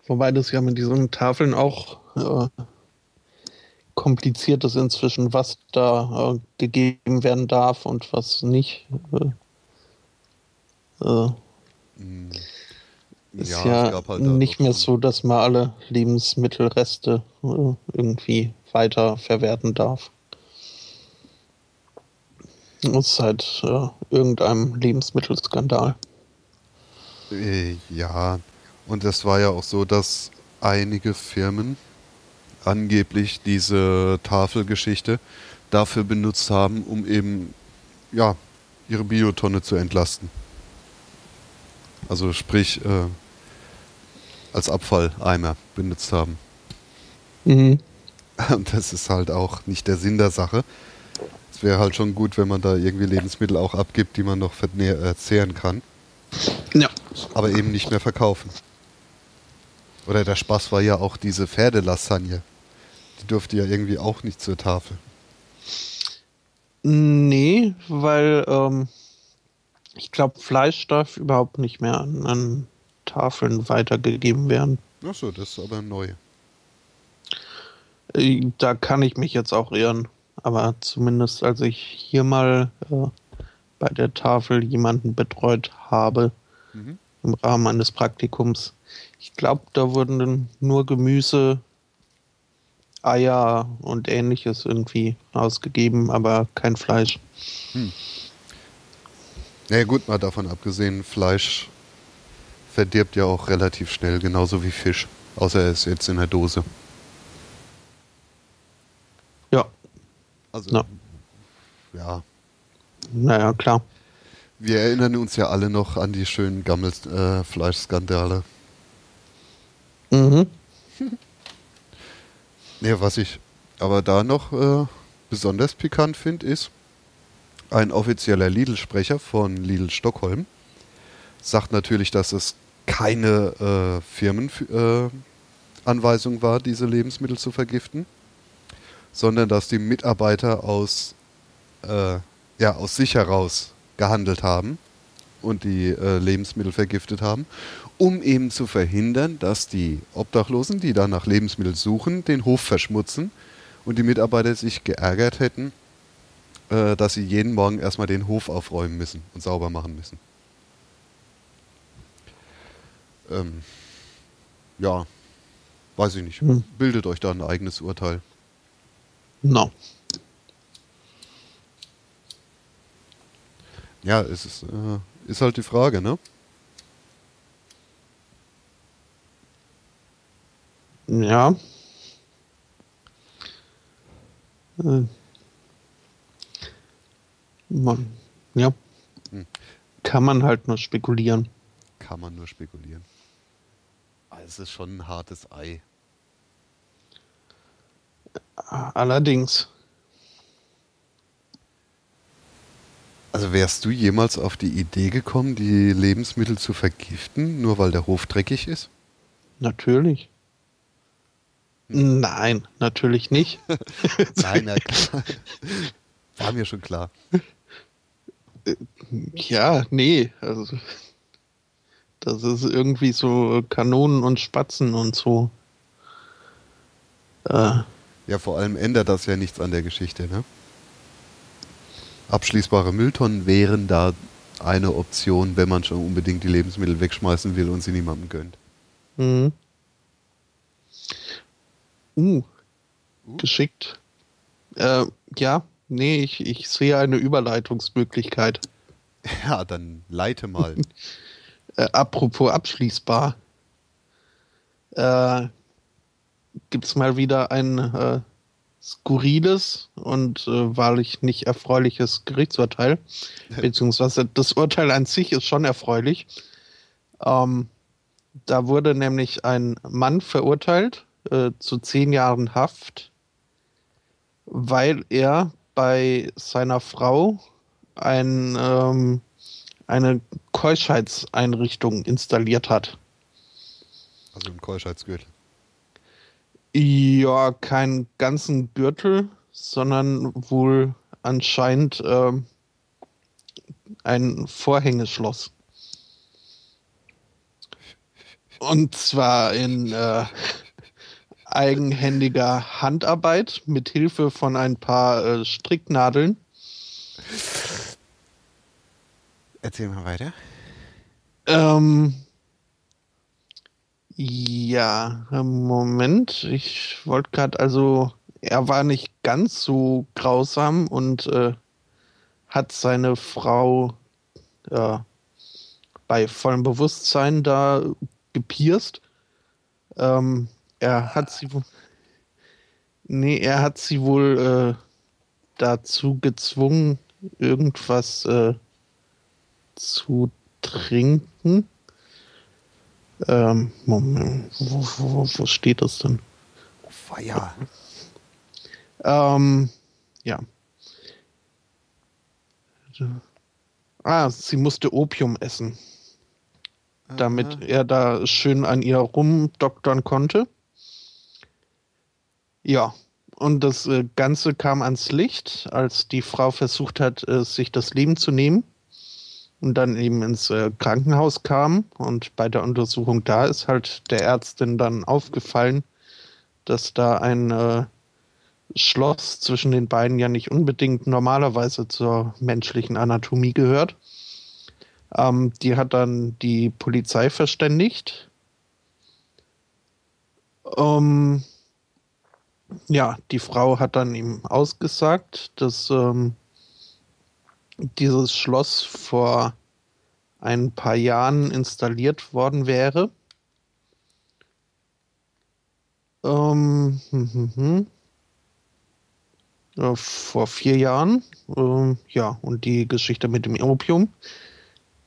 [SPEAKER 2] Wobei das ja mit diesen Tafeln auch äh, kompliziert ist inzwischen, was da äh, gegeben werden darf und was nicht. Äh, äh, ist ja,
[SPEAKER 1] gab halt
[SPEAKER 2] nicht mehr so, dass man alle Lebensmittelreste äh, irgendwie weiter verwerten darf. Das ist seit äh, irgendeinem Lebensmittelskandal.
[SPEAKER 1] Äh, Ja, und das war ja auch so, dass einige Firmen angeblich diese Tafelgeschichte dafür benutzt haben, um eben ja ihre Biotonne zu entlasten. Also sprich äh, als Abfalleimer benutzt haben.
[SPEAKER 2] Mhm.
[SPEAKER 1] Und (laughs) das ist halt auch nicht der Sinn der Sache. Es wäre halt schon gut, wenn man da irgendwie Lebensmittel auch abgibt, die man noch vernähr- äh, zehren kann.
[SPEAKER 2] Ja.
[SPEAKER 1] aber eben nicht mehr verkaufen. Oder der Spaß war ja auch diese Pferdelasagne. Die durfte ja irgendwie auch nicht zur Tafel.
[SPEAKER 2] Nee, weil ähm, ich glaube, Fleisch darf überhaupt nicht mehr an, an Tafeln weitergegeben werden.
[SPEAKER 1] Achso, das ist aber neu.
[SPEAKER 2] Äh, Da kann ich mich jetzt auch irren. Aber zumindest als ich hier mal äh, bei der Tafel jemanden betreut habe
[SPEAKER 1] Mhm.
[SPEAKER 2] im Rahmen eines Praktikums, ich glaube, da wurden dann nur Gemüse, Eier und ähnliches irgendwie ausgegeben, aber kein Fleisch.
[SPEAKER 1] Naja gut, mal davon abgesehen, Fleisch verdirbt ja auch relativ schnell, genauso wie Fisch. Außer er ist jetzt in der Dose.
[SPEAKER 2] Ja,
[SPEAKER 1] Also,
[SPEAKER 2] Ja.
[SPEAKER 1] ja.
[SPEAKER 2] naja, klar.
[SPEAKER 1] Wir erinnern uns ja alle noch an die schönen Gammelfleischskandale.
[SPEAKER 2] Mhm. (laughs)
[SPEAKER 1] Ja, was ich aber da noch äh, besonders pikant finde, ist, ein offizieller Lidl-Sprecher von Lidl Stockholm sagt natürlich, dass es keine äh, Firmenanweisung äh, war, diese Lebensmittel zu vergiften, sondern dass die Mitarbeiter aus, äh, ja, aus sich heraus gehandelt haben und die äh, Lebensmittel vergiftet haben, um eben zu verhindern, dass die Obdachlosen, die da nach Lebensmitteln suchen, den Hof verschmutzen und die Mitarbeiter sich geärgert hätten, äh, dass sie jeden Morgen erstmal den Hof aufräumen müssen und sauber machen müssen. Ähm, ja, weiß ich nicht.
[SPEAKER 2] Hm.
[SPEAKER 1] Bildet euch da ein eigenes Urteil.
[SPEAKER 2] No.
[SPEAKER 1] Ja, es ist, äh, ist halt die Frage, ne?
[SPEAKER 2] Ja. Äh. Man, ja.
[SPEAKER 1] Hm.
[SPEAKER 2] Kann man halt nur spekulieren.
[SPEAKER 1] Kann man nur spekulieren. Aber Es ist schon ein hartes Ei.
[SPEAKER 2] Allerdings.
[SPEAKER 1] Also wärst du jemals auf die Idee gekommen, die Lebensmittel zu vergiften, nur weil der Hof dreckig ist?
[SPEAKER 2] Natürlich. Nein, natürlich nicht. (laughs)
[SPEAKER 1] Nein, na (laughs) klar. War mir schon klar.
[SPEAKER 2] Ja, nee. Also, das ist irgendwie so Kanonen und Spatzen und so. Äh,
[SPEAKER 1] Ja, vor allem ändert das ja nichts an der Geschichte, ne? Abschließbare Mülltonnen wären da eine Option, wenn man schon unbedingt die Lebensmittel wegschmeißen will und sie niemandem gönnt.
[SPEAKER 2] mhm. Uh, geschickt. Äh, ja, nee, ich, ich sehe eine Überleitungsmöglichkeit.
[SPEAKER 1] Ja, dann leite mal. (laughs)
[SPEAKER 2] Äh, apropos abschließbar. Äh, Gibt es mal wieder ein äh, skurriles und äh, wahrlich nicht erfreuliches Gerichtsurteil. (laughs) Beziehungsweise das Urteil an sich ist schon erfreulich. Ähm, da wurde nämlich ein Mann verurteilt äh, zu zehn Jahren Haft, weil er bei seiner Frau ein, ähm, eine Keuschheitseinrichtung installiert hat.
[SPEAKER 1] Also im Keuschheitsgürtel.
[SPEAKER 2] Ja, keinen ganzen Gürtel, sondern wohl anscheinend äh, ein Vorhängeschloss. (laughs) Und zwar in äh, eigenhändiger Handarbeit mit Hilfe von ein paar äh, Stricknadeln.
[SPEAKER 1] Erzähl mal weiter.
[SPEAKER 2] Ähm, ja, Moment. Ich wollte gerade, also, er war nicht ganz so grausam und äh, hat seine Frau äh, bei vollem Bewusstsein da gepierst. Ähm, er hat sie wohl. Nee, er hat sie wohl äh, dazu gezwungen, irgendwas äh, zu trinken. Ähm, Moment, wo, wo, wo steht das denn?
[SPEAKER 1] Feier.
[SPEAKER 2] Ähm, ja. Ah, sie musste Opium essen, damit er da schön an ihr rumdoktern konnte. Ja, und das äh, Ganze kam ans Licht, als die Frau versucht hat, äh, sich das Leben zu nehmen und dann eben ins äh, Krankenhaus kam. Und bei der Untersuchung da ist halt der Ärztin dann aufgefallen, dass da ein Schloss zwischen den beiden ja nicht unbedingt normalerweise zur menschlichen Anatomie gehört. Ähm, die hat dann die Polizei verständigt. Ähm, ja, die Frau hat dann ihm ausgesagt, dass ähm, dieses Schloss vor ein paar Jahren installiert worden wäre. Ähm, hm, hm, hm. Äh, vor vier Jahren. Äh, ja, und die Geschichte mit dem Opium.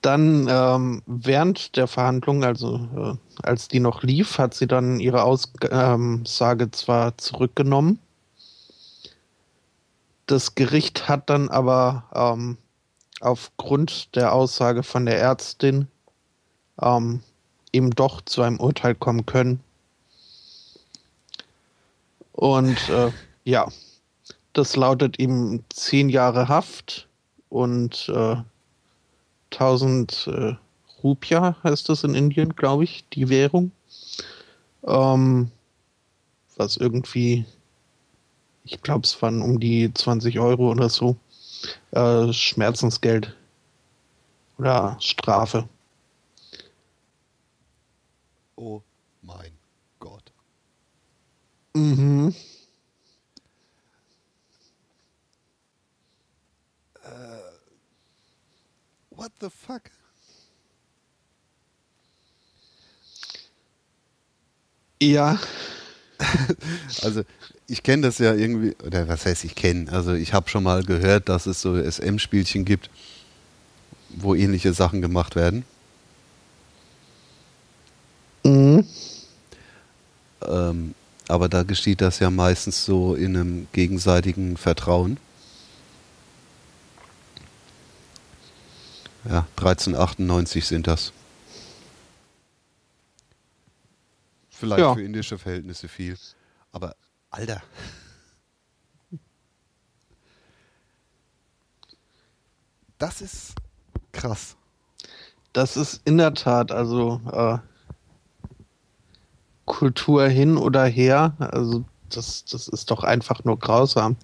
[SPEAKER 2] Dann ähm, während der Verhandlung, also äh, als die noch lief, hat sie dann ihre Aussage zwar zurückgenommen. Das Gericht hat dann aber ähm, aufgrund der Aussage von der Ärztin ähm, eben doch zu einem Urteil kommen können. Und äh, ja, das lautet ihm zehn Jahre Haft und äh, 1000 äh, Rupia heißt das in Indien, glaube ich, die Währung. Ähm, was irgendwie, ich glaube, es waren um die 20 Euro oder so. Äh, Schmerzensgeld oder Strafe.
[SPEAKER 1] Oh mein Gott.
[SPEAKER 2] Mhm.
[SPEAKER 1] What the fuck?
[SPEAKER 2] Ja. (laughs)
[SPEAKER 1] also ich kenne das ja irgendwie, oder was heißt ich kenne, also ich habe schon mal gehört, dass es so SM-Spielchen gibt, wo ähnliche Sachen gemacht werden.
[SPEAKER 2] Mhm.
[SPEAKER 1] Ähm, aber da geschieht das ja meistens so in einem gegenseitigen Vertrauen. Ja, 1398 sind das. Vielleicht ja. für indische Verhältnisse viel. Aber Alter. Das ist krass.
[SPEAKER 2] Das ist in der Tat, also äh, Kultur hin oder her, also das, das ist doch einfach nur grausam.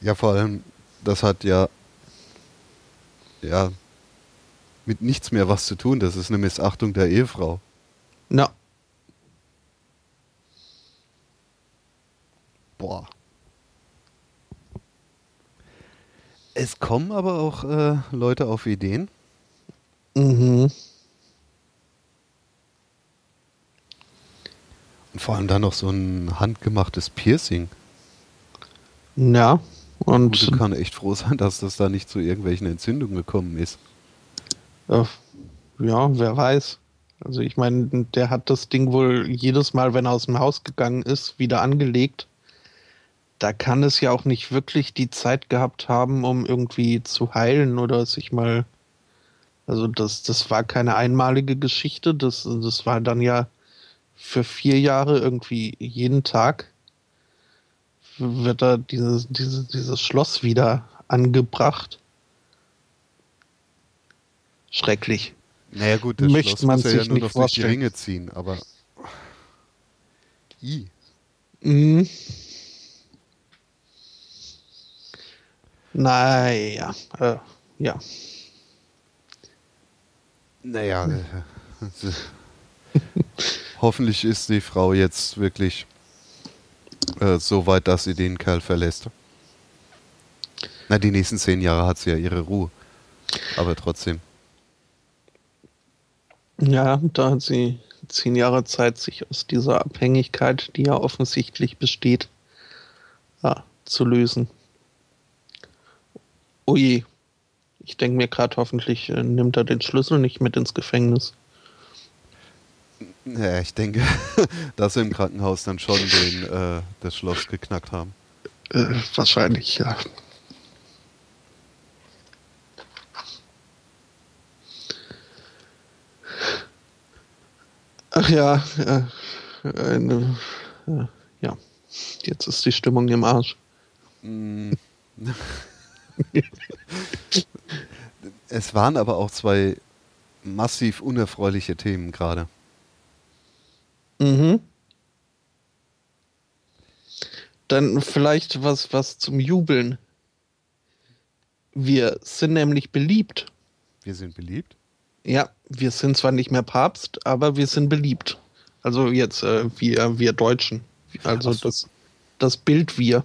[SPEAKER 1] Ja, vor allem, das hat ja ja, mit nichts mehr was zu tun. Das ist eine Missachtung der Ehefrau.
[SPEAKER 2] Na.
[SPEAKER 1] Boah. Es kommen aber auch äh, Leute auf Ideen.
[SPEAKER 2] Mhm.
[SPEAKER 1] Und vor allem dann noch so ein handgemachtes Piercing.
[SPEAKER 2] Ja. Und
[SPEAKER 1] Gute kann echt froh sein, dass das da nicht zu irgendwelchen Entzündungen gekommen ist.
[SPEAKER 2] Ja, wer weiß. Also ich meine, der hat das Ding wohl jedes Mal, wenn er aus dem Haus gegangen ist, wieder angelegt. Da kann es ja auch nicht wirklich die Zeit gehabt haben, um irgendwie zu heilen oder sich mal Also das, das war keine einmalige Geschichte, das, das war dann ja für vier Jahre irgendwie jeden Tag wird da dieses, dieses, dieses Schloss wieder angebracht. Schrecklich.
[SPEAKER 1] Naja gut, das
[SPEAKER 2] Möchte
[SPEAKER 1] Schloss
[SPEAKER 2] man
[SPEAKER 1] muss er ja
[SPEAKER 2] sich
[SPEAKER 1] nur noch durch die
[SPEAKER 2] vorstellen.
[SPEAKER 1] Ringe ziehen, aber... I.
[SPEAKER 2] Mhm. Naja, äh, ja.
[SPEAKER 1] Naja, äh, (laughs) hoffentlich ist die Frau jetzt wirklich äh, so weit, dass sie den Kerl verlässt. Na, die nächsten zehn Jahre hat sie ja ihre Ruhe. Aber trotzdem.
[SPEAKER 2] Ja, da hat sie zehn Jahre Zeit, sich aus dieser Abhängigkeit, die ja offensichtlich besteht, ja, zu lösen. Ui, ich denke mir gerade, hoffentlich äh, nimmt er den Schlüssel nicht mit ins Gefängnis.
[SPEAKER 1] Ja, ich denke, (laughs) dass sie im Krankenhaus dann schon den, äh, das Schloss geknackt haben.
[SPEAKER 2] Äh, wahrscheinlich, ja. Ach ja, äh, eine, äh, ja, jetzt ist die Stimmung im Arsch.
[SPEAKER 1] Mm. (laughs) es waren aber auch zwei massiv unerfreuliche Themen gerade.
[SPEAKER 2] Mhm. Dann vielleicht was, was zum Jubeln. Wir sind nämlich beliebt.
[SPEAKER 1] Wir sind beliebt.
[SPEAKER 2] Ja, wir sind zwar nicht mehr Papst, aber wir sind beliebt. Also jetzt äh, wir, wir Deutschen. Also
[SPEAKER 1] so.
[SPEAKER 2] das, das Bild wir.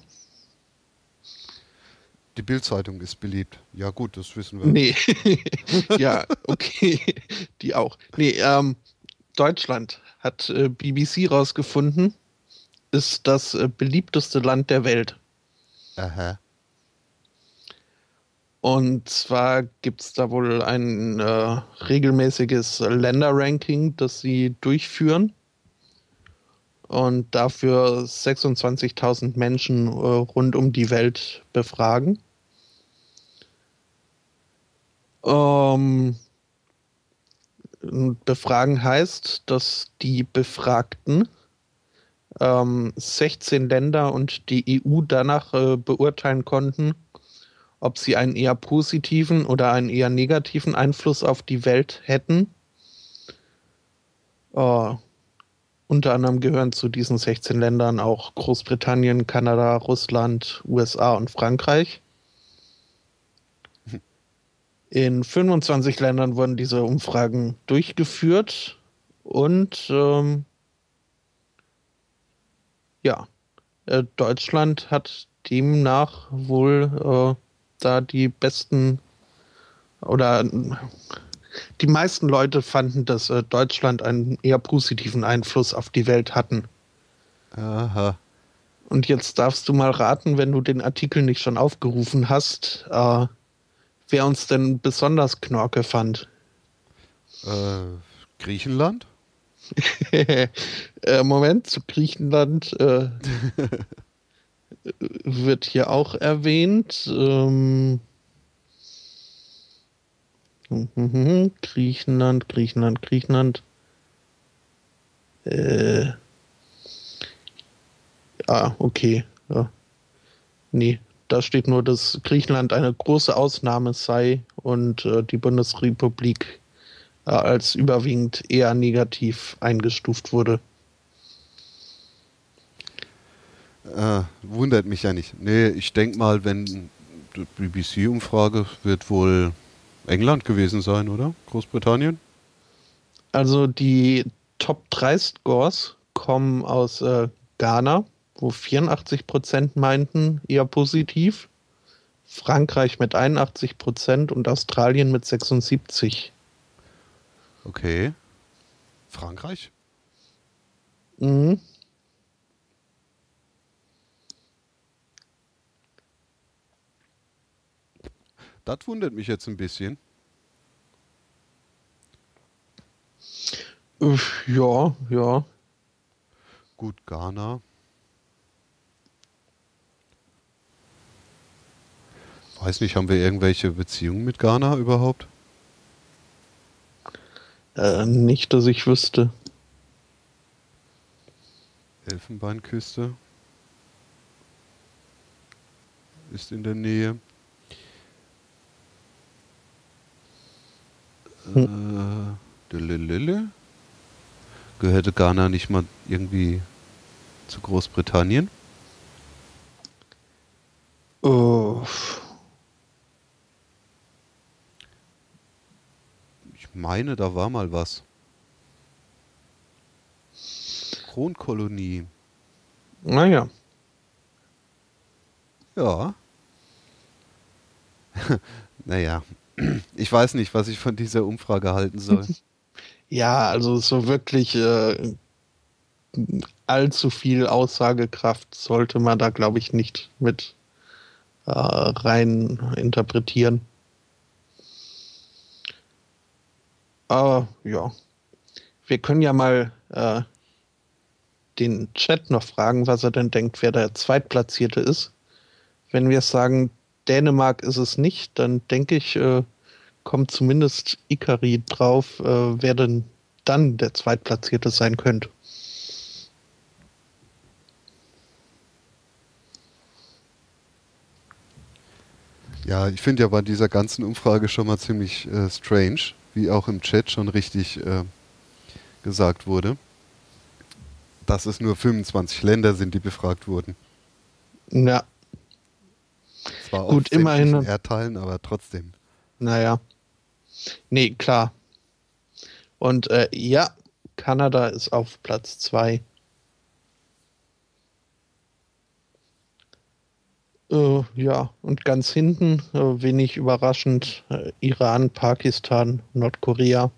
[SPEAKER 1] Die Bildzeitung ist beliebt. Ja gut, das wissen wir.
[SPEAKER 2] Nee. (laughs) ja, okay. Die auch. Nee, ähm, Deutschland hat äh, BBC rausgefunden, ist das äh, beliebteste Land der Welt.
[SPEAKER 1] Aha.
[SPEAKER 2] Und zwar gibt es da wohl ein äh, regelmäßiges Länderranking, das sie durchführen und dafür 26.000 Menschen äh, rund um die Welt befragen. Ähm, befragen heißt, dass die Befragten ähm, 16 Länder und die EU danach äh, beurteilen konnten, ob sie einen eher positiven oder einen eher negativen Einfluss auf die Welt hätten. Äh, unter anderem gehören zu diesen 16 Ländern auch Großbritannien, Kanada, Russland, USA und Frankreich. In 25 Ländern wurden diese Umfragen durchgeführt und ähm, ja, äh, Deutschland hat demnach wohl äh, da die besten oder die meisten Leute fanden, dass äh, Deutschland einen eher positiven Einfluss auf die Welt hatten.
[SPEAKER 1] Aha.
[SPEAKER 2] Und jetzt darfst du mal raten, wenn du den Artikel nicht schon aufgerufen hast, äh, wer uns denn besonders Knorke fand.
[SPEAKER 1] Äh, Griechenland? (laughs)
[SPEAKER 2] äh, Moment, zu Griechenland äh, (laughs) wird hier auch erwähnt. Ähm, Griechenland, Griechenland, Griechenland. Äh, ah, okay. Ja. Nee, da steht nur, dass Griechenland eine große Ausnahme sei und äh, die Bundesrepublik äh, als überwiegend eher negativ eingestuft wurde.
[SPEAKER 1] Äh, wundert mich ja nicht. Nee, ich denke mal, wenn die BBC-Umfrage wird wohl England gewesen sein, oder? Großbritannien?
[SPEAKER 2] Also die Top 3 Scores kommen aus äh, Ghana, wo 84% meinten eher positiv, Frankreich mit 81% und Australien mit 76%.
[SPEAKER 1] Okay. Frankreich?
[SPEAKER 2] Mhm.
[SPEAKER 1] Das wundert mich jetzt ein bisschen.
[SPEAKER 2] Äh, Ja, ja.
[SPEAKER 1] Gut, Ghana. Weiß nicht, haben wir irgendwelche Beziehungen mit Ghana überhaupt?
[SPEAKER 2] Äh, nicht, dass ich wüsste.
[SPEAKER 1] Elfenbeinküste ist in der Nähe. Hm. Äh, Gehörte Ghana nicht mal irgendwie zu Großbritannien?
[SPEAKER 2] Oh.
[SPEAKER 1] Meine, da war mal was. Kronkolonie.
[SPEAKER 2] Naja.
[SPEAKER 1] Ja. (laughs) naja. Ich weiß nicht, was ich von dieser Umfrage halten soll. (laughs)
[SPEAKER 2] Ja, also so wirklich äh, allzu viel Aussagekraft sollte man da, glaube ich, nicht mit äh, rein interpretieren. Aber ja, wir können ja mal äh, den Chat noch fragen, was er denn denkt, wer der Zweitplatzierte ist. Wenn wir sagen, Dänemark ist es nicht, dann denke ich, äh, kommt zumindest Ikari drauf, äh, wer denn dann der Zweitplatzierte sein könnte.
[SPEAKER 1] Ja, ich finde ja bei dieser ganzen Umfrage schon mal ziemlich äh, strange, wie auch im Chat schon richtig äh, gesagt wurde, dass es nur 25 Länder sind, die befragt wurden.
[SPEAKER 2] Ja.
[SPEAKER 1] Zwar
[SPEAKER 2] Gut, immerhin.
[SPEAKER 1] Erdteilen, aber trotzdem.
[SPEAKER 2] Naja. Nee, klar. Und äh, ja, Kanada ist auf Platz 2. Äh, ja, und ganz hinten, äh, wenig überraschend, äh, Iran, Pakistan, Nordkorea.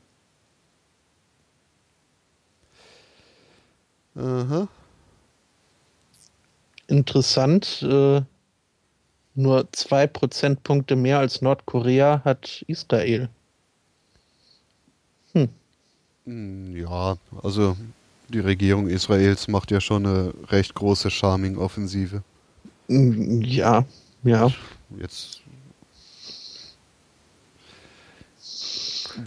[SPEAKER 1] Aha.
[SPEAKER 2] Interessant, äh, nur zwei Prozentpunkte mehr als Nordkorea hat Israel.
[SPEAKER 1] Hm. hm ja, also die Regierung Israels macht ja schon eine recht große Charming-Offensive.
[SPEAKER 2] Hm, ja, ja.
[SPEAKER 1] Jetzt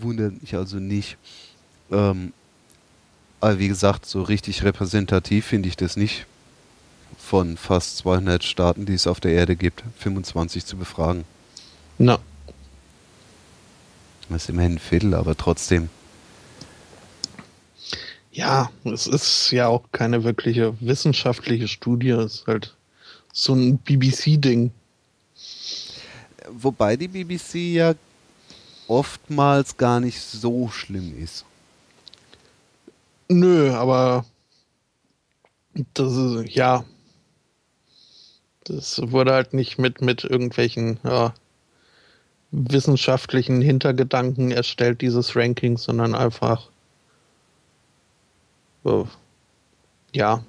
[SPEAKER 1] wundert mich also nicht. Ähm, aber wie gesagt, so richtig repräsentativ finde ich das nicht von fast 200 Staaten, die es auf der Erde gibt, 25 zu befragen.
[SPEAKER 2] Na.
[SPEAKER 1] Das ist immerhin ein Viertel, aber trotzdem.
[SPEAKER 2] Ja, es ist ja auch keine wirkliche wissenschaftliche Studie, es ist halt so ein BBC-Ding.
[SPEAKER 1] Wobei die BBC ja oftmals gar nicht so schlimm ist.
[SPEAKER 2] Nö, aber das ist, ja, das wurde halt nicht mit, mit irgendwelchen ja, wissenschaftlichen Hintergedanken erstellt, dieses Ranking, sondern einfach so, ja,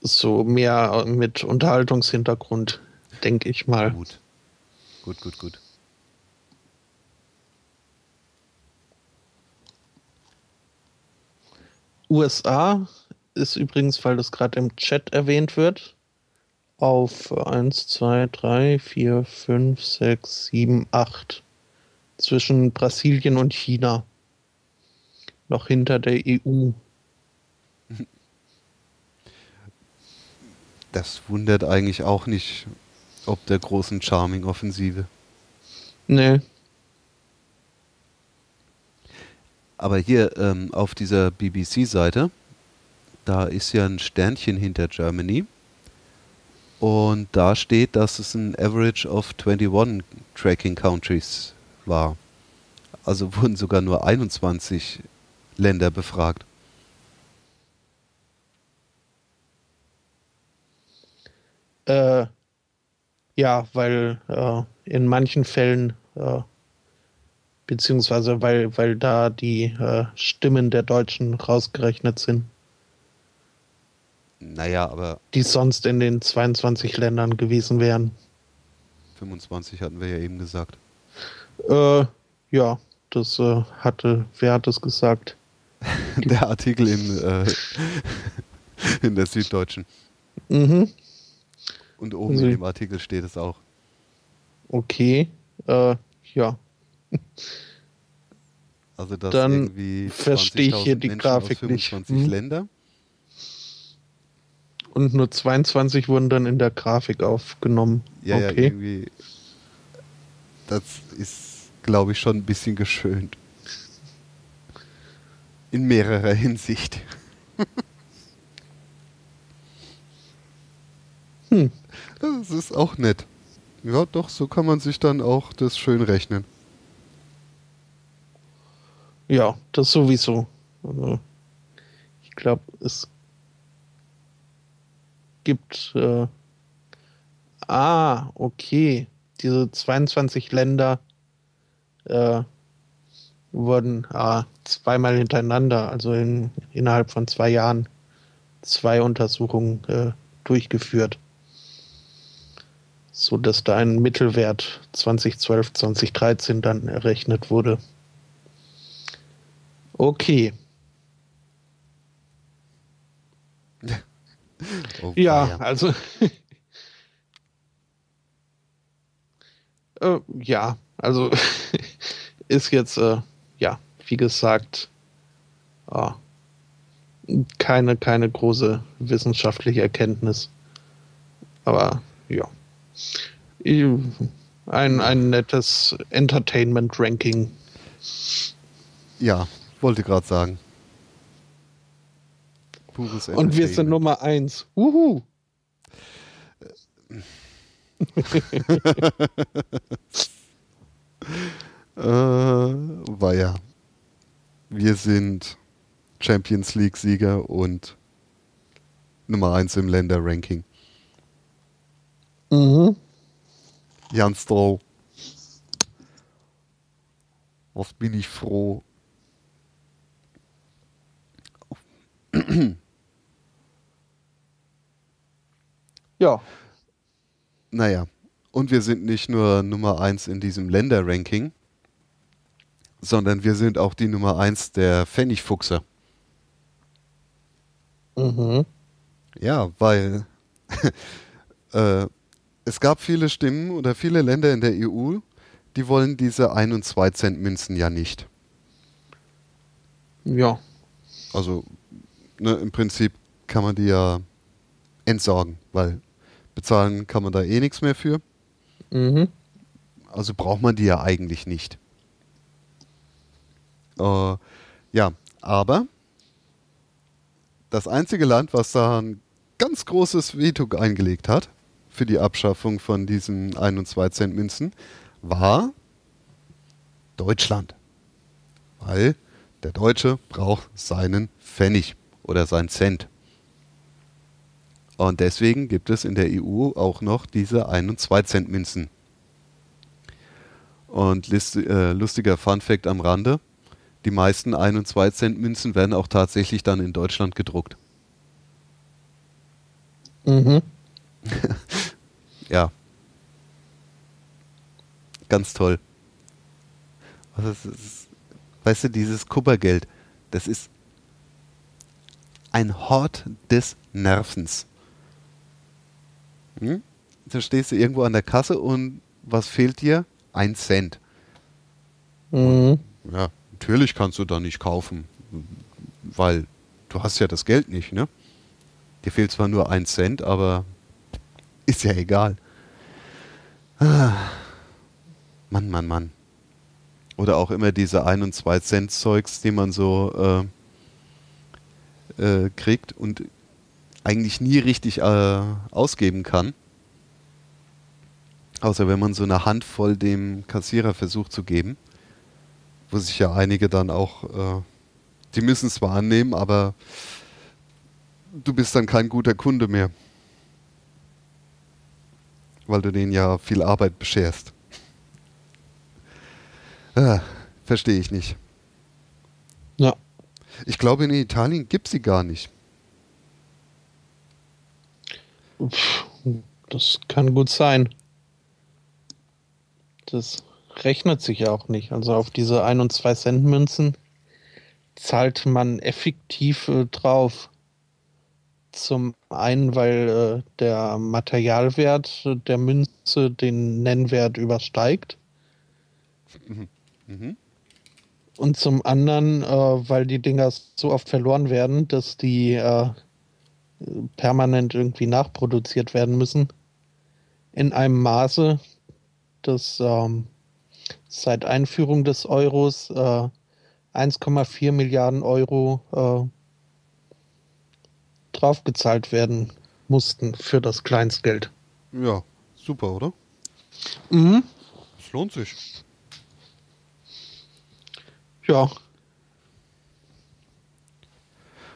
[SPEAKER 2] so mehr mit Unterhaltungshintergrund, denke ich mal.
[SPEAKER 1] Gut, gut, gut, gut.
[SPEAKER 2] USA ist übrigens, weil das gerade im Chat erwähnt wird, auf 1, 2, 3, 4, 5, 6, 7, 8 zwischen Brasilien und China. Noch hinter der EU.
[SPEAKER 1] Das wundert eigentlich auch nicht, ob der großen Charming-Offensive.
[SPEAKER 2] Nee.
[SPEAKER 1] Aber hier ähm, auf dieser BBC-Seite, da ist ja ein Sternchen hinter Germany. Und da steht, dass es ein Average of 21 Tracking Countries war. Also (laughs) wurden sogar nur 21 Länder befragt.
[SPEAKER 2] Äh, ja, weil äh, in manchen Fällen, äh, beziehungsweise weil, weil da die äh, Stimmen der Deutschen rausgerechnet sind.
[SPEAKER 1] Naja, aber.
[SPEAKER 2] Die sonst in den 22 Ländern gewesen wären.
[SPEAKER 1] 25 hatten wir ja eben gesagt.
[SPEAKER 2] Äh, ja, das äh, hatte, wer hat das gesagt? (laughs)
[SPEAKER 1] der Artikel in, äh, (laughs) in der Süddeutschen.
[SPEAKER 2] Mhm.
[SPEAKER 1] Und oben also, in dem Artikel steht es auch.
[SPEAKER 2] Okay, äh, ja.
[SPEAKER 1] Also das
[SPEAKER 2] Dann
[SPEAKER 1] irgendwie
[SPEAKER 2] verstehe ich hier
[SPEAKER 1] 20.000
[SPEAKER 2] die
[SPEAKER 1] Menschen
[SPEAKER 2] Grafik
[SPEAKER 1] aus
[SPEAKER 2] nicht.
[SPEAKER 1] 25
[SPEAKER 2] Hm.
[SPEAKER 1] Länder.
[SPEAKER 2] Und nur 22 wurden dann in der Grafik aufgenommen.
[SPEAKER 1] Ja, ja,
[SPEAKER 2] okay.
[SPEAKER 1] irgendwie. Das ist, glaube ich, schon ein bisschen geschönt. In mehrerer Hinsicht. (laughs)
[SPEAKER 2] Hm.
[SPEAKER 1] Das ist auch nett. Ja, doch, so kann man sich dann auch das schön rechnen.
[SPEAKER 2] Ja, das sowieso. Also, ich glaube, es gibt. Äh, ah, okay. Diese 22 Länder äh, wurden ah, zweimal hintereinander, also in, innerhalb von zwei Jahren, zwei Untersuchungen äh, durchgeführt. So dass da ein Mittelwert 2012, 2013 dann errechnet wurde. Okay. (laughs)
[SPEAKER 1] Oh,
[SPEAKER 2] Ja, also. (laughs) äh, ja, also (laughs) ist jetzt, äh, ja, wie gesagt, ah, keine, keine große wissenschaftliche Erkenntnis. Aber ja. Ein, ein nettes Entertainment-Ranking.
[SPEAKER 1] Ja, wollte gerade sagen. Pures
[SPEAKER 2] Und wir sind. Nummer eins. Uhu. (laughs)
[SPEAKER 1] Äh, war ja. Wir sind Champions League-Sieger und Nummer 1 im Länderranking.
[SPEAKER 2] Mhm.
[SPEAKER 1] Jan Stroh. Was bin ich froh. (clears throat)
[SPEAKER 2] Ja.
[SPEAKER 1] Naja, und wir sind nicht nur Nummer 1 in diesem Länderranking, sondern wir sind auch die Nummer 1 der Pfennigfuchser.
[SPEAKER 2] Mhm.
[SPEAKER 1] Ja, weil (laughs) äh, es gab viele Stimmen oder viele Länder in der EU, die wollen diese 1 und 2 Cent Münzen ja nicht.
[SPEAKER 2] Ja.
[SPEAKER 1] Also ne, im Prinzip kann man die ja entsorgen, weil bezahlen kann man da eh nichts mehr für.
[SPEAKER 2] Mhm.
[SPEAKER 1] Also braucht man die ja eigentlich nicht. Äh, ja, aber das einzige Land, was da ein ganz großes Veto eingelegt hat für die Abschaffung von diesen 1 und 2 Cent Münzen, war Deutschland. Weil der Deutsche braucht seinen Pfennig oder seinen Cent. Und deswegen gibt es in der EU auch noch diese 1 und 2 Cent Münzen. Und äh, lustiger Fun Fact am Rande: Die meisten 1 und 2 Cent Münzen werden auch tatsächlich dann in Deutschland gedruckt.
[SPEAKER 2] Mhm. (laughs)
[SPEAKER 1] Ja. Ganz toll. Es ist, weißt du, dieses Kuppergeld, das ist ein Hort des Nervens. Hm? Da stehst du irgendwo an der Kasse und was fehlt dir? Ein Cent.
[SPEAKER 2] Mhm.
[SPEAKER 1] Ja, natürlich kannst du da nicht kaufen, weil du hast ja das Geld nicht, ne? Dir fehlt zwar nur ein Cent, aber ist ja egal. Ah. Mann, Mann, Mann. Oder auch immer diese 1 und 2 Cent Zeugs, die man so äh, äh, kriegt und eigentlich nie richtig äh, ausgeben kann. Außer wenn man so eine Handvoll dem Kassierer versucht zu geben. Wo sich ja einige dann auch, äh, die müssen es zwar annehmen, aber du bist dann kein guter Kunde mehr. Weil du denen ja viel Arbeit bescherst. Ah, Verstehe ich nicht.
[SPEAKER 2] Ja.
[SPEAKER 1] Ich glaube, in Italien gibt sie gar nicht.
[SPEAKER 2] Das kann gut sein. Das rechnet sich ja auch nicht. Also auf diese 1 und 2 Cent Münzen zahlt man effektiv äh, drauf. Zum einen, weil äh, der Materialwert äh, der Münze den Nennwert übersteigt.
[SPEAKER 1] Mhm.
[SPEAKER 2] Und zum anderen, äh, weil die Dinger so oft verloren werden, dass die äh, permanent irgendwie nachproduziert werden müssen. In einem Maße, dass ähm, seit Einführung des Euros äh, 1,4 Milliarden Euro draufgezahlt werden mussten für das Kleinstgeld.
[SPEAKER 1] Ja, super, oder?
[SPEAKER 2] Mhm.
[SPEAKER 1] Es lohnt sich.
[SPEAKER 2] Ja.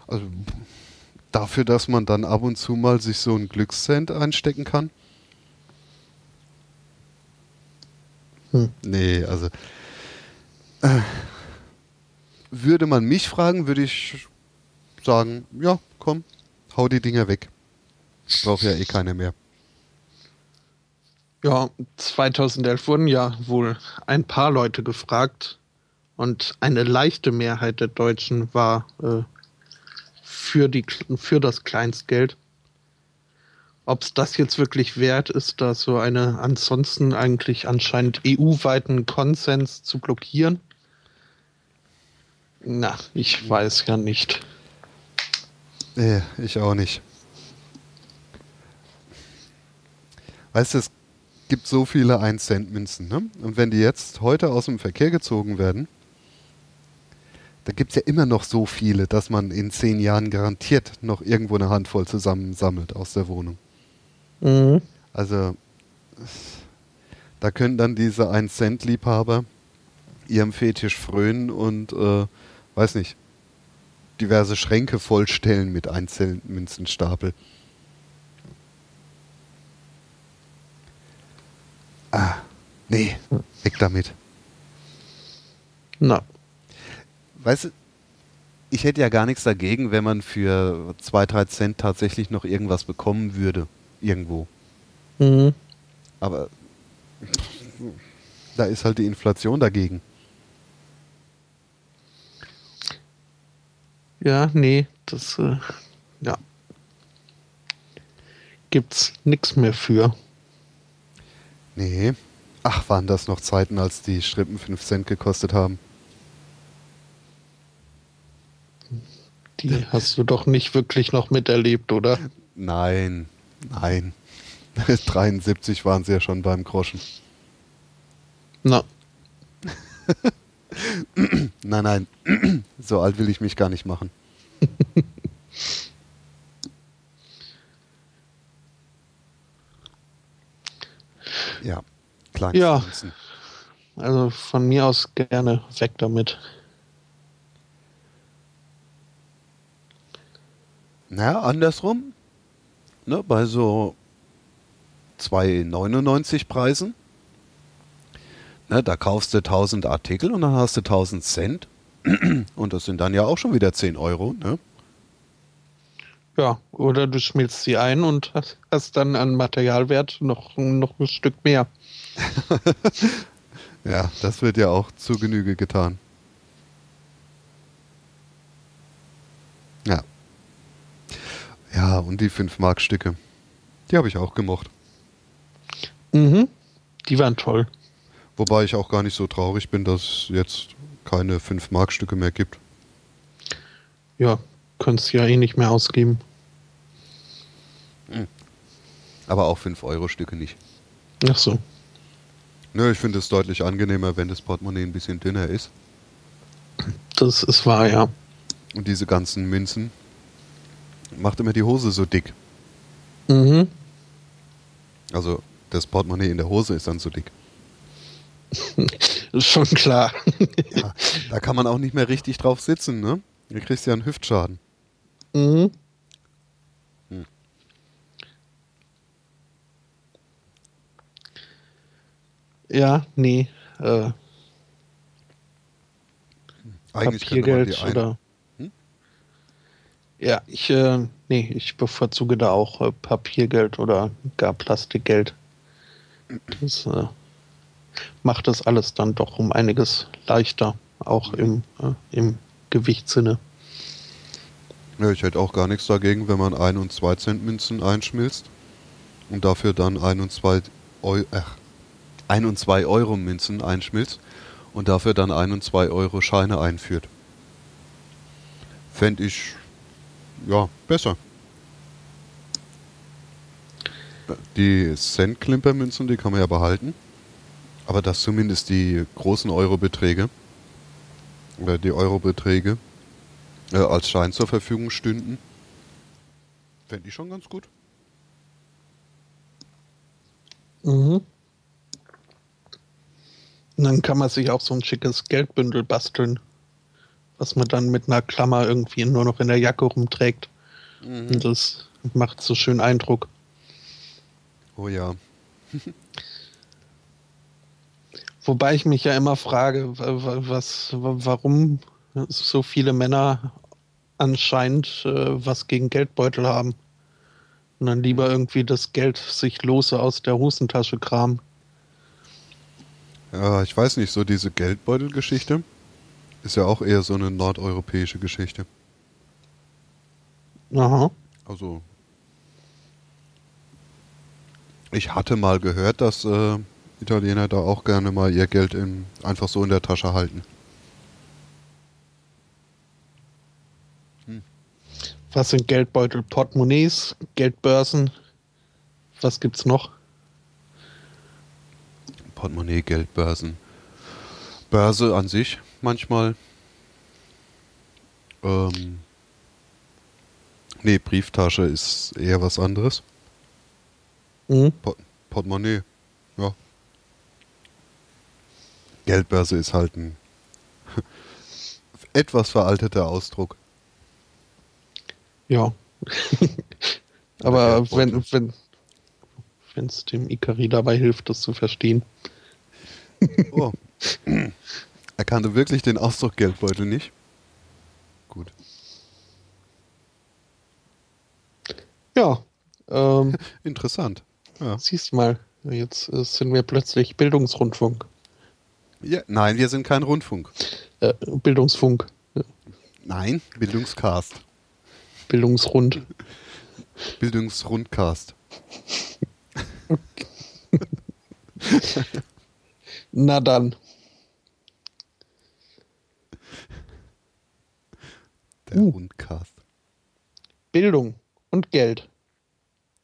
[SPEAKER 1] Also dafür, dass man dann ab und zu mal sich so einen Glückscent einstecken kann.
[SPEAKER 2] Hm.
[SPEAKER 1] Nee, also äh, würde man mich fragen, würde ich sagen, ja, komm, hau die Dinger weg. Braucht ja eh keiner mehr.
[SPEAKER 2] Ja, 2011 wurden ja wohl ein paar Leute gefragt und eine leichte Mehrheit der Deutschen war äh, für, die, für das Kleinstgeld. Ob es das jetzt wirklich wert ist, da so eine ansonsten eigentlich anscheinend EU-weiten Konsens zu blockieren? Na, ich weiß ja nicht.
[SPEAKER 1] Nee, ich auch nicht. Weißt du, es gibt so viele 1-Cent-Münzen, ne? Und wenn die jetzt heute aus dem Verkehr gezogen werden, da gibt es ja immer noch so viele, dass man in zehn Jahren garantiert noch irgendwo eine Handvoll zusammensammelt aus der Wohnung.
[SPEAKER 2] Mhm.
[SPEAKER 1] Also, da können dann diese 1-Cent-Liebhaber ihrem Fetisch frönen und, äh, weiß nicht, diverse Schränke vollstellen mit 1-Cent-Münzenstapel. Ah, nee, weg damit.
[SPEAKER 2] Na,
[SPEAKER 1] Weißt du, ich hätte ja gar nichts dagegen, wenn man für zwei, drei Cent tatsächlich noch irgendwas bekommen würde. Irgendwo.
[SPEAKER 2] mhm.
[SPEAKER 1] Aber da ist halt die Inflation dagegen.
[SPEAKER 2] Ja, nee, das, äh, ja. Gibt's nix mehr für.
[SPEAKER 1] Nee. Ach, waren das noch Zeiten, als die Schrippen 5 Cent gekostet haben?
[SPEAKER 2] Die hast du doch nicht wirklich noch miterlebt, oder?
[SPEAKER 1] Nein, nein. (laughs) 73 waren sie ja schon beim Groschen.
[SPEAKER 2] Na, (laughs) (coughs)
[SPEAKER 1] Nein, nein. (coughs) so alt will ich mich gar nicht machen. (laughs) ja, kleine
[SPEAKER 2] Ja.
[SPEAKER 1] Münzen.
[SPEAKER 2] also von mir aus gerne weg damit.
[SPEAKER 1] Naja, andersrum. Ne, bei so 2,99 Preisen. Ne, da kaufst du 1000 Artikel und dann hast du 1000 Cent. (clears throat) Und das sind dann ja auch schon wieder 10 Euro. Ne?
[SPEAKER 2] Ja, oder du schmilzt sie ein und hast, hast dann an Materialwert noch, noch ein Stück mehr. (laughs)
[SPEAKER 1] Ja, das wird ja auch zu Genüge getan. Ja. Ja, und die 5-Mark-Stücke. Die habe ich auch gemocht.
[SPEAKER 2] Mhm. Die waren toll.
[SPEAKER 1] Wobei ich auch gar nicht so traurig bin, dass es jetzt keine 5-Mark-Stücke mehr gibt.
[SPEAKER 2] Ja, könntest ja eh nicht mehr ausgeben.
[SPEAKER 1] Aber auch 5-Euro-Stücke nicht.
[SPEAKER 2] Ach so.
[SPEAKER 1] Nö, ich finde es deutlich angenehmer, wenn das Portemonnaie ein bisschen dünner ist.
[SPEAKER 2] Das ist wahr, ja.
[SPEAKER 1] Und diese ganzen Münzen macht immer die Hose so dick.
[SPEAKER 2] Mhm.
[SPEAKER 1] Also das Portemonnaie in der Hose ist dann so dick. (laughs)
[SPEAKER 2] Ist schon klar.
[SPEAKER 1] Ja, da kann man auch nicht mehr richtig drauf sitzen, ne? Du kriegst ja einen Hüftschaden.
[SPEAKER 2] Mhm.
[SPEAKER 1] Hm.
[SPEAKER 2] Ja, nee. Äh,
[SPEAKER 1] Eigentlich
[SPEAKER 2] Papiergeld oder.
[SPEAKER 1] Hm?
[SPEAKER 2] Ja, ich, äh, nee, ich bevorzuge da auch äh, Papiergeld oder gar Plastikgeld. Das äh, macht das alles dann doch um einiges leichter, auch im, äh, im Gewichtssinne.
[SPEAKER 1] Ja, ich hätte auch gar nichts dagegen, wenn man 1 und 2 Cent Münzen einschmilzt und dafür dann 1 und 2 Eu ach, 1 und 2 Euro Münzen einschmilzt und dafür dann 1 und 2 Euro Scheine einführt. Fände ich, ja, besser. Die Cent-Klimpermünzen, die kann man ja behalten. Aber dass zumindest die großen Eurobeträge oder die Eurobeträge äh, als Schein zur Verfügung stünden, fände ich schon ganz gut.
[SPEAKER 2] Mhm. Und dann kann man sich auch so ein schickes Geldbündel basteln, was man dann mit einer Klammer irgendwie nur noch in der Jacke rumträgt. Mhm. Und das macht so schön Eindruck.
[SPEAKER 1] Oh ja. (laughs)
[SPEAKER 2] Wobei ich mich ja immer frage, was, warum so viele Männer anscheinend äh, was gegen Geldbeutel haben. Und dann lieber irgendwie das Geld sich lose aus der Hosentasche kramen.
[SPEAKER 1] Ja, ich weiß nicht, so diese Geldbeutelgeschichte ist ja auch eher so eine nordeuropäische Geschichte.
[SPEAKER 2] Aha.
[SPEAKER 1] Also, ich hatte mal gehört, dass äh, Italiener da auch gerne mal ihr Geld in, einfach so in der Tasche halten.
[SPEAKER 2] Hm. Was sind Geldbeutel? Portemonnaies, Geldbörsen? Was gibt's noch?
[SPEAKER 1] Portemonnaie, Geldbörsen. Börse an sich manchmal. Ähm, nee, Brieftasche ist eher was anderes. Mhm. Port Portemonnaie, ja. Geldbörse ist halt ein (laughs) etwas veralteter Ausdruck.
[SPEAKER 2] Ja. (laughs) Aber wenn wenn wenn es dem Ikari dabei hilft, das zu verstehen. (laughs)
[SPEAKER 1] Oh. Er kannte wirklich den Ausdruck Geldbeutel nicht. Gut.
[SPEAKER 2] Ja. Ähm,
[SPEAKER 1] Interessant. Ja.
[SPEAKER 2] Siehst mal, jetzt äh, sind wir plötzlich Bildungsrundfunk.
[SPEAKER 1] Ja, nein, wir sind kein Rundfunk.
[SPEAKER 2] Äh, Bildungsfunk.
[SPEAKER 1] Nein, Bildungscast.
[SPEAKER 2] Bildungsrund.
[SPEAKER 1] Bildungsrundcast. (laughs)
[SPEAKER 2] Na dann.
[SPEAKER 1] Der uh. Rundcast.
[SPEAKER 2] Bildung und Geld.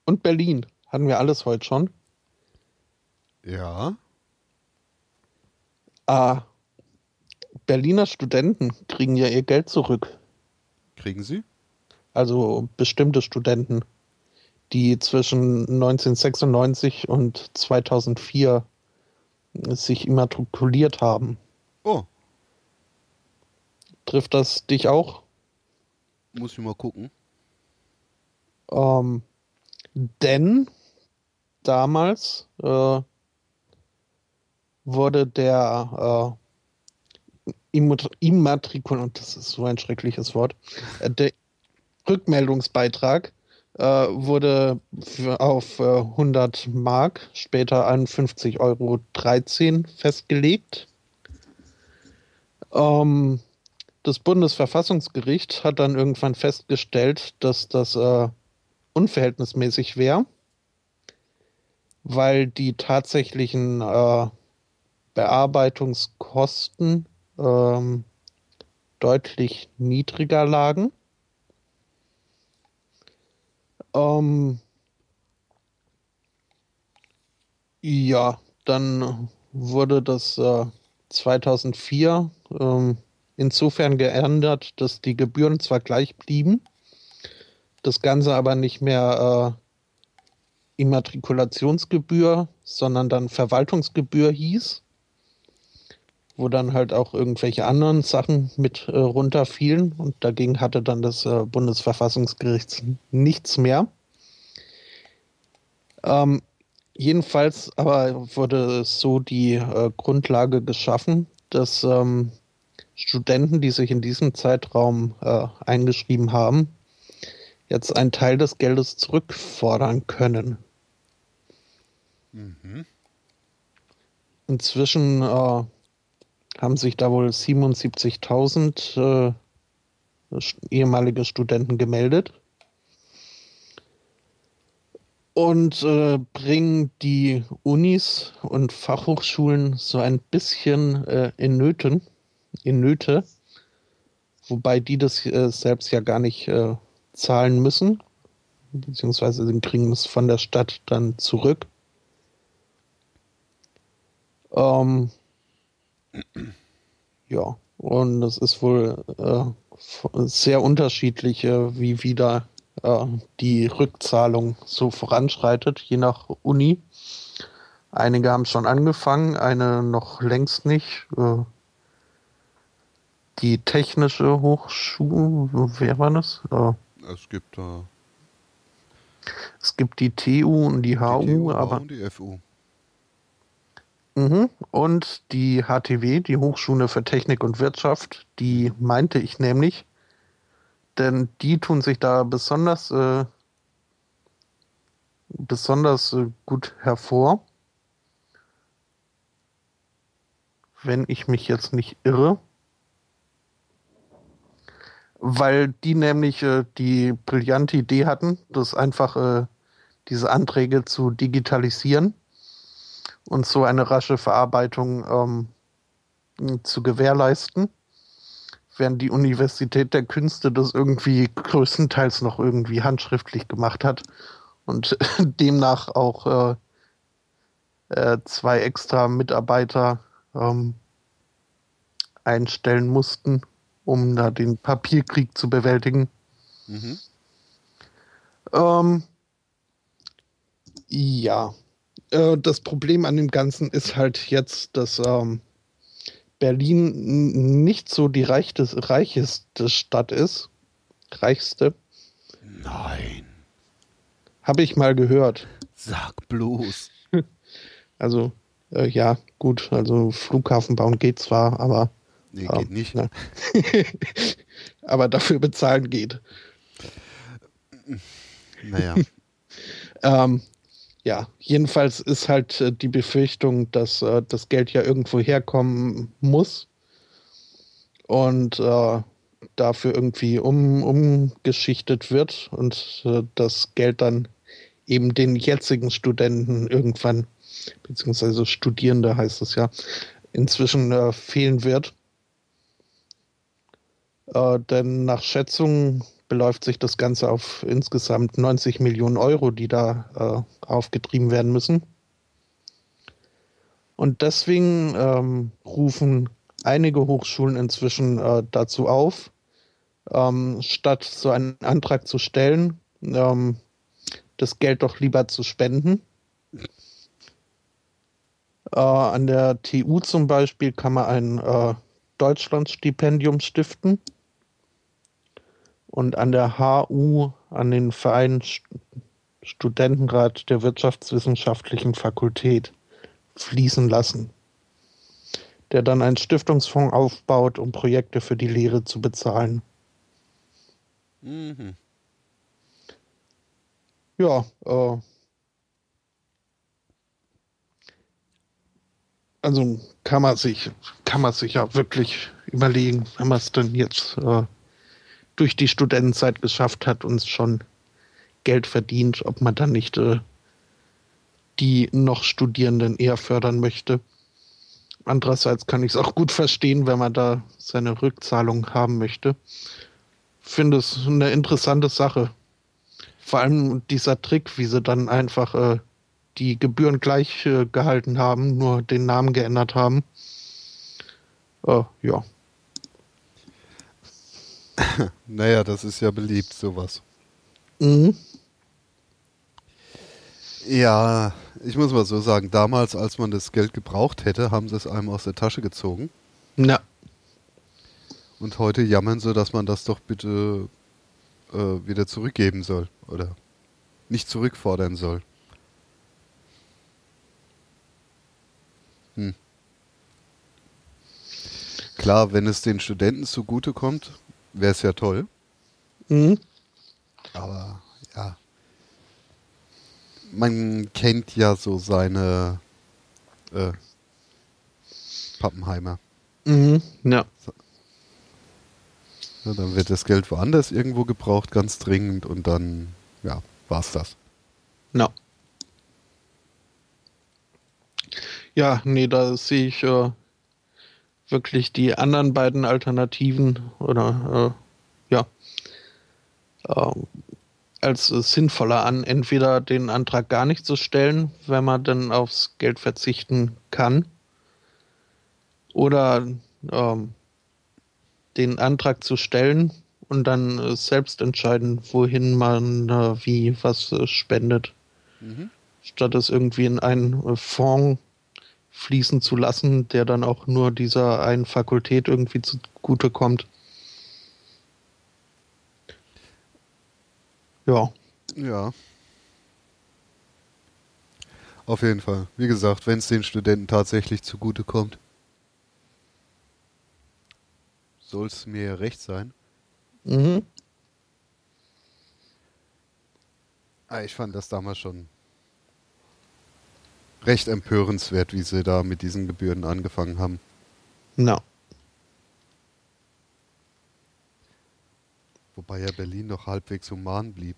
[SPEAKER 2] Und Berlin. Hatten wir alles heute schon?
[SPEAKER 1] Ja.
[SPEAKER 2] Ah, Berliner Studenten kriegen ja ihr Geld zurück.
[SPEAKER 1] Kriegen sie?
[SPEAKER 2] Also bestimmte Studenten, die zwischen 1996 und 2004 sich immatrikuliert haben.
[SPEAKER 1] Oh.
[SPEAKER 2] Trifft das dich auch?
[SPEAKER 1] Muss ich mal gucken.
[SPEAKER 2] Ähm, denn damals äh, wurde der äh, Immatrikul, und das ist so ein schreckliches Wort, äh, der Rückmeldungsbeitrag äh, wurde auf äh, 100 Mark, später 51,13 Euro festgelegt. Ähm, das Bundesverfassungsgericht hat dann irgendwann festgestellt, dass das äh, unverhältnismäßig wäre, weil die tatsächlichen äh, Bearbeitungskosten ähm, deutlich niedriger lagen. Ähm, ja, dann wurde das äh, 2004 ähm, insofern geändert, dass die Gebühren zwar gleich blieben, das Ganze aber nicht mehr äh, Immatrikulationsgebühr, sondern dann Verwaltungsgebühr hieß, wo dann halt auch irgendwelche anderen Sachen mit äh, runterfielen und dagegen hatte dann das äh, Bundesverfassungsgericht nichts mehr. Ähm, jedenfalls aber wurde so die äh, Grundlage geschaffen, dass ähm, Studenten, die sich in diesem Zeitraum äh, eingeschrieben haben, jetzt einen Teil des Geldes zurückfordern können. Mhm. Inzwischen äh, haben sich da wohl 77.000 äh, ehemalige Studenten gemeldet. und äh, bringen die Unis und Fachhochschulen so ein bisschen äh, in Nöten, in Nöte, wobei die das äh, selbst ja gar nicht äh, zahlen müssen, beziehungsweise sie kriegen es von der Stadt dann zurück. Ähm, ja, und es ist wohl äh, sehr unterschiedlich, äh, wie wieder äh, die Rückzahlung so voranschreitet, je nach Uni. Einige haben schon angefangen, eine noch längst nicht. Äh, die Technische Hochschule, wer war das?
[SPEAKER 1] Äh, es gibt da.
[SPEAKER 2] Es gibt die TU und die HU, die TU, aber. Und die FU. Mhm. Und die HTW, die Hochschule für Technik und Wirtschaft, die meinte ich nämlich, denn die tun sich da besonders, äh, besonders äh, gut hervor. Wenn ich mich jetzt nicht irre. Weil die nämlich äh, die brillante Idee hatten, das einfach äh, diese Anträge zu digitalisieren und so eine rasche Verarbeitung ähm, zu gewährleisten während die Universität der Künste das irgendwie größtenteils noch irgendwie handschriftlich gemacht hat und (laughs) demnach auch äh, äh, zwei extra Mitarbeiter ähm, einstellen mussten, um da den Papierkrieg zu bewältigen. Mhm. Ähm, ja, äh, das Problem an dem Ganzen ist halt jetzt, dass ähm, Berlin nicht so die reichste, reicheste Stadt ist. Reichste.
[SPEAKER 1] Nein.
[SPEAKER 2] Habe ich mal gehört.
[SPEAKER 1] Sag bloß. (laughs)
[SPEAKER 2] Also, äh, ja, gut, also Flughafen bauen geht zwar, aber.
[SPEAKER 1] Nee, äh, geht nicht. Ne. (laughs)
[SPEAKER 2] aber dafür bezahlen geht.
[SPEAKER 1] Naja. (laughs)
[SPEAKER 2] ähm, ja, jedenfalls ist halt äh, die Befürchtung, dass äh, das Geld ja irgendwo herkommen muss und äh, dafür irgendwie um, umgeschichtet wird und das Geld dann eben den jetzigen Studenten irgendwann, beziehungsweise Studierende heißt es ja, inzwischen äh, fehlen wird. Äh, denn nach Schätzungen beläuft sich das Ganze auf insgesamt 90 Millionen Euro, die da äh, aufgetrieben werden müssen. Und deswegen ähm, rufen einige Hochschulen inzwischen äh, dazu auf, ähm, statt so einen Antrag zu stellen, ähm, das Geld doch lieber zu spenden. Äh, an der TU zum Beispiel kann man ein äh, Deutschlandstipendium stiften und an der HU, an den Verein Studentenrat der Wirtschaftswissenschaftlichen Fakultät fließen lassen, der dann einen Stiftungsfonds aufbaut, um Projekte für die Lehre zu bezahlen. Mhm. Ja, äh, also kann man sich, kann man sich ja wirklich überlegen, wenn man es denn jetzt äh, durch die Studentenzeit geschafft hat und schon Geld verdient, ob man dann nicht äh, die noch Studierenden eher fördern möchte. Andererseits kann ich es auch gut verstehen, wenn man da seine Rückzahlung haben möchte. Finde es eine interessante Sache. Vor allem dieser Trick, wie sie dann einfach äh, die Gebühren gleich äh, gehalten haben, nur den Namen geändert haben. Äh, ja, (laughs)
[SPEAKER 1] naja, das ist ja beliebt, sowas. Mhm. Ja, ich muss mal so sagen, damals, als man das Geld gebraucht hätte, haben sie es einem aus der Tasche gezogen.
[SPEAKER 2] Na.
[SPEAKER 1] Und heute jammern sie, dass man das doch bitte äh, wieder zurückgeben soll oder nicht zurückfordern soll. Hm. Klar, wenn es den Studenten zugutekommt, wäre es ja toll. Mhm. Aber ja. Man kennt ja so seine äh, Pappenheimer.
[SPEAKER 2] Mhm, ja. So.
[SPEAKER 1] ja. Dann wird das Geld woanders irgendwo gebraucht, ganz dringend, und dann, ja, war's das.
[SPEAKER 2] No. Ja, nee, da sehe ich äh, wirklich die anderen beiden Alternativen oder äh, ja äh, als sinnvoller an, entweder den Antrag gar nicht zu stellen, wenn man dann aufs Geld verzichten kann, oder ähm, den Antrag zu stellen und dann äh, selbst entscheiden, wohin man äh, wie was äh, spendet. Mhm. Statt es irgendwie in einen äh, Fonds fließen zu lassen, der dann auch nur dieser einen Fakultät irgendwie zugute kommt. Ja.
[SPEAKER 1] Ja. Auf jeden Fall. Wie gesagt, wenn es den Studenten tatsächlich zugute kommt, soll es mir recht sein. Mhm. Ah, ich fand das damals schon recht empörenswert, wie sie da mit diesen Gebühren angefangen haben.
[SPEAKER 2] Na. No.
[SPEAKER 1] Wobei ja Berlin noch halbwegs human blieb.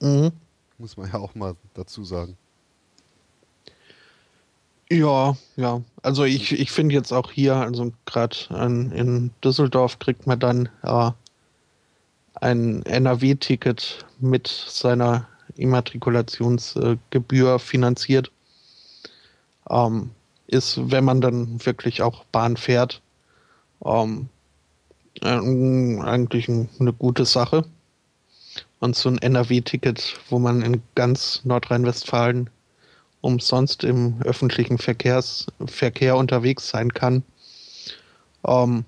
[SPEAKER 2] Mhm.
[SPEAKER 1] Muss man ja auch mal dazu sagen.
[SPEAKER 2] Ja, ja. Also ich, ich finde jetzt auch hier, also gerade in Düsseldorf kriegt man dann äh, ein NRW-Ticket mit seiner Immatrikulationsgebühr finanziert. Ähm, ist, wenn man dann wirklich auch Bahn fährt, ähm, eigentlich eine gute Sache. Und so ein NRW-Ticket, wo man in ganz Nordrhein-Westfalen umsonst im öffentlichen Verkehrs Verkehr unterwegs sein kann, ähm,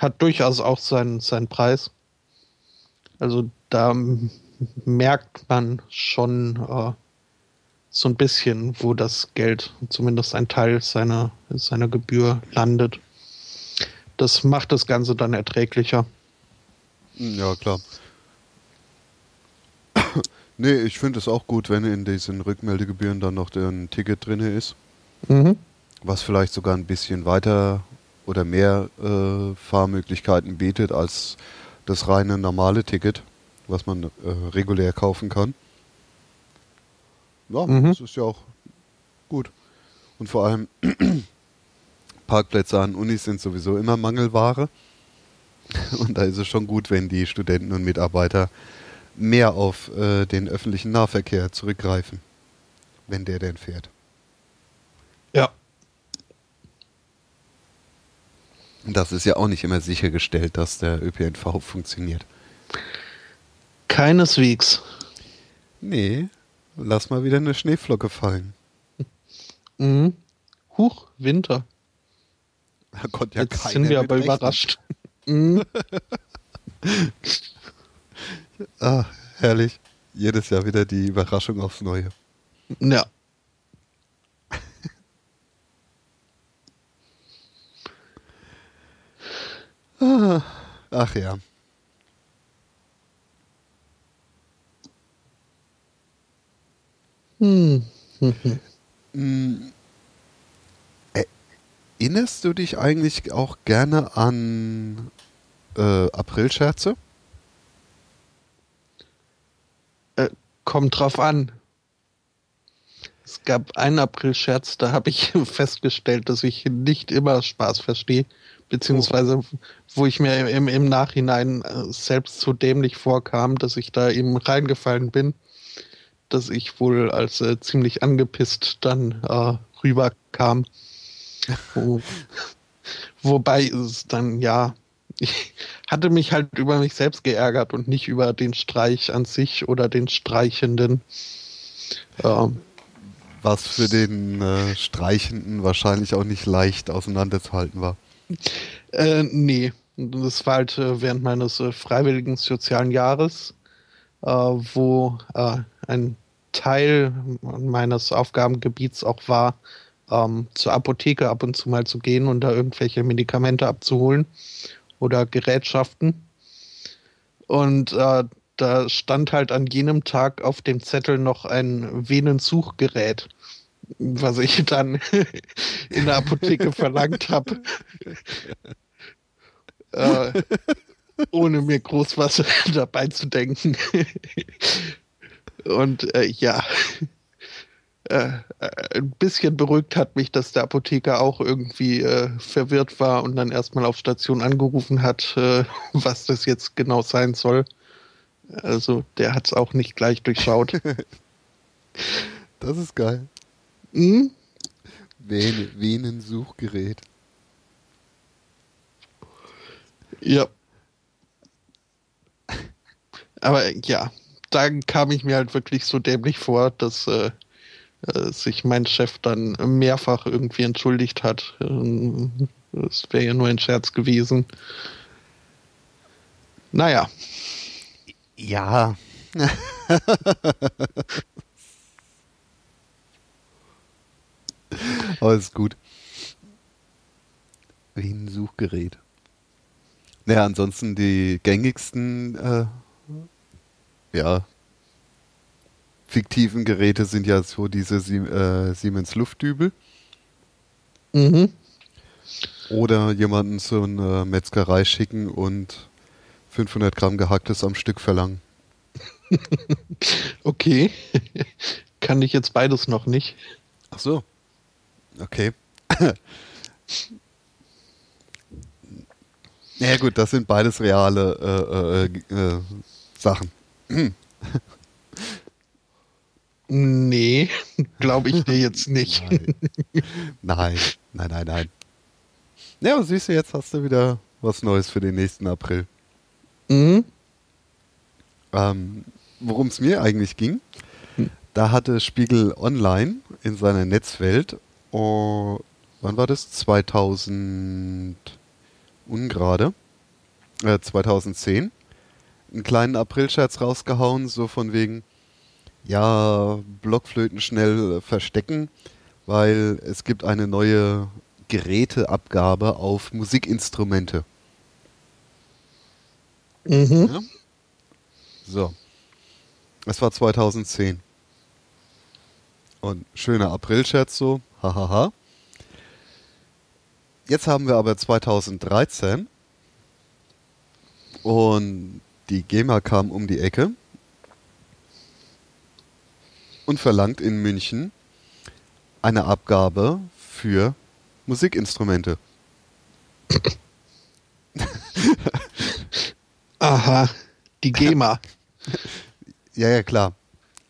[SPEAKER 2] hat durchaus auch seinen, seinen Preis. Also da merkt man schon äh, so ein bisschen, wo das Geld, zumindest ein Teil seiner, seiner Gebühr landet. Das macht das Ganze dann erträglicher.
[SPEAKER 1] Ja, klar. (coughs) nee, ich finde es auch gut, wenn in diesen Rückmeldegebühren dann noch ein Ticket drin ist. Mhm. Was vielleicht sogar ein bisschen weiter oder mehr äh, Fahrmöglichkeiten bietet als das reine normale Ticket, was man äh, regulär kaufen kann. Ja, mhm. das ist ja auch gut. Und vor allem (clears throat) Parkplätze an Unis sind sowieso immer Mangelware. (laughs) Und da ist es schon gut, wenn die Studenten und Mitarbeiter mehr auf äh, den öffentlichen Nahverkehr zurückgreifen, wenn der denn fährt.
[SPEAKER 2] Ja.
[SPEAKER 1] Und das ist ja auch nicht immer sichergestellt, dass der ÖPNV funktioniert.
[SPEAKER 2] Keineswegs.
[SPEAKER 1] Nee, lass mal wieder eine Schneeflocke fallen.
[SPEAKER 2] Mhm. Huch, Winter.
[SPEAKER 1] Da konnte ja
[SPEAKER 2] Jetzt sind wir aber überrascht. (laughs) Mhm.
[SPEAKER 1] ah, herrlich. Jedes Jahr wieder die Überraschung aufs Neue.
[SPEAKER 2] Ja.
[SPEAKER 1] Ah, ach ja.
[SPEAKER 2] Hm.
[SPEAKER 1] hm. Erinnerst du dich eigentlich auch gerne an äh, Aprilscherze?
[SPEAKER 2] Äh, kommt drauf an. Es gab einen Aprilscherz, da habe ich (laughs) festgestellt, dass ich nicht immer Spaß verstehe, beziehungsweise wo ich mir im, im Nachhinein äh, selbst so dämlich vorkam, dass ich da eben reingefallen bin, dass ich wohl als äh, ziemlich angepisst dann äh, rüberkam. (laughs) Wo, wobei es dann, ja, ich hatte mich halt über mich selbst geärgert und nicht über den Streich an sich oder den Streichenden.
[SPEAKER 1] Ähm, Was für den äh, Streichenden wahrscheinlich auch nicht leicht auseinanderzuhalten war.
[SPEAKER 2] Äh, nee, das war halt äh, während meines äh, freiwilligen sozialen Jahres, wo äh, ein Teil meines Aufgabengebiets auch war, ähm, zur Apotheke ab und zu mal zu gehen und da irgendwelche Medikamente abzuholen oder Gerätschaften. Und äh, da stand halt an jenem Tag auf dem Zettel noch ein Venensuchgerät, was ich (laughs) dann in der Apotheke verlangt habe. (laughs) äh, ohne mir groß was (laughs) dabei zu denken. Und äh, ja, äh, ein bisschen beruhigt hat mich, dass der Apotheker auch irgendwie äh, verwirrt war und dann erstmal auf Station angerufen hat, äh, was das jetzt genau sein soll. Also der hat es auch nicht gleich durchschaut. (laughs)
[SPEAKER 1] das ist geil.
[SPEAKER 2] Hm?
[SPEAKER 1] Venen, Venensuchgerät.
[SPEAKER 2] Ja. Aber ja, da kam ich mir halt wirklich so dämlich vor, dass äh, äh sich mein Chef dann mehrfach irgendwie entschuldigt hat. Ähm, das wäre ja nur ein Scherz gewesen. Naja.
[SPEAKER 1] Ja. (laughs) Ist gut. Wie ein Suchgerät. Naja, ansonsten die gängigsten, äh, ja, fiktiven Geräte sind ja so diese äh, Siemens Luftdübel.
[SPEAKER 2] Mhm.
[SPEAKER 1] Oder jemanden zur eine Metzgerei schicken und 500 Gramm gehacktes am Stück verlangen. (laughs)
[SPEAKER 2] okay. (laughs) Kann ich jetzt beides noch nicht.
[SPEAKER 1] Ach so. Okay. (laughs) ja gut, das sind beides reale äh, äh, äh, Sachen.
[SPEAKER 2] Nee, (laughs) glaube ich dir jetzt nicht.
[SPEAKER 1] nein, nein, nein, nein. Ja, aber siehst du, jetzt hast du wieder was Neues für den nächsten April.
[SPEAKER 2] Mhm.
[SPEAKER 1] Ähm, Worum es mir eigentlich ging, hm. da hatte Spiegel Online in seiner Netzwelt Oh, wann war das? 2000 ungerade. Äh, 2010. Einen kleinen Aprilscherz rausgehauen, so von wegen, ja, Blockflöten schnell verstecken, weil es gibt eine neue Geräteabgabe auf Musikinstrumente.
[SPEAKER 2] Mhm. Ja?
[SPEAKER 1] So. Es war 2010. Und schöner Aprilscherz so, hahaha. Jetzt haben wir aber 2013 und die GEMA kam um die Ecke und verlangt in München eine Abgabe für Musikinstrumente. (laughs)
[SPEAKER 2] Aha, die GEMA. (laughs)
[SPEAKER 1] ja, ja, klar.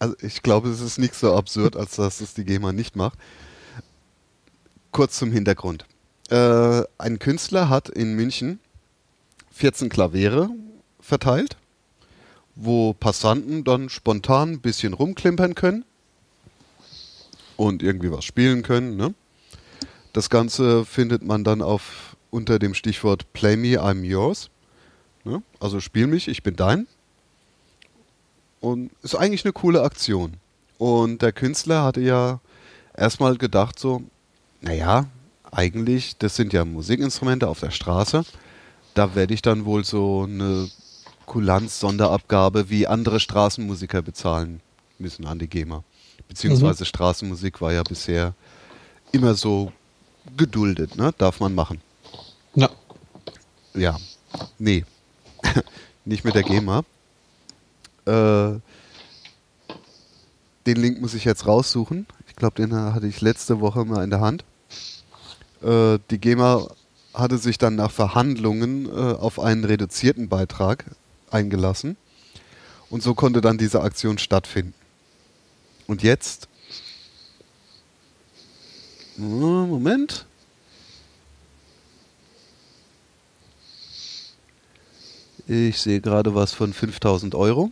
[SPEAKER 1] Also ich glaube, es ist nicht so absurd, als dass es die GEMA nicht macht. Kurz zum Hintergrund. Äh, ein Künstler hat in München 14 Klaviere verteilt, wo Passanten dann spontan ein bisschen rumklimpern können und irgendwie was spielen können. Ne? Das Ganze findet man dann auf unter dem Stichwort Play Me, I'm Yours. Ne? Also spiel mich, ich bin dein. Und ist eigentlich eine coole Aktion. Und der Künstler hatte ja erstmal gedacht so, naja, eigentlich, das sind ja Musikinstrumente auf der Straße. Da werde ich dann wohl so eine Kulanz-Sonderabgabe wie andere Straßenmusiker bezahlen müssen an die GEMA. Beziehungsweise mhm. Straßenmusik war ja bisher immer so geduldet, ne? Darf man machen.
[SPEAKER 2] Ja.
[SPEAKER 1] Ja. Nee. (laughs) Nicht mit der GEMA. Äh, den Link muss ich jetzt raussuchen. Ich glaube, den hatte ich letzte Woche mal in der Hand. Äh, die GEMA hatte sich dann nach Verhandlungen äh, auf einen reduzierten Beitrag eingelassen. Und so konnte dann diese Aktion stattfinden. Und jetzt. Moment. Ich sehe gerade was von 5000 Euro.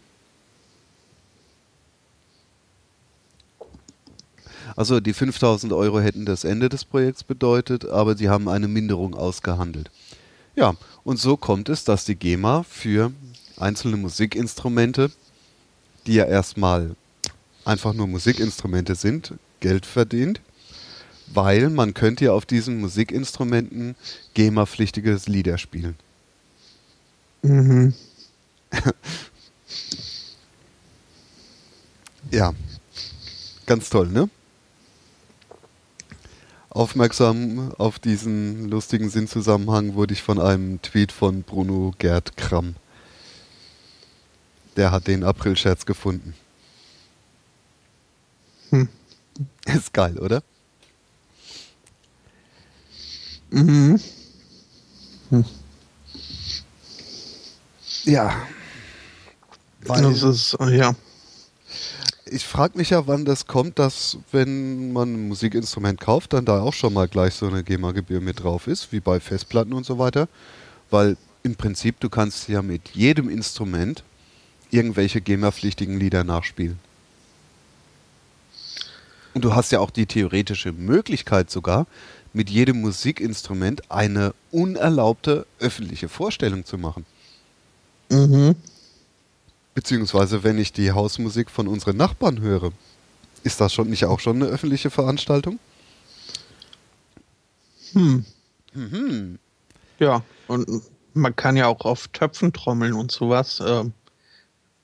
[SPEAKER 1] Also die 5000 Euro hätten das Ende des Projekts bedeutet, aber sie haben eine Minderung ausgehandelt. Ja, und so kommt es, dass die GEMA für einzelne Musikinstrumente, die ja erstmal einfach nur Musikinstrumente sind, Geld verdient, weil man könnte ja auf diesen Musikinstrumenten GEMA-pflichtige Lieder spielen.
[SPEAKER 2] Mhm. (laughs)
[SPEAKER 1] ja, ganz toll, ne? Aufmerksam auf diesen lustigen Sinnzusammenhang wurde ich von einem Tweet von Bruno Gerd Kramm. Der hat den Aprilscherz gefunden.
[SPEAKER 2] Hm. (laughs)
[SPEAKER 1] Ist geil, oder?
[SPEAKER 2] Mhm.
[SPEAKER 1] Ja. Weil
[SPEAKER 2] Das ist, äh, ja.
[SPEAKER 1] ich frage mich ja, wann das kommt, dass wenn man ein Musikinstrument kauft, dann da auch schon mal gleich so eine GEMA-Gebühr mit drauf ist, wie bei Festplatten und so weiter. Weil im Prinzip, du kannst ja mit jedem Instrument irgendwelche GEMA-pflichtigen Lieder nachspielen. Und du hast ja auch die theoretische Möglichkeit sogar, mit jedem Musikinstrument eine unerlaubte öffentliche Vorstellung zu machen.
[SPEAKER 2] Mhm.
[SPEAKER 1] Beziehungsweise, wenn ich die Hausmusik von unseren Nachbarn höre, ist das schon nicht auch schon eine öffentliche Veranstaltung?
[SPEAKER 2] Hm.
[SPEAKER 1] Mhm.
[SPEAKER 2] Ja, und man kann ja auch auf Töpfen trommeln und sowas. Ähm,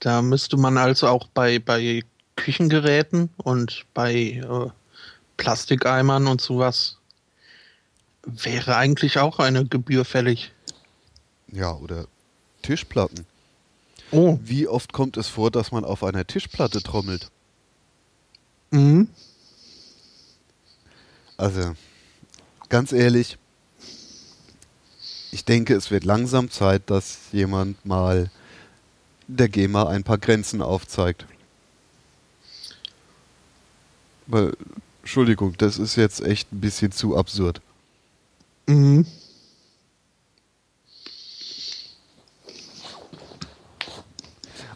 [SPEAKER 2] da müsste man also auch bei, bei Küchengeräten und bei äh, Plastikeimern und sowas wäre eigentlich auch eine Gebühr fällig.
[SPEAKER 1] Ja, oder Tischplatten.
[SPEAKER 2] Oh.
[SPEAKER 1] Wie oft kommt es vor, dass man auf einer Tischplatte trommelt?
[SPEAKER 2] Mhm.
[SPEAKER 1] Also, ganz ehrlich, ich denke, es wird langsam Zeit, dass jemand mal der GEMA ein paar Grenzen aufzeigt. Weil, Entschuldigung, das ist jetzt echt ein bisschen zu absurd.
[SPEAKER 2] Mhm.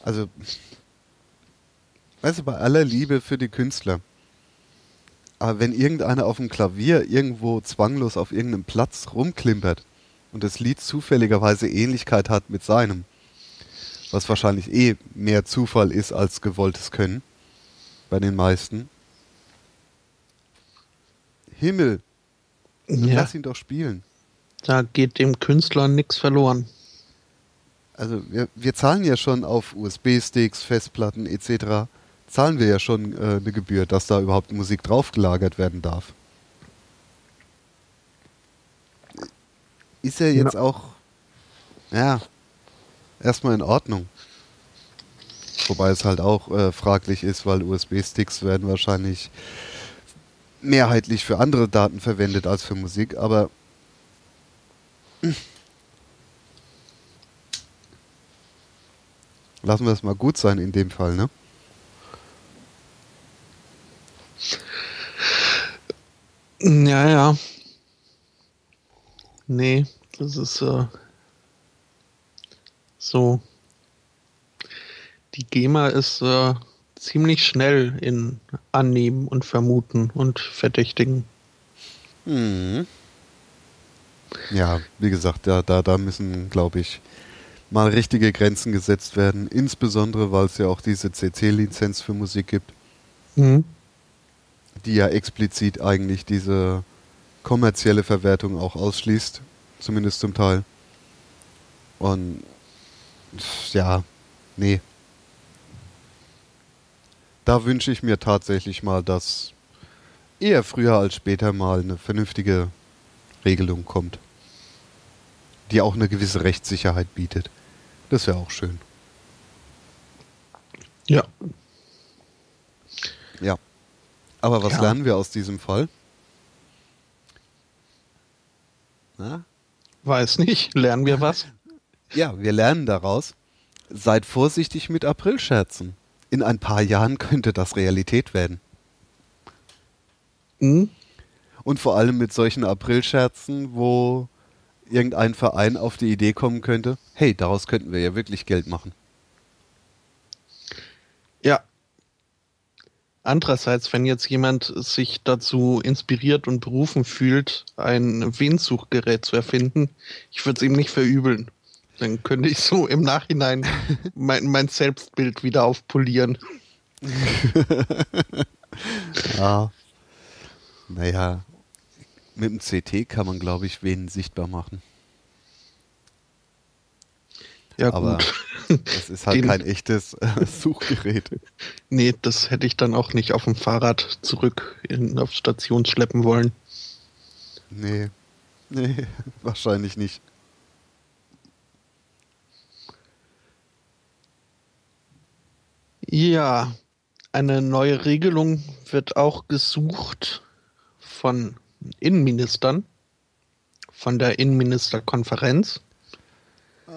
[SPEAKER 1] Also, weißt du, bei aller Liebe für die Künstler. Aber wenn irgendeiner auf dem Klavier irgendwo zwanglos auf irgendeinem Platz rumklimpert und das Lied zufälligerweise Ähnlichkeit hat mit seinem, was wahrscheinlich eh mehr Zufall ist als gewolltes Können bei den meisten. Himmel,
[SPEAKER 2] Ja,
[SPEAKER 1] lass ihn doch spielen.
[SPEAKER 2] da geht dem Künstler nichts verloren.
[SPEAKER 1] Also wir, wir zahlen ja schon auf USB-Sticks, Festplatten etc. zahlen wir ja schon äh, eine Gebühr, dass da überhaupt Musik draufgelagert werden darf. Ist ja jetzt auch, ja, erstmal in Ordnung. Wobei es halt auch äh, fraglich ist, weil USB-Sticks werden wahrscheinlich mehrheitlich für andere Daten verwendet als für Musik, aber lassen wir es mal gut sein in dem Fall, ne?
[SPEAKER 2] Ja, ja. Nee, das ist äh, so. Die GEMA ist äh, ziemlich schnell in Annehmen und Vermuten und Verdächtigen.
[SPEAKER 1] Mhm. Ja, wie gesagt, da, da, da müssen, glaube ich, mal richtige Grenzen gesetzt werden. Insbesondere, weil es ja auch diese CC-Lizenz für Musik gibt,
[SPEAKER 2] Mhm.
[SPEAKER 1] die ja explizit eigentlich diese kommerzielle Verwertung auch ausschließt. Zumindest zum Teil. Und ja, nee. Da wünsche ich mir tatsächlich mal, dass eher früher als später mal eine vernünftige Regelung kommt, die auch eine gewisse Rechtssicherheit bietet. Das wäre auch schön.
[SPEAKER 2] Ja.
[SPEAKER 1] Ja. Aber was
[SPEAKER 2] Ja.
[SPEAKER 1] lernen wir aus diesem Fall? Na?
[SPEAKER 2] Weiß nicht. Lernen wir was?
[SPEAKER 1] Ja, wir lernen daraus. Seid vorsichtig mit Aprilscherzen. In ein paar Jahren könnte das Realität werden.
[SPEAKER 2] Mhm.
[SPEAKER 1] Und vor allem mit solchen Aprilscherzen, wo irgendein Verein auf die Idee kommen könnte, hey, daraus könnten wir ja wirklich Geld machen.
[SPEAKER 2] Ja. Andererseits, wenn jetzt jemand sich dazu inspiriert und berufen fühlt, ein Windsuchgerät zu erfinden, ich würde es ihm nicht verübeln. Dann könnte ich so im Nachhinein (laughs) mein, mein Selbstbild wieder aufpolieren. (laughs)
[SPEAKER 1] Ja. Naja, mit dem CT kann man, glaube ich, wen sichtbar machen.
[SPEAKER 2] Ja,
[SPEAKER 1] Aber
[SPEAKER 2] gut.
[SPEAKER 1] das ist halt
[SPEAKER 2] Den-
[SPEAKER 1] kein echtes (laughs) Suchgerät.
[SPEAKER 2] Nee, das hätte ich dann auch nicht auf dem Fahrrad zurück in, auf Station schleppen wollen.
[SPEAKER 1] Nee. Nee, wahrscheinlich nicht.
[SPEAKER 2] Ja, eine neue Regelung wird auch gesucht von Innenministern, von der Innenministerkonferenz. Uh,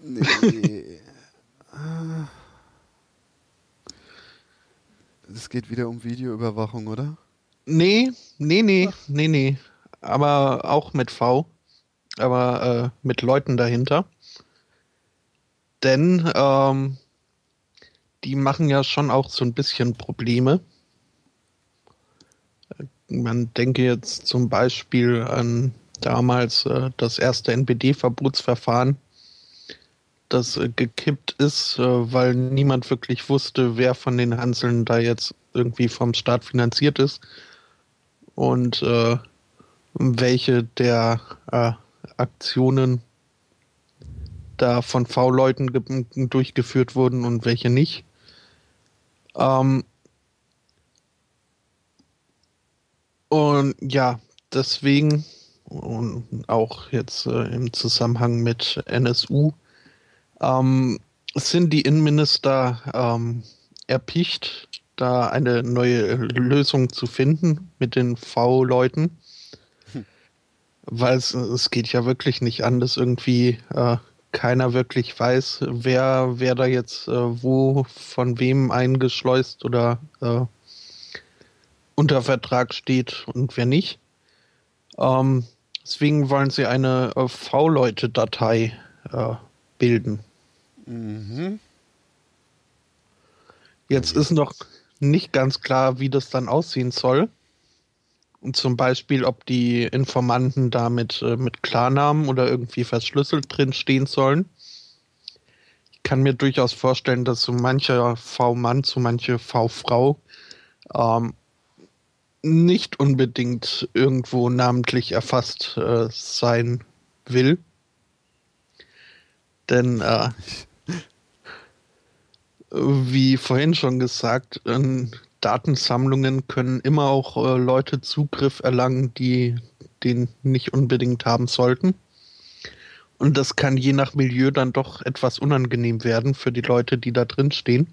[SPEAKER 1] nee. (laughs) Es geht wieder um Videoüberwachung, oder?
[SPEAKER 2] Nee, nee, nee, nee, nee. Aber auch mit V. Aber äh, mit Leuten dahinter. Denn ähm, die machen ja schon auch so ein bisschen Probleme. Man denke jetzt zum Beispiel an damals äh, das erste NPD-Verbotsverfahren, das äh, gekippt ist, äh, weil niemand wirklich wusste, wer von den Hanseln da jetzt irgendwie vom Staat finanziert ist und äh, welche der äh, Aktionen da von V-Leuten durchgeführt wurden und welche nicht. Ähm und ja, deswegen und auch jetzt äh, im Zusammenhang mit NSU ähm, sind die Innenminister ähm, erpicht, da eine neue Lösung zu finden mit den V-Leuten. Hm. Weil es, es geht ja wirklich nicht an, dass irgendwie äh, keiner wirklich weiß, wer, wer da jetzt äh, wo von wem eingeschleust oder äh, unter Vertrag steht und wer nicht. Ähm, deswegen wollen sie eine äh, V-Leute-Datei äh, bilden. Mhm. Jetzt ist noch nicht ganz klar, wie das dann aussehen soll. Zum Beispiel, ob die Informanten damit äh, mit Klarnamen oder irgendwie verschlüsselt drin stehen sollen. Ich kann mir durchaus vorstellen, dass so mancher V-Mann, so manche V-Frau ähm, nicht unbedingt irgendwo namentlich erfasst äh, sein will. Denn äh, (laughs) wie vorhin schon gesagt, in Datensammlungen können immer auch äh, Leute Zugriff erlangen, die den nicht unbedingt haben sollten. Und das kann je nach Milieu dann doch etwas unangenehm werden für die Leute, die da drin stehen.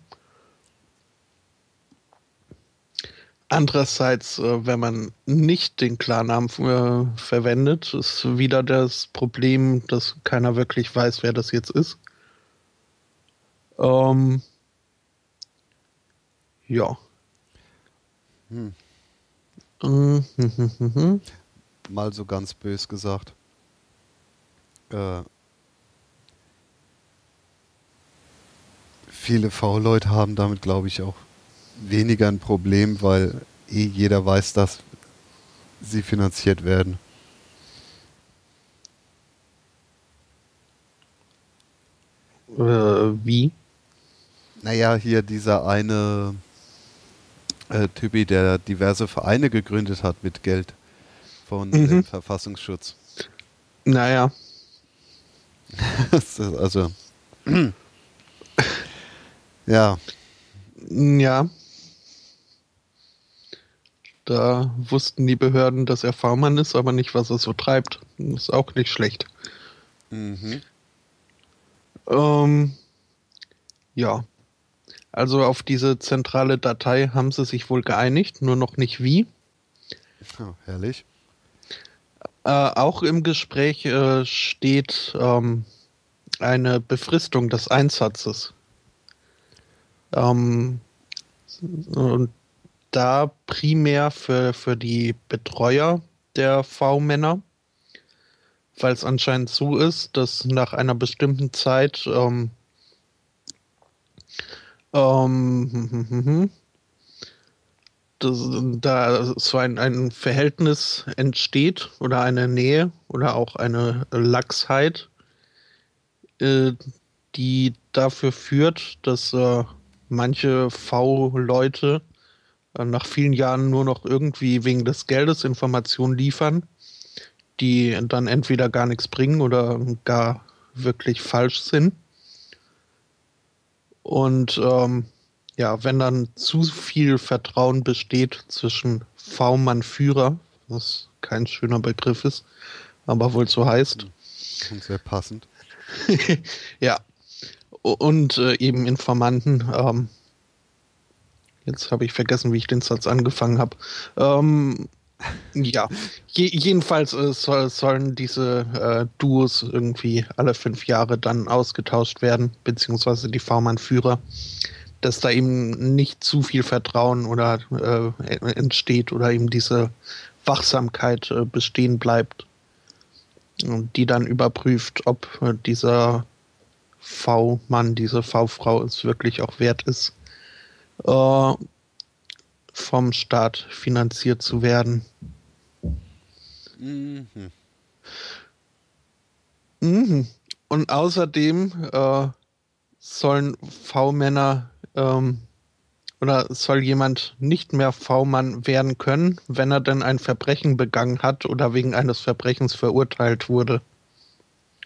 [SPEAKER 2] Andererseits, äh, wenn man nicht den Klarnamen äh, verwendet, ist wieder das Problem, dass keiner wirklich weiß, wer das jetzt ist. Ähm, ja. Hm.
[SPEAKER 1] Mal so ganz bös gesagt. Äh, viele V-Leute haben damit, glaube ich, auch weniger ein Problem, weil eh jeder weiß, dass sie finanziert werden.
[SPEAKER 2] Äh, wie?
[SPEAKER 1] Naja, hier dieser eine äh, Typi, der diverse Vereine gegründet hat mit Geld von mhm. dem Verfassungsschutz.
[SPEAKER 2] Naja. (laughs)
[SPEAKER 1] also. (clears throat) ja.
[SPEAKER 2] Ja. Da wussten die Behörden, dass er V-Mann ist, aber nicht, was er so treibt. Ist auch nicht schlecht. Mhm. Ähm, ja. Also auf diese zentrale Datei haben sie sich wohl geeinigt, nur noch nicht wie.
[SPEAKER 1] Oh, herrlich.
[SPEAKER 2] Äh, auch im Gespräch äh, steht ähm, eine Befristung des Einsatzes. Ähm, und da primär für, für die Betreuer der V-Männer, weil es anscheinend so ist, dass nach einer bestimmten Zeit ähm, ähm, das, da so ein, ein Verhältnis entsteht oder eine Nähe oder auch eine Lachsheit, äh, die dafür führt, dass äh, manche V-Leute äh, nach vielen Jahren nur noch irgendwie wegen des Geldes Informationen liefern, die dann entweder gar nichts bringen oder gar wirklich falsch sind. Und ähm, ja, wenn dann zu viel Vertrauen besteht zwischen V-Mann-Führer, was kein schöner Begriff ist, aber wohl so heißt.
[SPEAKER 1] Und sehr passend. (laughs)
[SPEAKER 2] ja. Und äh, eben Informanten, ähm, jetzt habe ich vergessen, wie ich den Satz angefangen habe. Ähm, ja, Je jedenfalls äh, soll, sollen diese äh, Duos irgendwie alle fünf Jahre dann ausgetauscht werden, beziehungsweise die V-Mann-Führer, dass da eben nicht zu viel Vertrauen oder äh, entsteht oder eben diese Wachsamkeit äh, bestehen bleibt, die dann überprüft, ob äh, dieser V-Mann, diese V-Frau es wirklich auch wert ist, äh, vom Staat finanziert zu werden. Mhm. Mhm. Und außerdem äh, sollen V-Männer ähm, oder soll jemand nicht mehr V-Mann werden können, wenn er denn ein Verbrechen begangen hat oder wegen eines Verbrechens verurteilt wurde.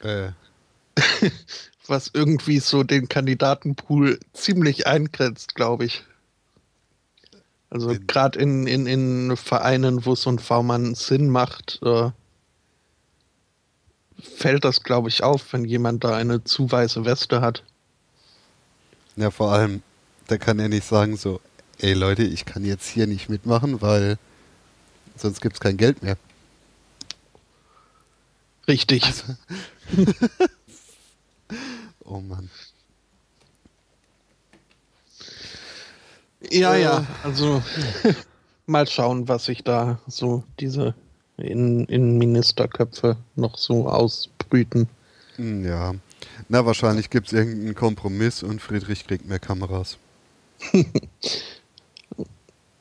[SPEAKER 2] Äh. (laughs) Was irgendwie so den Kandidatenpool ziemlich eingrenzt, glaube ich. Also gerade in, in, in Vereinen, wo so ein V-Mann Sinn macht, äh, fällt das, glaube ich, auf, wenn jemand da eine zu weiße Weste hat.
[SPEAKER 1] Ja, vor allem, da kann er nicht sagen so, ey Leute, ich kann jetzt hier nicht mitmachen, weil sonst gibt es kein Geld mehr.
[SPEAKER 2] Richtig. Also, (laughs) (laughs)
[SPEAKER 1] oh Mann.
[SPEAKER 2] Ja, äh, ja, also (laughs) mal schauen, was sich da so diese Innenministerköpfe noch so ausbrüten.
[SPEAKER 1] Hm, ja, na wahrscheinlich gibt es irgendeinen Kompromiss und Friedrich kriegt mehr Kameras. (laughs)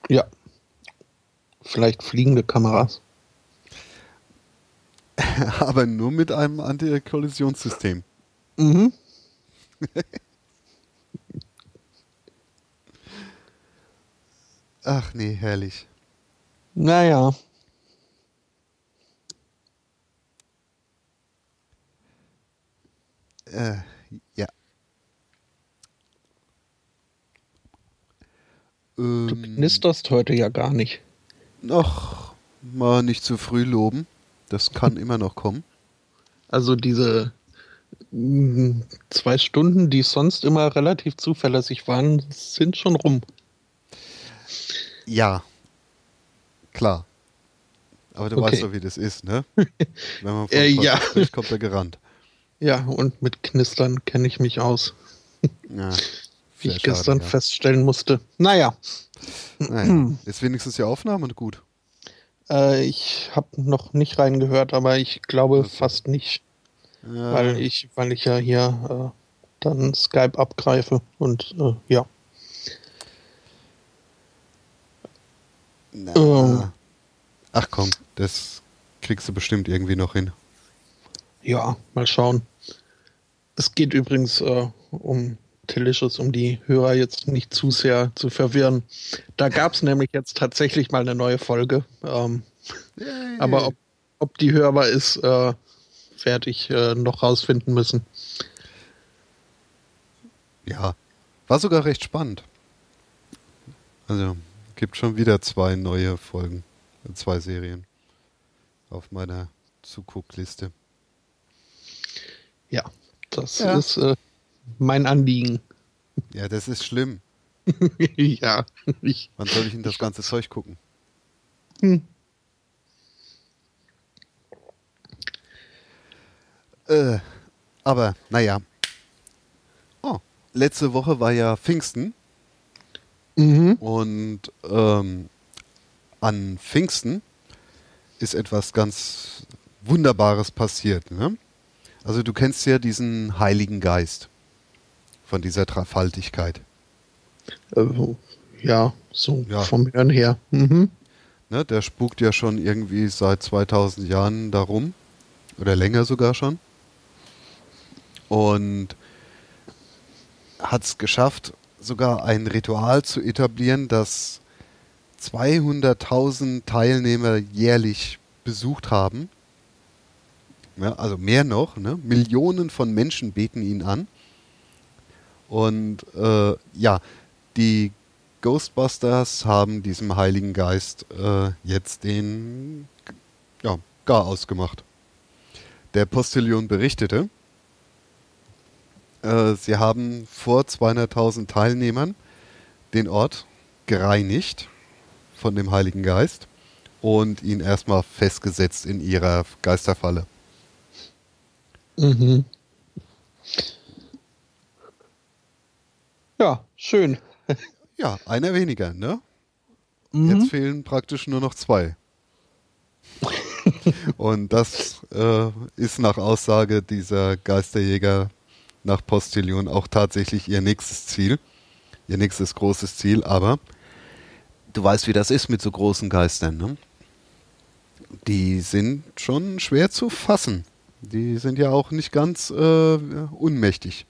[SPEAKER 2] ja, vielleicht fliegende Kameras. (laughs)
[SPEAKER 1] Aber nur mit einem Anti-Kollisionssystem. Mhm. Ach nee, herrlich.
[SPEAKER 2] Naja.
[SPEAKER 1] Äh, ja.
[SPEAKER 2] Du ähm, knisterst heute ja gar nicht.
[SPEAKER 1] Ach, mal nicht zu früh loben. Das kann immer noch kommen.
[SPEAKER 2] Also diese mm, zwei Stunden, die sonst immer relativ zuverlässig waren, sind schon rum.
[SPEAKER 1] Ja, klar. Aber du okay. weißt doch, wie das ist, ne? (laughs) Wenn
[SPEAKER 2] man äh, ja.
[SPEAKER 1] spricht, kommt er gerannt.
[SPEAKER 2] Ja, und mit Knistern kenne ich mich aus. Ja, (laughs) wie ich schade, gestern ja. feststellen musste. Naja.
[SPEAKER 1] naja. (clears throat) Ist wenigstens die Aufnahme gut?
[SPEAKER 2] Äh, ich habe noch nicht reingehört, aber ich glaube okay. fast nicht. Ja. Weil, ich, weil ich ja hier äh, dann Skype abgreife und äh, ja.
[SPEAKER 1] Na. Oh. Ach komm, das kriegst du bestimmt irgendwie noch hin.
[SPEAKER 2] Ja, mal schauen. Es geht übrigens äh, um Delicious, um die Hörer jetzt nicht zu sehr zu verwirren. Da gab es nämlich jetzt tatsächlich mal eine neue Folge. Ähm, aber ob, ob, die hörbar ist, äh, werde ich äh, noch rausfinden müssen.
[SPEAKER 1] Ja, war sogar recht spannend. Also, Gibt schon wieder zwei neue Folgen, zwei Serien auf meiner Zuguckliste.
[SPEAKER 2] Ja, das ja. ist äh, mein Anliegen.
[SPEAKER 1] Ja, das ist schlimm. (laughs)
[SPEAKER 2] ja.
[SPEAKER 1] Ich, Wann soll ich in das ganze Zeug gucken? Hm. Äh, aber, naja. Oh, letzte Woche war ja Pfingsten. Mhm. Und ähm, an Pfingsten ist etwas ganz Wunderbares passiert. Ne? Also du kennst ja diesen Heiligen Geist von dieser Dreifaltigkeit.
[SPEAKER 2] Äh, ja, so ja. vom Hören her. Mhm.
[SPEAKER 1] Ne, der spukt ja schon irgendwie seit 2000 Jahren darum. Oder länger sogar schon. Und hat es geschafft, sogar ein Ritual zu etablieren, das 200.000 Teilnehmer jährlich besucht haben. Ja, also mehr noch, ne? Millionen von Menschen beten ihn an. Und äh, ja, die Ghostbusters haben diesem Heiligen Geist äh, jetzt den ja, gar ausgemacht. Der Postillon berichtete, äh, sie haben vor 200.000 Teilnehmern den Ort gereinigt von dem Heiligen Geist und ihn erstmal festgesetzt in ihrer Geisterfalle.
[SPEAKER 2] Mhm. Ja, schön. (laughs)
[SPEAKER 1] Ja, einer weniger, ne?
[SPEAKER 2] Mhm.
[SPEAKER 1] Jetzt fehlen praktisch nur noch zwei. (laughs) und das äh, ist nach Aussage dieser Geisterjäger nach Postillon auch tatsächlich ihr nächstes Ziel, ihr nächstes großes Ziel, aber du weißt, wie das ist mit so großen Geistern, ne? Die sind schon schwer zu fassen. Die sind ja auch nicht ganz äh, unmächtig.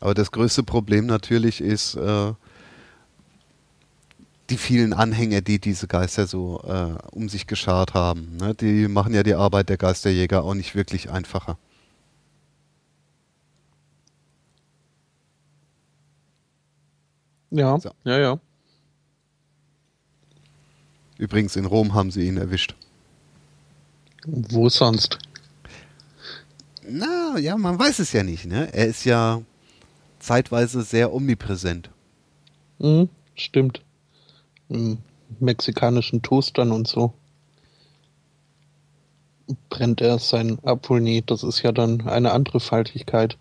[SPEAKER 1] Aber das größte Problem natürlich ist äh, die vielen Anhänger, die diese Geister so äh, um sich geschart haben. Ne? Die machen ja die Arbeit der Geisterjäger auch nicht wirklich einfacher.
[SPEAKER 2] Ja,
[SPEAKER 1] So.
[SPEAKER 2] ja, ja.
[SPEAKER 1] Übrigens, in Rom haben sie ihn erwischt.
[SPEAKER 2] Wo sonst?
[SPEAKER 1] Na, ja, man weiß es ja nicht. Ne? Er ist ja zeitweise sehr omnipräsent.
[SPEAKER 2] Mhm, stimmt. Im mexikanischen Toastern und so. Brennt er sein nee, das ist ja dann eine andere Faltigkeit.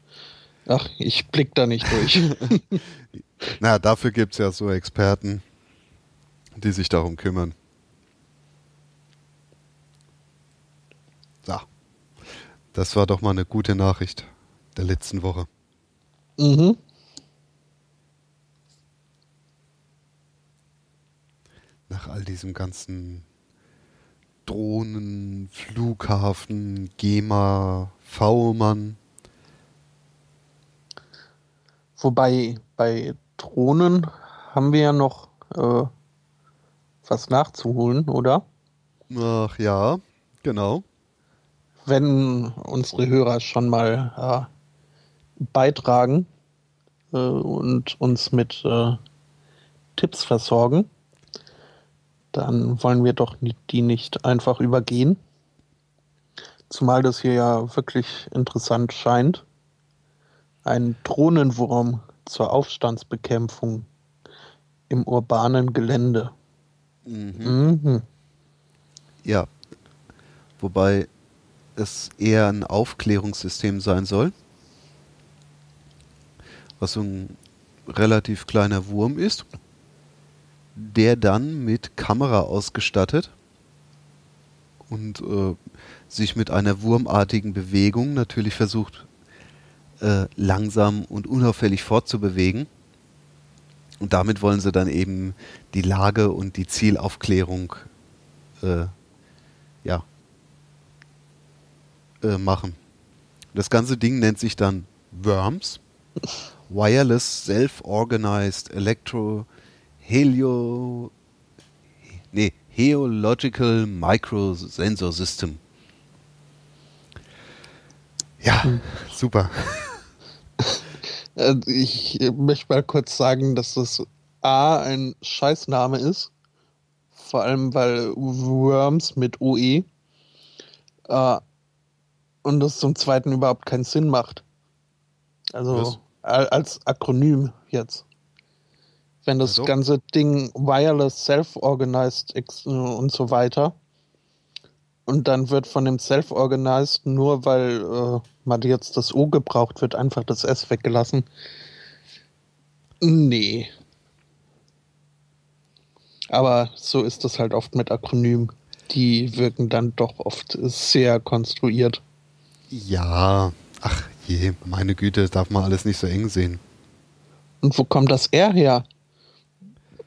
[SPEAKER 2] Ach, ich blick da nicht durch. (laughs) (laughs)
[SPEAKER 1] Na, dafür gibt es ja so Experten, die sich darum kümmern. So. Das war doch mal eine gute Nachricht der letzten Woche.
[SPEAKER 2] mhm.
[SPEAKER 1] Nach all diesem ganzen Drohnen, Flughafen, GEMA, V-Mann.
[SPEAKER 2] Wobei bei Drohnen haben wir ja noch äh, was nachzuholen, oder?
[SPEAKER 1] Ach ja, genau.
[SPEAKER 2] Wenn unsere Hörer schon mal äh, beitragen äh, und uns mit äh, Tipps versorgen, dann wollen wir doch die nicht einfach übergehen. Zumal das hier ja wirklich interessant scheint. Ein Drohnenwurm zur Aufstandsbekämpfung im urbanen Gelände.
[SPEAKER 1] Mhm.
[SPEAKER 2] Mhm.
[SPEAKER 1] Ja. Wobei es eher ein Aufklärungssystem sein soll. Was so ein relativ kleiner Wurm ist, der dann mit Kamera ausgestattet und äh, sich mit einer wurmartigen Bewegung natürlich versucht, äh, langsam und unauffällig fortzubewegen. Und damit wollen sie dann eben die Lage und die Zielaufklärung äh, ja, äh, machen. Das ganze Ding nennt sich dann Worms. Wireless Self-Organized Electro Helio nee, Heological Microsensor System. Ja, super.
[SPEAKER 2] Äh, Ich äh, möchte mal kurz sagen, dass das A ein Scheißname ist. Vor allem, weil Worms mit OE. Äh, und das zum Zweiten überhaupt keinen Sinn macht. Also
[SPEAKER 1] Was?
[SPEAKER 2] al- als Akronym jetzt. Wenn das
[SPEAKER 1] Also?
[SPEAKER 2] ganze Ding Wireless Self-Organized ex- und so weiter. Und dann wird von dem Self-Organized, nur weil äh, mal jetzt das O gebraucht wird, einfach das S weggelassen. Nee. Aber so ist das halt oft mit Akronymen. Die wirken dann doch oft sehr konstruiert.
[SPEAKER 1] Ja, ach je, meine Güte, darf man alles nicht so eng sehen.
[SPEAKER 2] Und wo kommt das R her?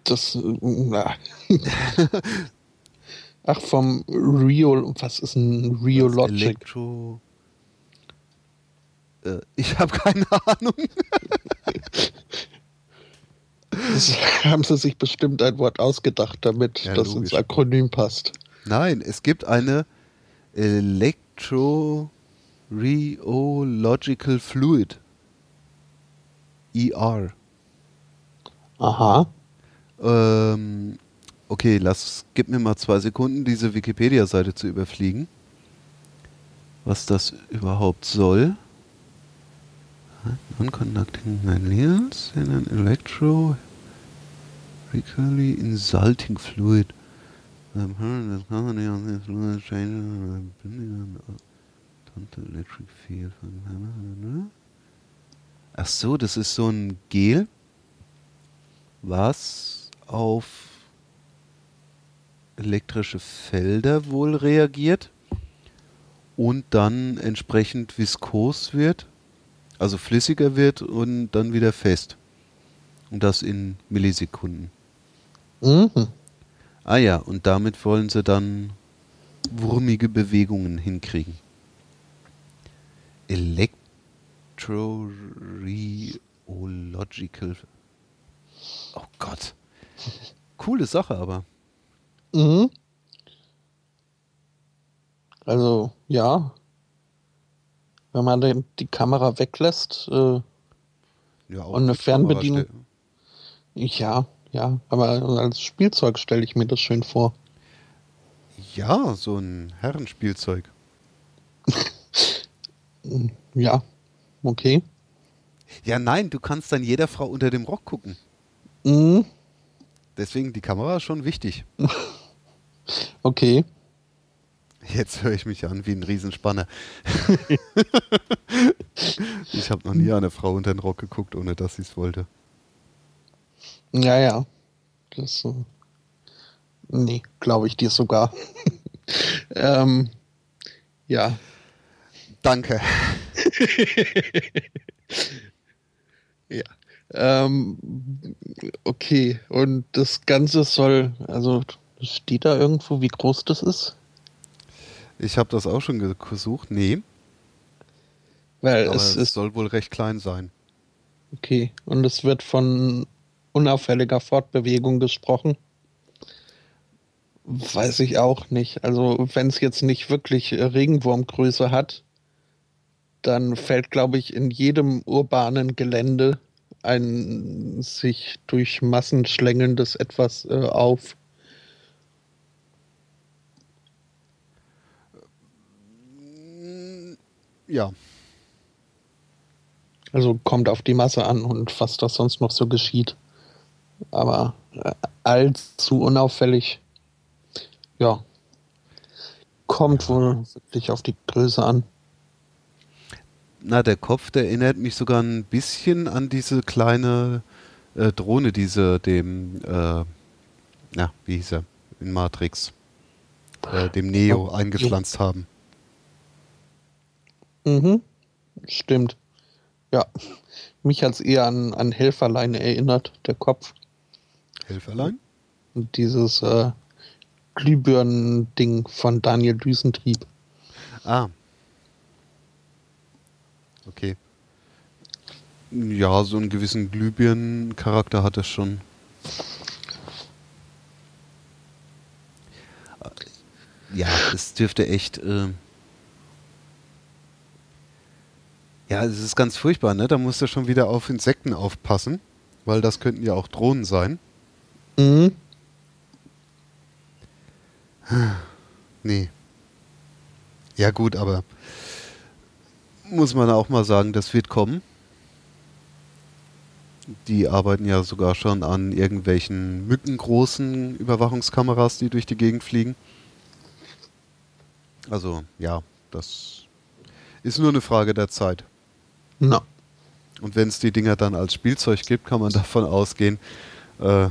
[SPEAKER 2] Das. Na. (laughs) Ach, vom Rio. Was ist ein Riologic?
[SPEAKER 1] Elektro. Äh, ich habe keine (laughs) Ahnung.
[SPEAKER 2] Das haben sie sich bestimmt ein Wort ausgedacht, damit
[SPEAKER 1] Ja,
[SPEAKER 2] das
[SPEAKER 1] logisch.
[SPEAKER 2] ins Akronym passt.
[SPEAKER 1] Nein, es gibt eine Electro Rheological Fluid. ER.
[SPEAKER 2] Aha.
[SPEAKER 1] Ähm, okay, lass, gib mir mal zwei Sekunden, diese Wikipedia-Seite zu überfliegen. Was das überhaupt soll. Non-conducting materials in an electro Quickly insulting fluid. Ach so, das ist so ein Gel, was auf elektrische Felder wohl reagiert und dann entsprechend viskos wird, also flüssiger wird und dann wieder fest. Und das in Millisekunden.
[SPEAKER 2] Mhm.
[SPEAKER 1] Ah ja, und damit wollen sie dann wurmige Bewegungen hinkriegen. Electroreological. Oh Gott. Coole Sache aber.
[SPEAKER 2] Mhm. Also, ja. Wenn man den, die Kamera weglässt, äh,
[SPEAKER 1] Ja,
[SPEAKER 2] Und eine Fernbedienung? ja, ja. Aber als Spielzeug stelle ich mir das schön vor.
[SPEAKER 1] Ja, so ein Herrenspielzeug. (laughs)
[SPEAKER 2] Ja, okay.
[SPEAKER 1] Ja, nein, du kannst dann jeder Frau unter dem Rock gucken.
[SPEAKER 2] Mhm.
[SPEAKER 1] Deswegen die Kamera ist schon wichtig. (laughs)
[SPEAKER 2] Okay.
[SPEAKER 1] Jetzt höre ich mich an wie ein Riesenspanner. (laughs) ich habe noch nie eine Frau unter den Rock geguckt, ohne dass sie es wollte.
[SPEAKER 2] Ja, ja. Das, äh, nee, glaube ich dir sogar. (laughs) ähm, ja.
[SPEAKER 1] Danke. (laughs)
[SPEAKER 2] Ja. Ähm, okay, und das Ganze soll, also steht da irgendwo, wie groß das ist?
[SPEAKER 1] Ich habe das auch schon ge- gesucht. Nee,
[SPEAKER 2] Weil
[SPEAKER 1] aber
[SPEAKER 2] es
[SPEAKER 1] es soll wohl recht klein sein.
[SPEAKER 2] okay, und es wird von unauffälliger Fortbewegung gesprochen. Weiß ich auch nicht. Also, wenn es jetzt nicht wirklich äh, Regenwurmgröße hat, dann fällt, glaube ich, in jedem urbanen Gelände ein sich durch Massen schlängelndes etwas äh, auf.
[SPEAKER 1] Ja,
[SPEAKER 2] Also kommt auf die Masse an und was da sonst noch so geschieht. Aber äh, allzu unauffällig, ja, kommt wohl wirklich auf die Größe an.
[SPEAKER 1] na, der Kopf, der erinnert mich sogar ein bisschen an diese kleine äh, Drohne, diese dem, äh, ja, wie hieß er, in Matrix, äh, dem Neo eingepflanzt haben.
[SPEAKER 2] Mhm, stimmt. Ja, mich hat es eher an, an Helferlein erinnert, der Kopf.
[SPEAKER 1] Helferlein?
[SPEAKER 2] Und dieses äh, Glühbirnen-Ding von Daniel Düsentrieb.
[SPEAKER 1] Ah. Okay. Ja, so einen gewissen Glühbirnen-Charakter hat es schon. Ja, es dürfte echt. Äh ja, es ist ganz furchtbar, ne? Da musst du schon wieder auf Insekten aufpassen, weil das könnten ja auch Drohnen sein.
[SPEAKER 2] Mhm.
[SPEAKER 1] Nee. Ja, gut, aber muss man auch mal sagen, das wird kommen. Die arbeiten ja sogar schon an irgendwelchen mückengroßen Überwachungskameras, die durch die Gegend fliegen. Also, ja, das ist nur eine Frage der Zeit.
[SPEAKER 2] Na,
[SPEAKER 1] Und wenn es die Dinger dann als Spielzeug gibt, kann man (laughs) davon ausgehen, äh,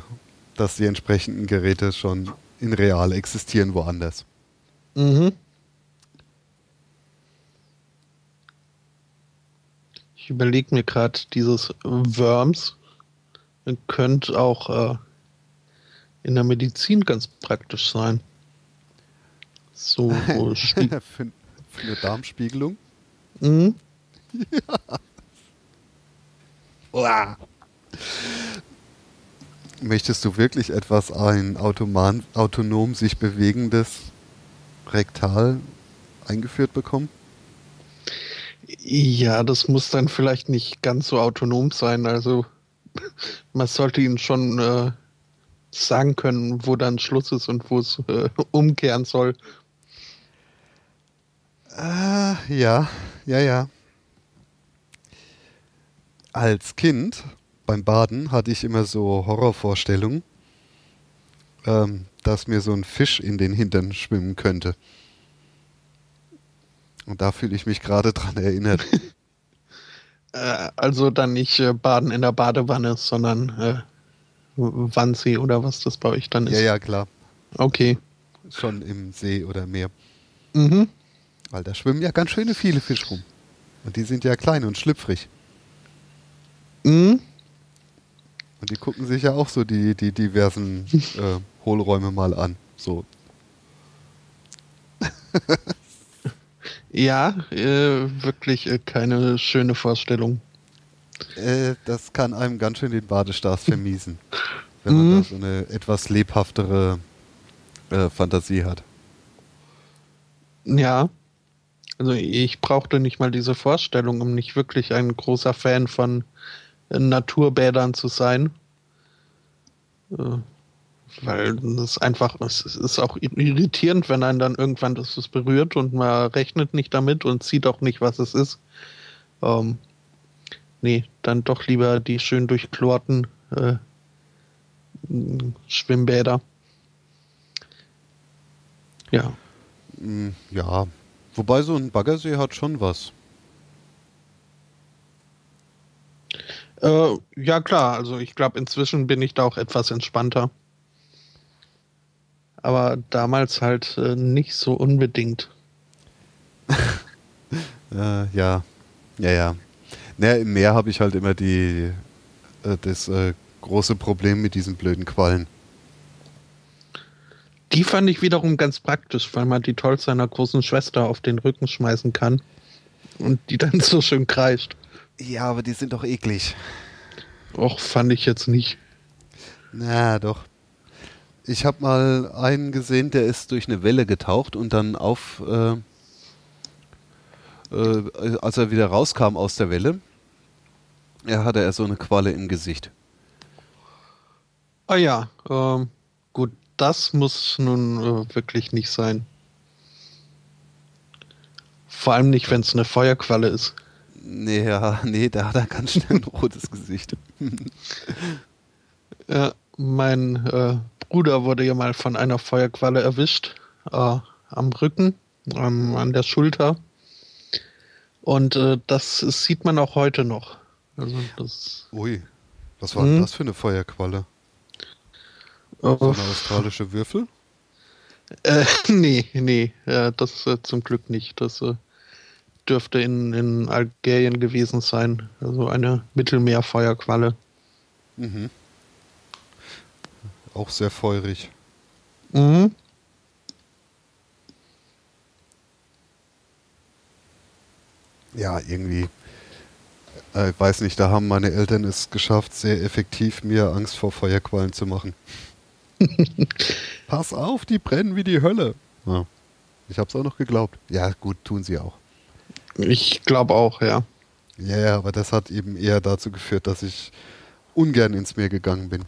[SPEAKER 1] dass die entsprechenden Geräte schon in real existieren woanders.
[SPEAKER 2] Mhm. Ich überlege mir gerade, dieses Worms könnte auch äh, in der Medizin ganz praktisch sein. So, (laughs)
[SPEAKER 1] für, für eine Darmspiegelung.
[SPEAKER 2] mhm.
[SPEAKER 1] Möchtest du wirklich etwas ein automan, autonom sich bewegendes Rektal eingeführt bekommen?
[SPEAKER 2] Ja, das muss dann vielleicht nicht ganz so autonom sein. Also (laughs) man sollte ihnen schon äh, sagen können, wo dann Schluss ist und wo es äh, umkehren soll.
[SPEAKER 1] Ah, ja, ja, ja. Als Kind beim Baden hatte ich immer so Horrorvorstellungen, ähm, dass mir so ein Fisch in den Hintern schwimmen könnte. Und da fühle ich mich gerade dran erinnert. (laughs)
[SPEAKER 2] Äh, also dann nicht äh, baden in der Badewanne, sondern äh, Wannsee oder was das bei euch dann ist.
[SPEAKER 1] ja, ja, klar.
[SPEAKER 2] Okay.
[SPEAKER 1] Schon im See oder Meer.
[SPEAKER 2] Mhm.
[SPEAKER 1] Weil da schwimmen ja ganz schöne viele Fische rum. Und die sind ja klein und schlüpfrig.
[SPEAKER 2] Mhm.
[SPEAKER 1] Und die gucken sich ja auch so die, die diversen (laughs) äh, Hohlräume mal an. So. (laughs)
[SPEAKER 2] Ja, äh, wirklich äh, keine schöne Vorstellung.
[SPEAKER 1] Äh, das kann einem ganz schön den Badestas vermiesen. (laughs) Wenn man
[SPEAKER 2] Mhm.
[SPEAKER 1] da so eine etwas lebhaftere äh, Fantasie hat.
[SPEAKER 2] Ja. Also ich brauchte nicht mal diese Vorstellung, um nicht wirklich ein großer Fan von äh, Naturbädern zu sein. Äh, Weil das einfach, es ist auch irritierend, wenn einen dann irgendwann das berührt und man rechnet nicht damit und sieht auch nicht, was es ist. Ähm, nee, dann doch lieber die schön durchchlorten äh, Schwimmbäder. Ja.
[SPEAKER 1] Mm, Ja. Wobei so ein Baggersee hat schon was.
[SPEAKER 2] Äh, ja, klar. Also ich glaube, inzwischen bin ich da auch etwas entspannter. Aber damals halt äh, nicht so unbedingt. (laughs)
[SPEAKER 1] Äh, ja. Ja, ja. Naja, im Meer habe ich halt immer die äh, das äh, große Problem mit diesen blöden Quallen.
[SPEAKER 2] Die fand ich wiederum ganz praktisch, weil man die Toll seiner großen Schwester auf den Rücken schmeißen kann. Und die dann so schön kreischt.
[SPEAKER 1] Ja, aber die sind doch eklig.
[SPEAKER 2] Och, fand ich jetzt nicht.
[SPEAKER 1] Na, doch. Ich habe mal einen gesehen, der ist durch eine Welle getaucht und dann auf, äh, äh, als er wieder rauskam aus der Welle, er hatte er so eine Qualle im Gesicht.
[SPEAKER 2] Ah ja, ähm, gut, das muss nun äh, wirklich nicht sein. Vor allem nicht, wenn es eine Feuerqualle ist.
[SPEAKER 1] Nee, ja, (laughs) nee, da hat er ganz schnell ein rotes Gesicht. (laughs)
[SPEAKER 2] Ja, mein äh, Bruder wurde ja mal von einer Feuerqualle erwischt, äh, am Rücken, ähm, an der Schulter. Und äh, das sieht man auch heute noch. Also das
[SPEAKER 1] Ui, was war denn
[SPEAKER 2] Hm?
[SPEAKER 1] das für eine Feuerqualle?
[SPEAKER 2] äh,
[SPEAKER 1] So eine australische Würfel? (laughs)
[SPEAKER 2] äh, nee, nee, äh, das äh, zum Glück nicht. Das äh, dürfte in, in Algerien gewesen sein. Also eine Mittelmeerfeuerqualle.
[SPEAKER 1] Mhm. Auch sehr feurig.
[SPEAKER 2] Mhm.
[SPEAKER 1] Ja, irgendwie. Äh, ich weiß nicht, da haben meine Eltern es geschafft, sehr effektiv mir Angst vor Feuerquallen zu machen. (laughs) Pass auf, die brennen wie die Hölle. Ja. Ich hab's auch noch geglaubt. Ja, gut, tun sie auch.
[SPEAKER 2] Ich glaube auch, ja.
[SPEAKER 1] Ja, ja, aber das hat eben eher dazu geführt, dass ich ungern ins Meer gegangen bin.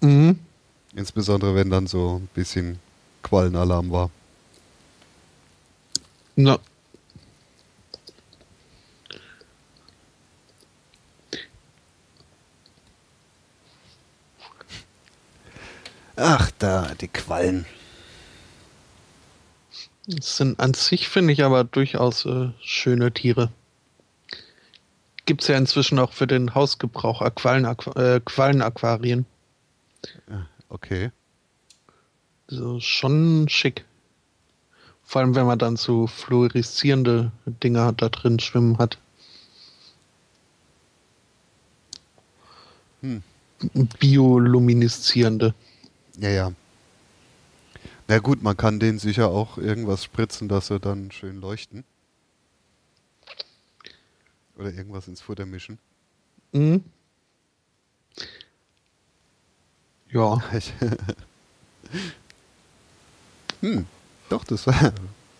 [SPEAKER 2] Mhm.
[SPEAKER 1] Insbesondere wenn dann so ein bisschen Quallenalarm war.
[SPEAKER 2] Na,
[SPEAKER 1] Ach, da, die Quallen.
[SPEAKER 2] Es sind an sich, finde ich, aber durchaus äh, schöne Tiere. Gibt es ja inzwischen auch für den Hausgebrauch Aqualen, äh, Quallenaquarien.
[SPEAKER 1] Okay.
[SPEAKER 2] So, schon schick. Vor allem, wenn man dann so fluoreszierende Dinger da drin schwimmen hat.
[SPEAKER 1] Hm.
[SPEAKER 2] Biolumineszierende.
[SPEAKER 1] Ja, ja. Na gut, man kann denen sicher auch irgendwas spritzen, dass sie dann schön leuchten. Oder irgendwas ins Futter mischen.
[SPEAKER 2] Mhm. Ja, (laughs)
[SPEAKER 1] hm, doch, das war.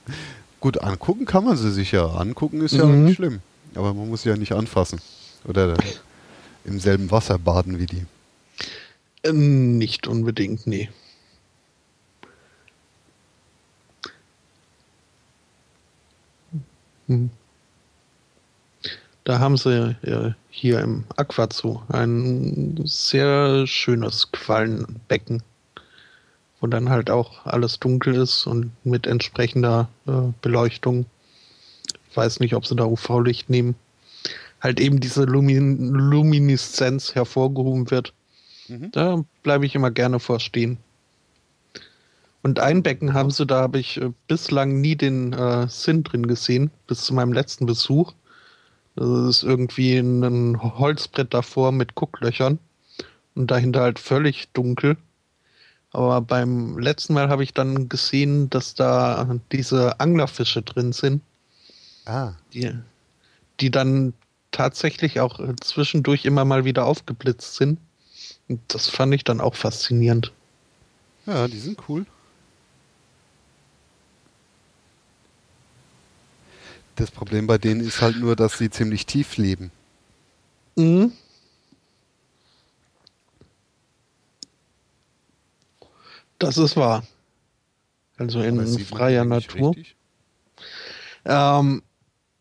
[SPEAKER 1] (laughs) Gut, angucken kann man sie sich ja. Angucken ist ja
[SPEAKER 2] Mhm.
[SPEAKER 1] nicht schlimm. Aber man muss sie ja nicht anfassen. Oder im selben Wasser baden wie die.
[SPEAKER 2] äh, nicht unbedingt, nee. Mhm. Da haben sie äh, hier im Aquazoo ein sehr schönes Quallenbecken. wo dann halt auch alles dunkel ist und mit entsprechender äh, Beleuchtung. Ich weiß nicht, ob sie da UV-Licht nehmen. Halt eben diese Lumin Lumineszenz hervorgehoben wird. Mhm. Da bleibe ich immer gerne vorstehen. Und ein Becken haben sie, da habe ich äh, bislang nie den äh, Sinn drin gesehen, bis zu meinem letzten Besuch. Das ist irgendwie ein Holzbrett davor mit Gucklöchern und dahinter halt völlig dunkel. Aber beim letzten Mal habe ich dann gesehen, dass da diese Anglerfische drin sind.
[SPEAKER 1] Ah.
[SPEAKER 2] Die, die dann tatsächlich auch zwischendurch immer mal wieder aufgeblitzt sind. Und das fand ich dann auch faszinierend.
[SPEAKER 1] Ja, die sind cool. Das Problem bei denen ist halt nur, dass sie ziemlich tief leben.
[SPEAKER 2] Mhm. Das ist wahr. Also in freier Natur. Ähm,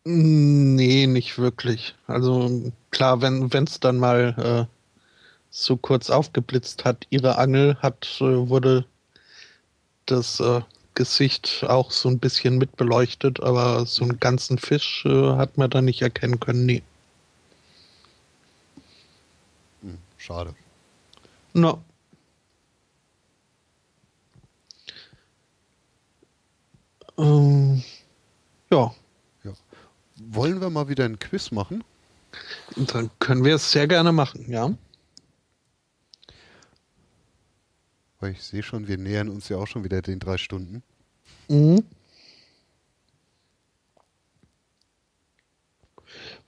[SPEAKER 2] nee, nicht wirklich. Also klar, wenn es dann mal äh, so kurz aufgeblitzt hat, ihre Angel hat, äh, wurde das äh, Gesicht auch so ein bisschen mitbeleuchtet, aber so einen ganzen Fisch äh, hat man da nicht erkennen können, nee.
[SPEAKER 1] Hm, schade.
[SPEAKER 2] No. Ähm, ja.
[SPEAKER 1] ja. Wollen wir mal wieder ein Quiz machen?
[SPEAKER 2] Dann können wir es sehr gerne machen, ja.
[SPEAKER 1] Weil ich sehe schon, wir nähern uns ja auch schon wieder den drei Stunden.
[SPEAKER 2] Mhm.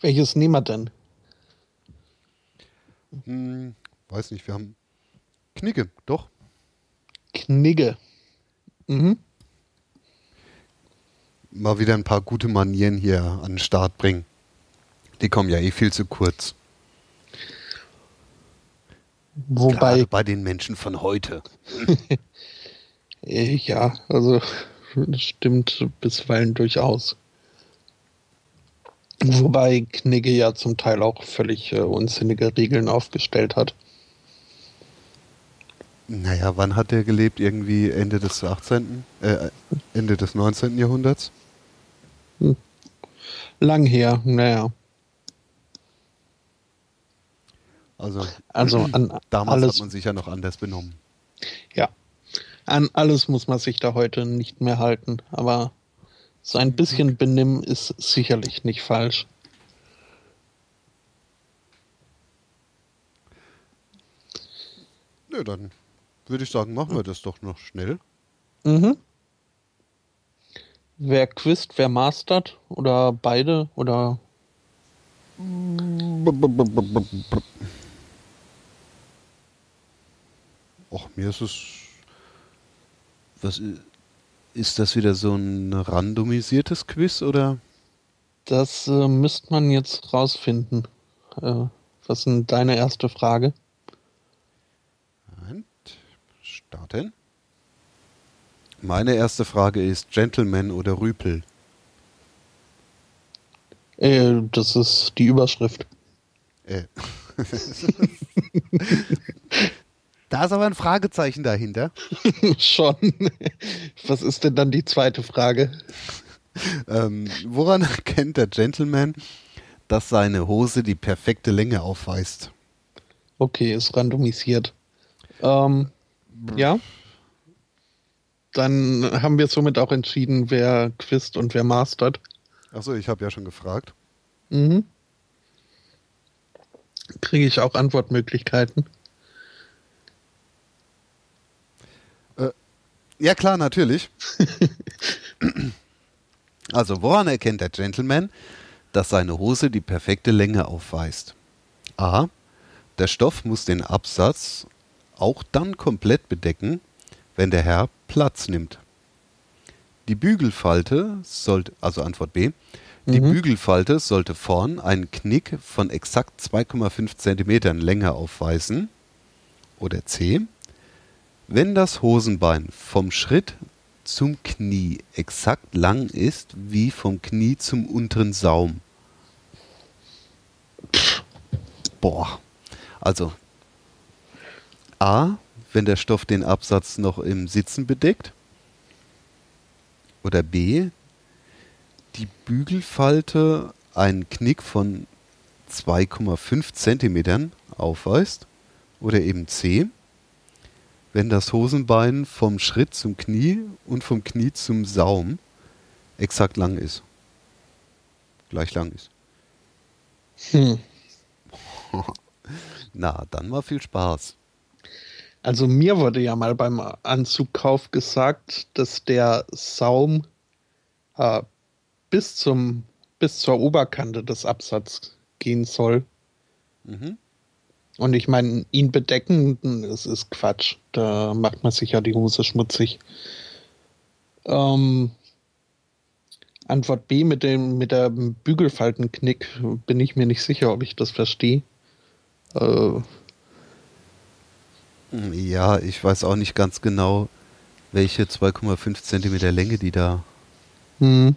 [SPEAKER 2] Welches nehmen wir denn?
[SPEAKER 1] Hm, weiß nicht, wir haben Knigge, doch.
[SPEAKER 2] Knigge. Mhm
[SPEAKER 1] mal wieder ein paar gute Manieren hier an den Start bringen. Die kommen ja eh viel zu kurz.
[SPEAKER 2] Wobei. Gerade
[SPEAKER 1] bei den Menschen von heute. (laughs)
[SPEAKER 2] ja, also stimmt bisweilen durchaus. Wobei Knigge ja zum Teil auch völlig äh, unsinnige Regeln aufgestellt hat.
[SPEAKER 1] Naja, wann hat er gelebt? Irgendwie Ende des 18., äh, Ende des 19. Jahrhunderts?
[SPEAKER 2] Hm. Lang her, naja.
[SPEAKER 1] Also,
[SPEAKER 2] also (clears throat) an
[SPEAKER 1] damals alles, hat man sich ja noch anders benommen.
[SPEAKER 2] Ja, an alles muss man sich da heute nicht mehr halten, aber so ein bisschen Benimm ist sicherlich nicht falsch.
[SPEAKER 1] Nö, dann würde ich sagen, machen wir das doch noch schnell.
[SPEAKER 2] Mhm. Wer quizt, wer mastert? Oder beide? Oder.
[SPEAKER 1] Och, mir ist es. Was ist das wieder so ein randomisiertes Quiz oder?
[SPEAKER 2] Das äh, müsste man jetzt rausfinden. Äh, was ist denn deine erste Frage?
[SPEAKER 1] Und starten. Meine erste Frage ist Gentleman oder Rüpel?
[SPEAKER 2] Äh, das ist die Überschrift.
[SPEAKER 1] Äh. (laughs) (laughs) da ist aber ein Fragezeichen dahinter. (laughs)
[SPEAKER 2] Schon. Was ist denn dann die zweite Frage?
[SPEAKER 1] Ähm, woran erkennt der Gentleman, dass seine Hose die perfekte Länge aufweist?
[SPEAKER 2] Okay, ist randomisiert. Ähm, ja. Dann haben wir somit auch entschieden, wer quizt und wer mastert.
[SPEAKER 1] Achso, ich habe ja schon gefragt.
[SPEAKER 2] Mhm. Kriege ich auch Antwortmöglichkeiten?
[SPEAKER 1] Ja, klar, natürlich. (laughs) also, woran erkennt der Gentleman, dass seine Hose die perfekte Länge aufweist? A. Der Stoff muss den Absatz auch dann komplett bedecken, wenn der Herr Platz nimmt. Die Bügelfalte sollte, also Antwort B, die mhm. Bügelfalte sollte vorn einen Knick von exakt 2,5 cm Länge aufweisen. Oder C. Wenn das Hosenbein vom Schritt zum Knie exakt lang ist wie vom Knie zum unteren Saum. Boah. Also A wenn der Stoff den Absatz noch im Sitzen bedeckt. Oder B, die Bügelfalte einen Knick von 2,5 Zentimetern aufweist. Oder eben C, wenn das Hosenbein vom Schritt zum Knie und vom Knie zum Saum exakt lang ist. Gleich lang ist.
[SPEAKER 2] Hm. (laughs)
[SPEAKER 1] Na, dann mal viel Spaß.
[SPEAKER 2] Also mir wurde ja mal beim Anzugkauf gesagt, dass der Saum äh, bis zum bis zur Oberkante des Absatzes gehen soll.
[SPEAKER 1] Mhm.
[SPEAKER 2] Und ich meine, ihn bedecken, das ist Quatsch. Da macht man sich ja die Hose schmutzig. Ähm, Antwort B mit dem mit der Bügelfaltenknick bin ich mir nicht sicher, ob ich das verstehe. Äh,
[SPEAKER 1] Ja, ich weiß auch nicht ganz genau, welche 2,5 Zentimeter Länge die da,
[SPEAKER 2] hm.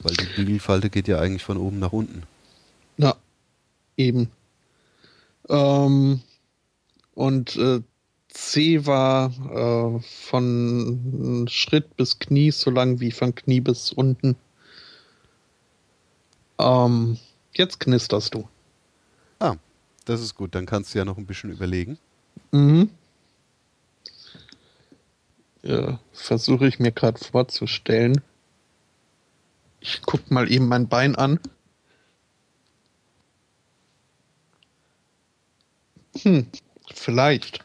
[SPEAKER 1] weil die Bügelfalte geht ja eigentlich von oben nach unten.
[SPEAKER 2] Ja, eben. Ähm, und äh, C war äh, von Schritt bis Knie so lang wie von Knie bis unten. Ähm, jetzt knisterst du.
[SPEAKER 1] Ah, das ist gut, dann kannst du ja noch ein bisschen überlegen.
[SPEAKER 2] Mhm. Ja, Versuche ich mir gerade vorzustellen. Ich guck mal eben mein Bein an. Hm, vielleicht.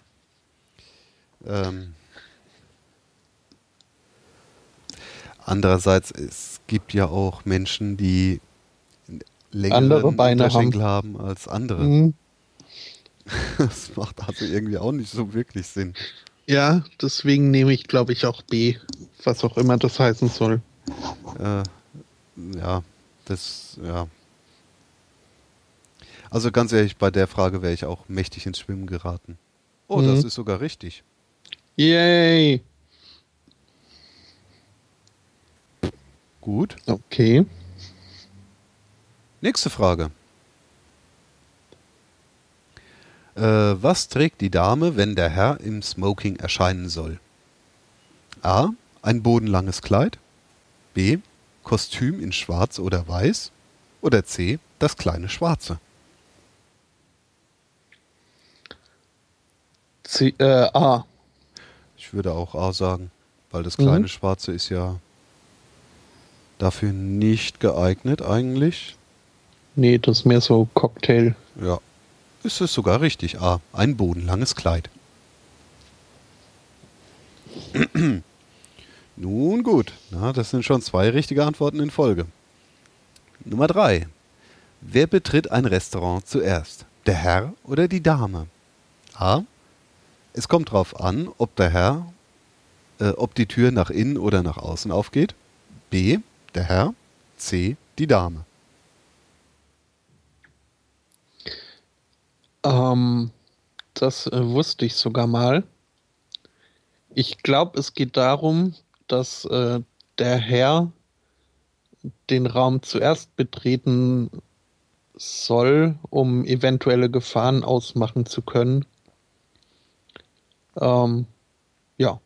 [SPEAKER 1] Ähm, andererseits, es gibt ja auch Menschen, die längere
[SPEAKER 2] Andere Beine
[SPEAKER 1] Unterschenkel haben. als andere.
[SPEAKER 2] Hm. (laughs)
[SPEAKER 1] Das macht also irgendwie auch nicht so wirklich Sinn.
[SPEAKER 2] Ja, deswegen nehme ich, glaube ich, auch B, was auch immer das heißen soll.
[SPEAKER 1] Äh, ja, das, ja. Also ganz ehrlich, bei der Frage wäre ich auch mächtig ins Schwimmen geraten. Oh, das
[SPEAKER 2] Mhm.
[SPEAKER 1] ist sogar richtig.
[SPEAKER 2] Yay!
[SPEAKER 1] Gut.
[SPEAKER 2] Okay.
[SPEAKER 1] Nächste Frage. Äh, was trägt die Dame, wenn der Herr im Smoking erscheinen soll? A. Ein bodenlanges Kleid. B. Kostüm in Schwarz oder Weiß. Oder C. Das kleine Schwarze.
[SPEAKER 2] C, äh, A.
[SPEAKER 1] Ich würde auch A sagen, weil das
[SPEAKER 2] Mhm.
[SPEAKER 1] kleine Schwarze ist ja dafür nicht geeignet eigentlich.
[SPEAKER 2] Nee, das ist mehr so Cocktail.
[SPEAKER 1] Ja, ist es sogar richtig. A. Ein bodenlanges Kleid. (clears throat) Nun gut, na, das sind schon zwei richtige Antworten in Folge. Nummer drei. Wer betritt ein Restaurant zuerst? Der Herr oder die Dame? A. Es kommt darauf an, ob der Herr, äh, ob die Tür nach innen oder nach außen aufgeht. B. Der Herr. C. Die Dame.
[SPEAKER 2] Ähm, das äh, wusste ich sogar mal. Ich glaube, es geht darum, dass äh, der Herr den Raum zuerst betreten soll, um eventuelle Gefahren ausmachen zu können. Ähm, ja.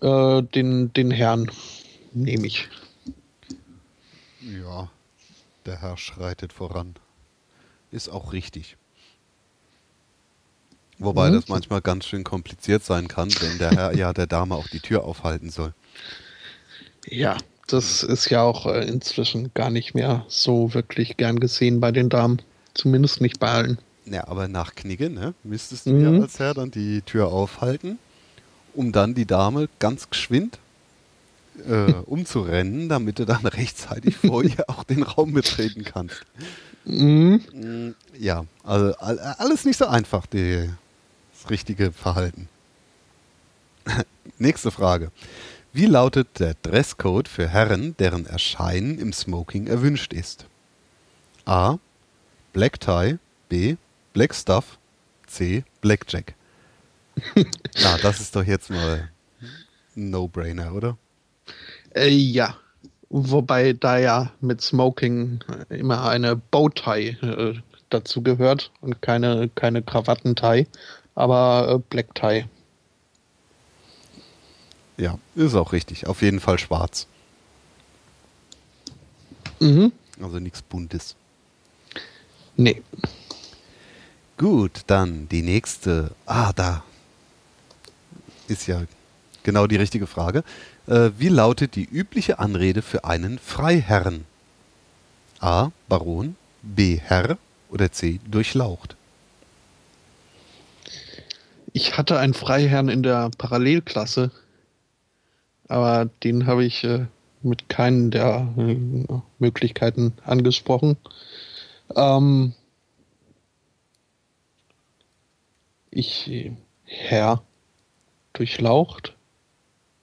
[SPEAKER 2] Äh, den, den Herrn nehme ich.
[SPEAKER 1] Ja, der Herr schreitet voran. Ist auch richtig. Wobei
[SPEAKER 2] Mhm.
[SPEAKER 1] das manchmal ganz schön kompliziert sein kann, wenn der Herr ja der Dame auch die Tür aufhalten soll.
[SPEAKER 2] Ja, das ist ja auch äh, inzwischen gar nicht mehr so wirklich gern gesehen bei den Damen. Zumindest nicht bei allen.
[SPEAKER 1] Ja, aber nach Knigge, ne, müsstest du
[SPEAKER 2] Mhm.
[SPEAKER 1] ja als Herr dann die Tür aufhalten, um dann die Dame ganz geschwind äh, umzurennen, damit du dann (laughs) rechtzeitig vor ihr auch den Raum betreten kannst.
[SPEAKER 2] Mhm.
[SPEAKER 1] Mm, Ja, also all- alles nicht so einfach, die, das richtige Verhalten. (laughs) Nächste Frage. Wie lautet der Dresscode für Herren, deren Erscheinen im Smoking erwünscht ist? A. Black Tie. B. Black Stuff. C. Blackjack. Na, (laughs) das ist doch jetzt mal ein No-Brainer, oder?
[SPEAKER 2] Äh, ja. Wobei da ja mit Smoking immer eine Bowtie äh, dazu gehört und keine, keine Krawattentie, aber äh, Black Tie.
[SPEAKER 1] Ja, ist auch richtig. Auf jeden Fall schwarz.
[SPEAKER 2] Mhm.
[SPEAKER 1] Also nichts Buntes.
[SPEAKER 2] Nee.
[SPEAKER 1] Gut, dann die nächste. Ah, da. Ist ja genau die richtige Frage. Äh, wie lautet die übliche Anrede für einen Freiherrn? A. Baron, B. Herr oder C. Durchlaucht?
[SPEAKER 2] Ich hatte einen Freiherrn in der Parallelklasse, aber den habe ich äh, mit keinen der äh, Möglichkeiten angesprochen. Ähm, ich, Herr, durchlaucht?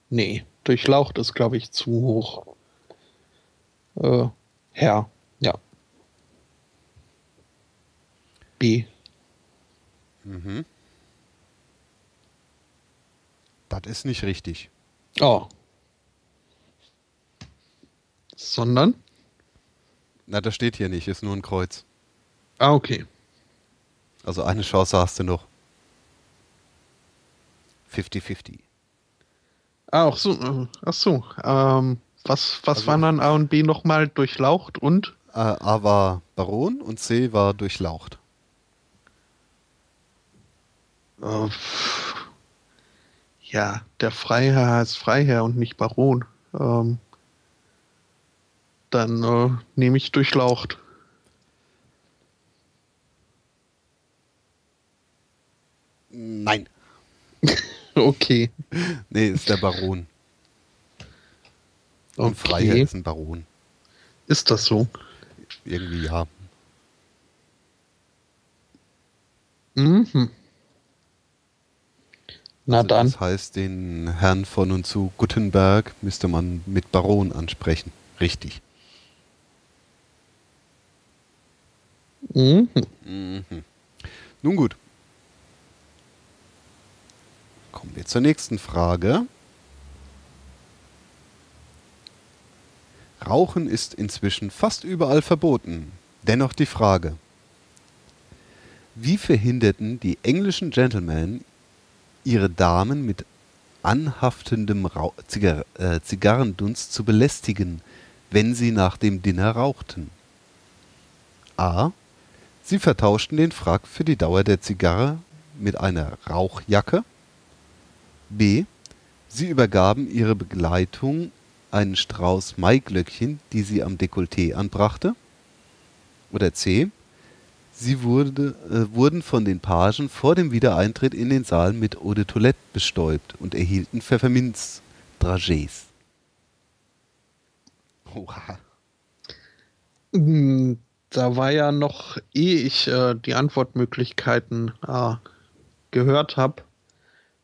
[SPEAKER 2] Nee, durchlaucht ist, glaube ich, zu hoch. Äh, Herr, ja. B.
[SPEAKER 1] Mhm. Das ist nicht richtig.
[SPEAKER 2] Oh. Sondern?
[SPEAKER 1] Na, das steht hier nicht, ist nur ein Kreuz.
[SPEAKER 2] Ah, okay.
[SPEAKER 1] Also eine Chance hast du noch. 50-50.
[SPEAKER 2] Ah, auch so, äh, ach so. Ähm, was was
[SPEAKER 1] Also-
[SPEAKER 2] waren dann A und B nochmal durchlaucht und?
[SPEAKER 1] Äh, A war Baron und C war durchlaucht.
[SPEAKER 2] Äh, ja, der Freiherr heißt Freiherr und nicht Baron. Ähm, dann äh, nehme ich durchlaucht.
[SPEAKER 1] Nein. (laughs) (laughs)
[SPEAKER 2] Okay.
[SPEAKER 1] Nee, ist der Baron. Und Freiherr
[SPEAKER 2] Okay.
[SPEAKER 1] ist ein Baron.
[SPEAKER 2] Ist das so?
[SPEAKER 1] Irgendwie ja.
[SPEAKER 2] Mhm. Na
[SPEAKER 1] Also
[SPEAKER 2] dann.
[SPEAKER 1] Das heißt, den Herrn von und zu Guttenberg müsste man mit Baron ansprechen. Richtig.
[SPEAKER 2] Mhm.
[SPEAKER 1] Mhm. Nun gut. Kommen wir zur nächsten Frage. Rauchen ist inzwischen fast überall verboten. Dennoch die Frage. Wie verhinderten die englischen Gentlemen ihre Damen mit anhaftendem Rau Zigar äh, Zigarrendunst zu belästigen, wenn sie nach dem Dinner rauchten? A. Sie vertauschten den Frack für die Dauer der Zigarre mit einer Rauchjacke. B. Sie übergaben ihre Begleitung einen Strauß Maiglöckchen, die sie am Dekolleté anbrachte. Oder C. Sie wurde, äh, wurden von den Pagen vor dem Wiedereintritt in den Saal mit Eau de Toilette bestäubt und erhielten Pfefferminz-Dragés. Oha.
[SPEAKER 2] Mm, Da war ja noch, ehe ich äh, die Antwortmöglichkeiten äh, gehört habe,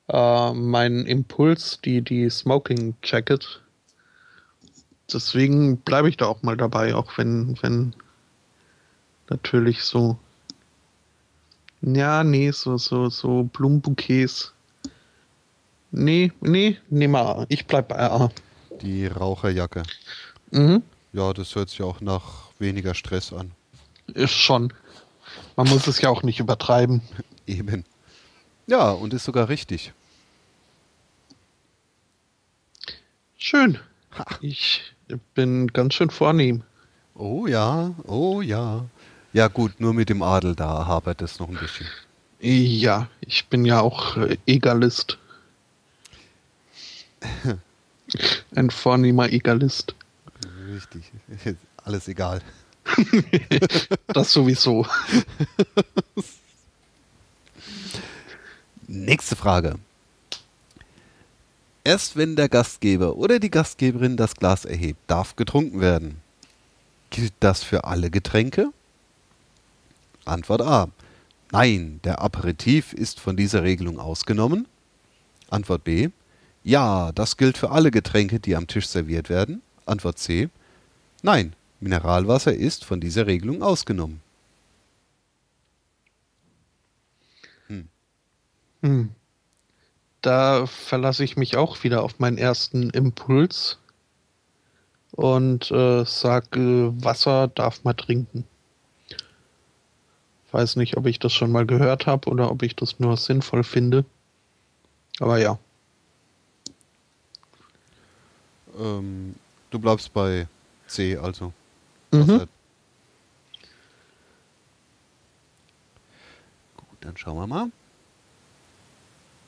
[SPEAKER 2] äh, mein Impuls, die, die Smoking Jacket. Deswegen bleibe ich da auch mal dabei, auch wenn, wenn natürlich so. Ja, nee, so, so, so Blumenbouquets. Nee, nee, nee mal. Ich bleib bei A.
[SPEAKER 1] Die Raucherjacke.
[SPEAKER 2] Mhm.
[SPEAKER 1] Ja, das hört sich auch nach weniger Stress an.
[SPEAKER 2] Ist schon. Man muss es ja auch nicht übertreiben. (laughs)
[SPEAKER 1] Eben. Ja, und ist sogar richtig.
[SPEAKER 2] Schön. Ich bin ganz schön vornehm.
[SPEAKER 1] Oh ja, oh ja. Ja gut, nur mit dem Adel da hapert es noch ein bisschen.
[SPEAKER 2] Ja, ich bin ja auch äh, Egalist. (laughs) Ein vornehmer Egalist.
[SPEAKER 1] Richtig. (laughs) Alles egal. (laughs)
[SPEAKER 2] Das sowieso.
[SPEAKER 1] Nächste Frage. Erst wenn der Gastgeber oder die Gastgeberin das Glas erhebt, darf getrunken werden. Gilt das für alle Getränke? Antwort A. Nein, der Aperitif ist von dieser Regelung ausgenommen. Antwort B. Ja, das gilt für alle Getränke, die am Tisch serviert werden. Antwort C. Nein, Mineralwasser ist von dieser Regelung ausgenommen.
[SPEAKER 2] Hm. Da verlasse ich mich auch wieder auf meinen ersten Impuls und äh, sage, Wasser darf man trinken. weiß nicht, ob ich das schon mal gehört habe oder ob ich das nur sinnvoll finde. Aber ja.
[SPEAKER 1] Ähm, du bleibst bei C, also.
[SPEAKER 2] Mhm.
[SPEAKER 1] Wasser. Gut, dann schauen wir mal.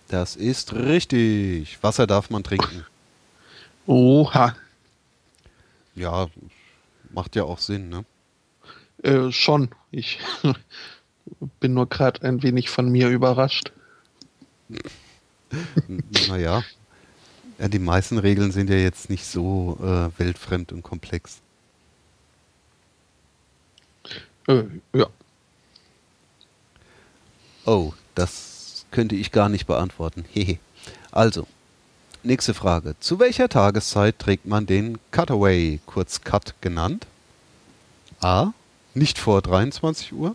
[SPEAKER 1] Das ist richtig. Wasser darf man trinken.
[SPEAKER 2] Oha.
[SPEAKER 1] Ja, macht ja auch Sinn, ne?
[SPEAKER 2] Äh, schon. Ich (laughs) bin nur gerade ein wenig von mir überrascht.
[SPEAKER 1] Naja. Ja, die meisten Regeln sind ja jetzt nicht so äh, weltfremd und komplex.
[SPEAKER 2] Äh, ja.
[SPEAKER 1] Oh, das könnte ich gar nicht beantworten. (laughs) Hehe. Also, nächste Frage. Zu welcher Tageszeit trägt man den Cutaway, kurz Cut genannt? A. Nicht vor 23 Uhr.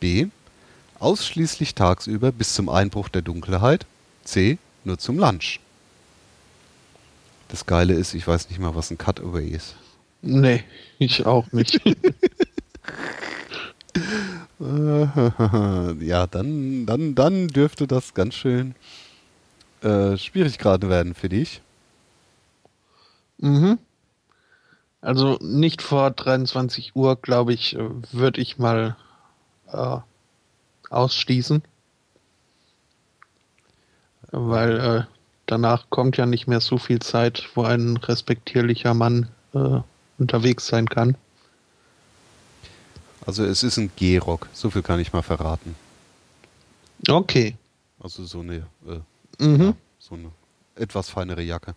[SPEAKER 1] B. Ausschließlich tagsüber bis zum Einbruch der Dunkelheit. C. Nur zum Lunch. Das Geile ist, ich weiß nicht mal, was ein Cutaway ist.
[SPEAKER 2] Nee, ich auch nicht. (laughs) (laughs)
[SPEAKER 1] ja, dann, dann, dann dürfte das ganz schön äh, schwierig gerade werden für dich.
[SPEAKER 2] mhm. Also nicht vor 23 Uhr, glaube ich, äh, würde ich mal äh, ausschließen. Weil äh, danach kommt ja nicht mehr so viel Zeit, wo ein respektierlicher Mann äh, unterwegs sein kann.
[SPEAKER 1] Also es ist ein G-Rock, so viel kann ich mal verraten.
[SPEAKER 2] Okay.
[SPEAKER 1] Also so eine, äh,
[SPEAKER 2] Mhm.
[SPEAKER 1] ja, so eine etwas feinere Jacke.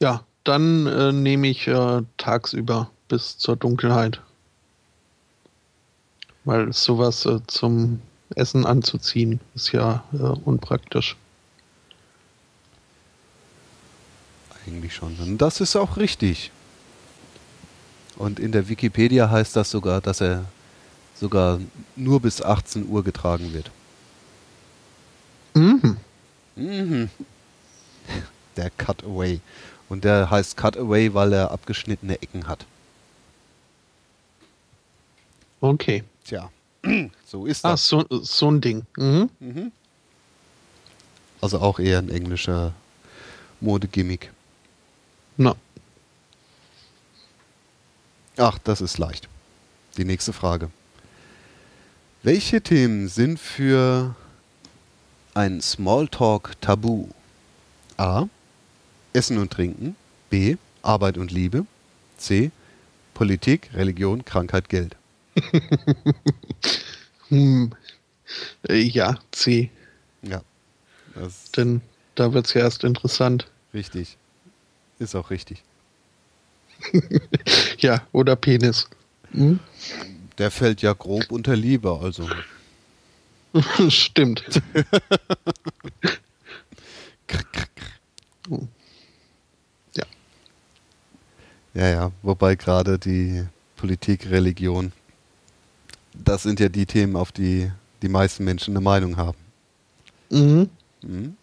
[SPEAKER 2] Ja, dann äh, nehme ich äh, tagsüber bis zur Dunkelheit. Weil sowas äh, zum Essen anzuziehen ist ja äh, unpraktisch.
[SPEAKER 1] Eigentlich schon. Und das ist auch richtig. Und in der Wikipedia heißt das sogar, dass er sogar nur bis 18 Uhr getragen wird.
[SPEAKER 2] Mhm.
[SPEAKER 1] Mhm. Der Cutaway. Und der heißt Cutaway, weil er abgeschnittene Ecken hat.
[SPEAKER 2] Okay.
[SPEAKER 1] Tja, (clears throat) so ist
[SPEAKER 2] Ach,
[SPEAKER 1] das.
[SPEAKER 2] so, so ein Ding. Mhm.
[SPEAKER 1] Mhm. Also auch eher ein englischer Modegimmick.
[SPEAKER 2] Na,
[SPEAKER 1] Ach, das ist leicht. Die nächste Frage. Welche Themen sind für ein Smalltalk tabu? A. Essen und Trinken. B. Arbeit und Liebe. C. Politik, Religion, Krankheit, Geld. (laughs)
[SPEAKER 2] hm. äh, ja, C.
[SPEAKER 1] Ja,
[SPEAKER 2] Denn da wird es ja erst interessant.
[SPEAKER 1] richtig. Ist auch richtig.
[SPEAKER 2] Ja, oder Penis. Mhm.
[SPEAKER 1] Der fällt ja grob unter Liebe, also. (laughs)
[SPEAKER 2] Stimmt. (laughs) Ja.
[SPEAKER 1] Ja, ja, wobei gerade die Politik, Religion, das sind ja die Themen, auf die die meisten Menschen eine Meinung haben.
[SPEAKER 2] Mhm.
[SPEAKER 1] Mhm.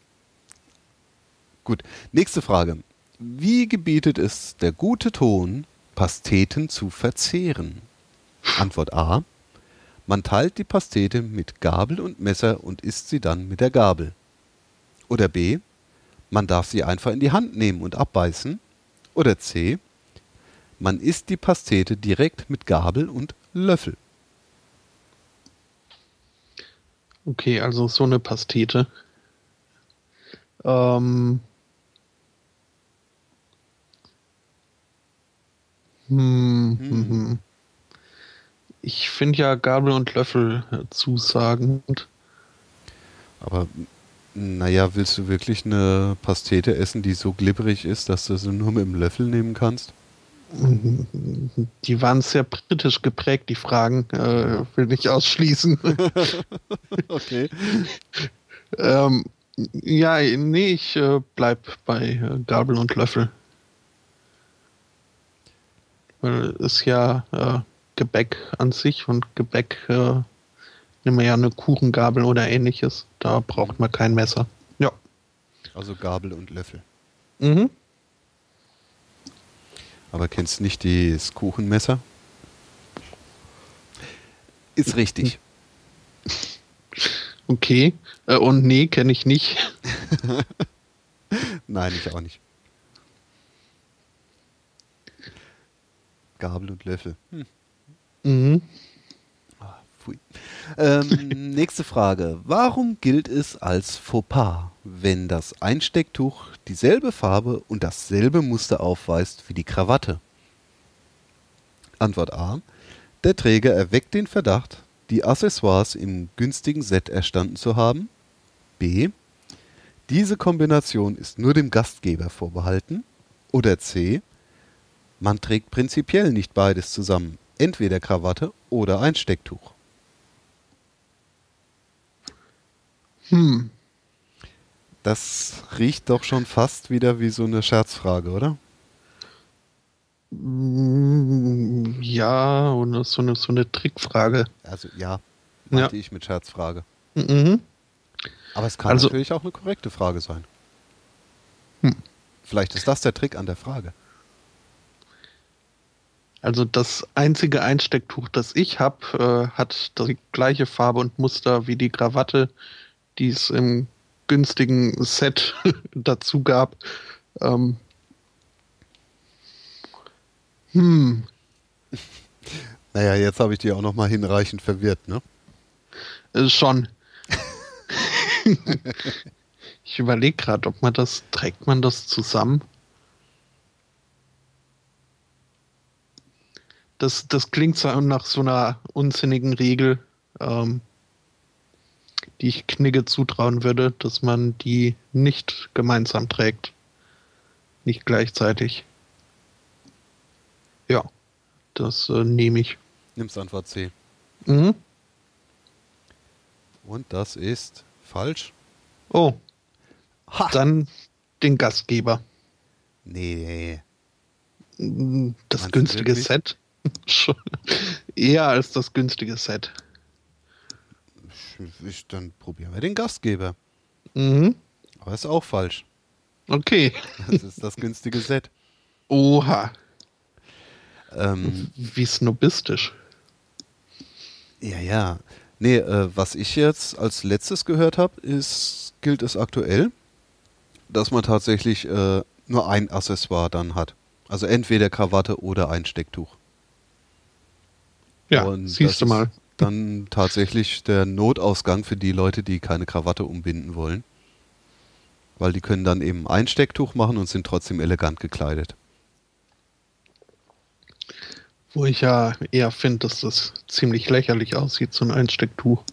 [SPEAKER 1] Gut, nächste Frage. Wie gebietet es der gute Ton, Pasteten zu verzehren? Antwort A. Man teilt die Pastete mit Gabel und Messer und isst sie dann mit der Gabel. Oder B. Man darf sie einfach in die Hand nehmen und abbeißen. Oder C. Man isst die Pastete direkt mit Gabel und Löffel.
[SPEAKER 2] Okay, also so eine Pastete. Ähm. Hm, hm. hm. Ich finde ja Gabel und Löffel zusagend.
[SPEAKER 1] Aber naja, willst du wirklich eine Pastete essen, die so glibberig ist, dass du sie nur mit dem Löffel nehmen kannst? (laughs)
[SPEAKER 2] Die waren sehr britisch geprägt, die Fragen. Äh, will nicht ausschließen. (laughs)
[SPEAKER 1] Okay.
[SPEAKER 2] ähm, ja, nee, ich äh, bleib bei äh, Gabel und Löffel. Weil es ja äh, Gebäck an sich und Gebäck äh, nehmen wir ja eine Kuchengabel oder ähnliches. Da braucht man kein Messer. Ja.
[SPEAKER 1] Also Gabel und Löffel.
[SPEAKER 2] Mhm.
[SPEAKER 1] Aber kennst du nicht das Kuchenmesser? Ist richtig. (laughs)
[SPEAKER 2] Okay. Äh, und nee, kenne ich nicht. (laughs)
[SPEAKER 1] Nein, ich auch nicht. Gabel und Löffel. Hm.
[SPEAKER 2] Mhm.
[SPEAKER 1] Ah, pfui. Ähm, (laughs) nächste Frage. Warum gilt es als Fauxpas, wenn das Einstecktuch dieselbe Farbe und dasselbe Muster aufweist wie die Krawatte? Antwort A. Der Träger erweckt den Verdacht, die Accessoires im günstigen Set erstanden zu haben. B. Diese Kombination ist nur dem Gastgeber vorbehalten. Oder C. Man trägt prinzipiell nicht beides zusammen, entweder Krawatte oder Einstecktuch.
[SPEAKER 2] Hm.
[SPEAKER 1] Das riecht doch schon fast wieder wie so eine Scherzfrage, oder?
[SPEAKER 2] Mm, Ja, und so eine, so eine Trickfrage.
[SPEAKER 1] Also ja, meinte ich mit Scherzfrage.
[SPEAKER 2] Mhm.
[SPEAKER 1] Aber es kann
[SPEAKER 2] Also-
[SPEAKER 1] natürlich auch eine korrekte Frage sein.
[SPEAKER 2] Hm.
[SPEAKER 1] Vielleicht ist das der Trick an der Frage.
[SPEAKER 2] Also das einzige Einstecktuch, das ich habe, äh, hat die gleiche Farbe und Muster wie die Krawatte, die es im günstigen Set (laughs) dazu gab. Ähm, hm, (laughs)
[SPEAKER 1] Naja, jetzt habe ich die auch noch mal hinreichend verwirrt, ne?
[SPEAKER 2] äh, schon. (laughs) ich überlege gerade, ob man das, trägt man das zusammen? Das, das klingt so nach so einer unsinnigen Regel, ähm, die ich Knigge zutrauen würde, dass man die nicht gemeinsam trägt. Nicht gleichzeitig. Ja, das äh, nehme ich.
[SPEAKER 1] Nimmst Antwort C.
[SPEAKER 2] Mhm.
[SPEAKER 1] Und das ist falsch.
[SPEAKER 2] Oh,
[SPEAKER 1] Ha!
[SPEAKER 2] dann den Gastgeber.
[SPEAKER 1] Nee.
[SPEAKER 2] Das
[SPEAKER 1] Meinst
[SPEAKER 2] günstige? Set. Schon. (laughs) Eher als das günstige Set.
[SPEAKER 1] Ich, dann probieren wir den Gastgeber.
[SPEAKER 2] Mhm.
[SPEAKER 1] Aber ist auch falsch.
[SPEAKER 2] Okay.
[SPEAKER 1] Das ist das günstige Set.
[SPEAKER 2] Oha.
[SPEAKER 1] Ähm,
[SPEAKER 2] Wie snobistisch.
[SPEAKER 1] ja, ja. Nee, äh, was ich jetzt als letztes gehört habe, ist, gilt es aktuell, dass man tatsächlich äh, nur ein Accessoire dann hat. Also entweder Krawatte oder Einstecktuch.
[SPEAKER 2] Ja,
[SPEAKER 1] Und
[SPEAKER 2] siehst
[SPEAKER 1] das
[SPEAKER 2] du mal.
[SPEAKER 1] ist Dann tatsächlich der Notausgang für die Leute, die keine Krawatte umbinden wollen. Weil die können dann eben Einstecktuch machen und sind trotzdem elegant gekleidet.
[SPEAKER 2] Wo ich ja eher finde, dass das ziemlich lächerlich aussieht, so ein Einstecktuch.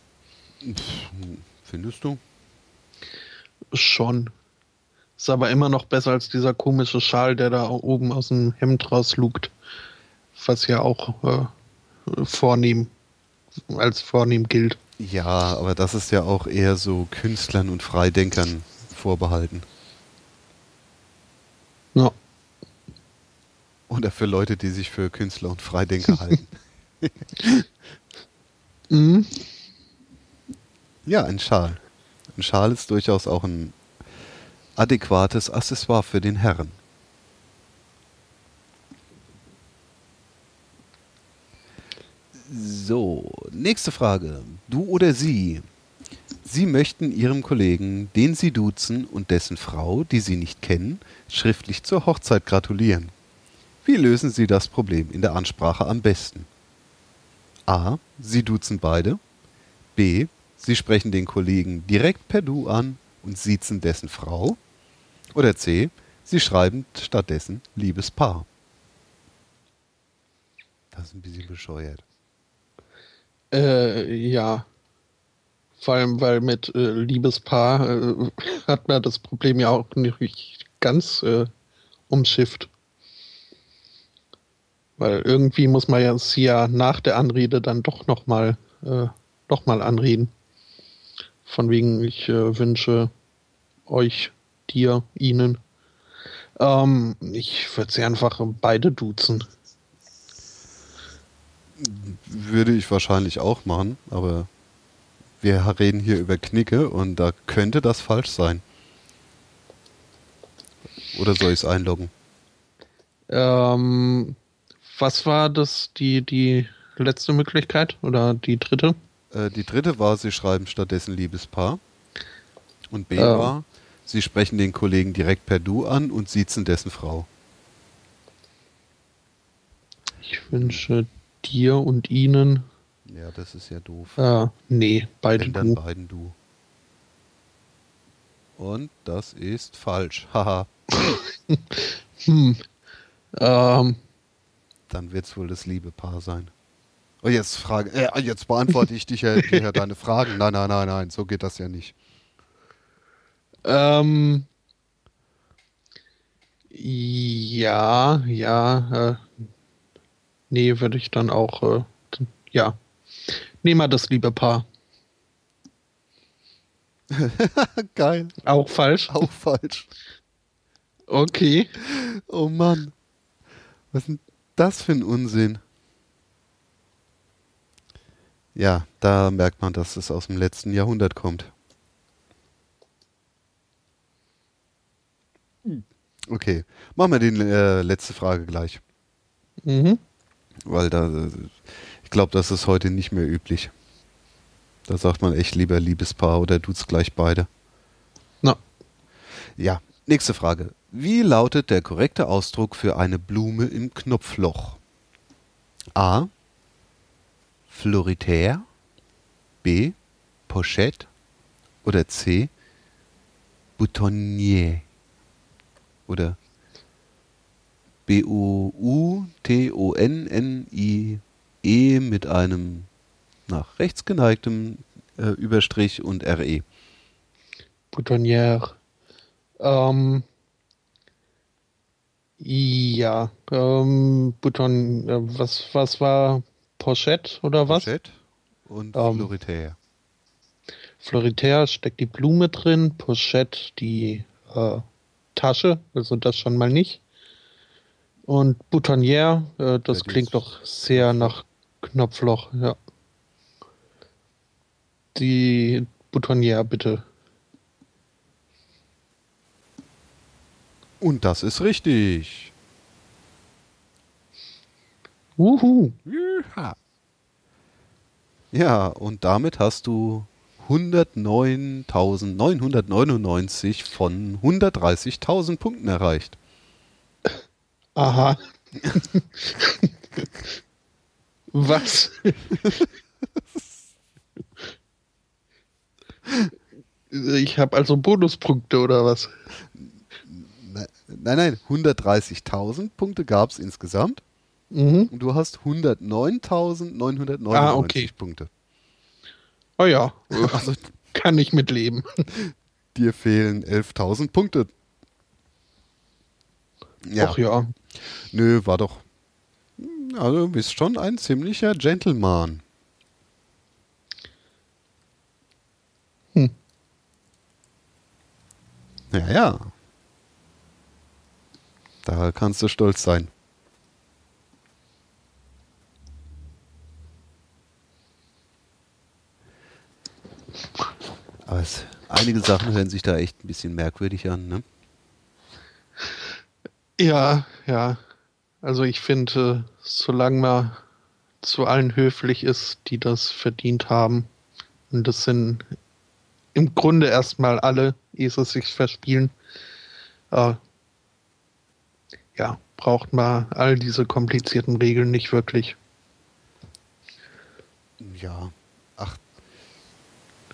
[SPEAKER 1] Findest du?
[SPEAKER 2] Schon. Ist aber immer noch besser als dieser komische Schal, der da oben aus dem Hemd rauslugt. Was ja auch äh, vornehm, als vornehm gilt.
[SPEAKER 1] Ja, aber das ist ja auch eher so Künstlern und Freidenkern vorbehalten.
[SPEAKER 2] Ja.
[SPEAKER 1] Oder für Leute, die sich für Künstler und Freidenker (laughs) halten.
[SPEAKER 2] Mhm.
[SPEAKER 1] Ja, ein Schal. Ein Schal ist durchaus auch ein adäquates Accessoire für den Herren. So, nächste Frage. Du oder sie? Sie möchten Ihrem Kollegen, den Sie duzen, und dessen Frau, die Sie nicht kennen, schriftlich zur Hochzeit gratulieren. Wie lösen Sie das Problem in der Ansprache am besten? A. Sie duzen beide. B. Sie sprechen den Kollegen direkt per Du an und siezen dessen Frau. Oder C. Sie schreiben stattdessen liebes Paar. Das ist ein bisschen bescheuert.
[SPEAKER 2] Äh, ja. Vor allem, weil mit äh, Liebespaar äh, (laughs) hat man das Problem ja auch nicht ganz äh, umschifft. Weil irgendwie muss man ja sie ja nach der Anrede dann doch nochmal äh, noch mal anreden. Von wegen, ich äh, wünsche euch, dir, ihnen. Ähm, ich würde sie einfach beide duzen.
[SPEAKER 1] Würde ich wahrscheinlich auch machen, aber wir reden hier über Knicke und da könnte das falsch sein. Oder soll ich es einloggen?
[SPEAKER 2] Ähm, was war das, die, die letzte Möglichkeit oder die dritte?
[SPEAKER 1] Äh, die dritte war, sie schreiben stattdessen Liebespaar. Und B
[SPEAKER 2] Oh.
[SPEAKER 1] war, sie sprechen den Kollegen direkt per Du an und siezen dessen Frau.
[SPEAKER 2] Ich wünsche dir und ihnen.
[SPEAKER 1] Ja, das ist ja doof.
[SPEAKER 2] Äh, nee, beide
[SPEAKER 1] Wenn dann
[SPEAKER 2] du.
[SPEAKER 1] beiden Du. Und das ist falsch. (laughs) Haha. (laughs)
[SPEAKER 2] Hm. Ähm,
[SPEAKER 1] Dann wird es wohl das liebe Paar sein. Oh, jetzt frage, äh, jetzt beantworte ich dich ja, dir (laughs) ja deine Fragen. Nein, nein, nein, nein, so geht das ja nicht.
[SPEAKER 2] ähm, ja, ja. Äh, nee, würde ich dann auch. Äh, ja. Nehmen wir das liebe Paar. (laughs)
[SPEAKER 1] Geil.
[SPEAKER 2] Auch falsch.
[SPEAKER 1] Auch falsch.
[SPEAKER 2] Okay.
[SPEAKER 1] Oh Mann. Was ist denn das für ein Unsinn? Ja, da merkt man, dass es aus dem letzten Jahrhundert kommt. Okay, machen wir die äh, letzte Frage gleich,
[SPEAKER 2] Mhm.
[SPEAKER 1] Weil da, ich glaube, das ist heute nicht mehr üblich. Da sagt man echt lieber Liebespaar oder tut's gleich beide.
[SPEAKER 2] Na,
[SPEAKER 1] Ja, nächste Frage. Wie lautet der korrekte Ausdruck für eine Blume im Knopfloch? A. Floritaire. B. Pochette. Oder C. Boutonnier. Oder B-O-U-T-O-N-N-I-E mit einem nach rechts geneigtem äh, Überstrich und. RE.
[SPEAKER 2] Boutonnière. Ähm, ja, ähm, Bouton, äh, was, was war Pochette oder was?
[SPEAKER 1] Pochette und
[SPEAKER 2] Ähm,
[SPEAKER 1] Floritaire.
[SPEAKER 2] Floritaire steckt die Blume drin, Pochette die äh, Tasche, also das schon mal nicht. Und Boutonnière, äh, das
[SPEAKER 1] Ja,
[SPEAKER 2] klingt doch sehr nach Knopfloch, ja. Die Boutonnière bitte.
[SPEAKER 1] Und das ist richtig.
[SPEAKER 2] Wuhu.
[SPEAKER 1] Ja, und damit hast du 109.999 von 130.000 Punkten erreicht.
[SPEAKER 2] Aha. (laughs) Was? ich habe also Bonuspunkte oder was?
[SPEAKER 1] Ne- Nein, nein, 130.000 Punkte gab es insgesamt
[SPEAKER 2] Mhm.
[SPEAKER 1] und du hast 109.999
[SPEAKER 2] Ah, okay.
[SPEAKER 1] Punkte.
[SPEAKER 2] Oh ja, (laughs)
[SPEAKER 1] Also
[SPEAKER 2] kann ich mitleben. (laughs)
[SPEAKER 1] dir fehlen 11.000 Punkte. Ja,
[SPEAKER 2] Ach ja.
[SPEAKER 1] Nö, war doch. Also, du bist schon ein ziemlicher Gentleman.
[SPEAKER 2] Hm.
[SPEAKER 1] Ja, ja. Da kannst du stolz sein. Aber es, einige Sachen hören sich da echt ein bisschen merkwürdig an, ne?
[SPEAKER 2] Ja, ja. Also ich finde, solange man zu allen höflich ist, die das verdient haben, und das sind im Grunde erstmal alle, ehe sie sich verspielen, äh, ja, braucht man all diese komplizierten Regeln nicht wirklich.
[SPEAKER 1] Ja, ach,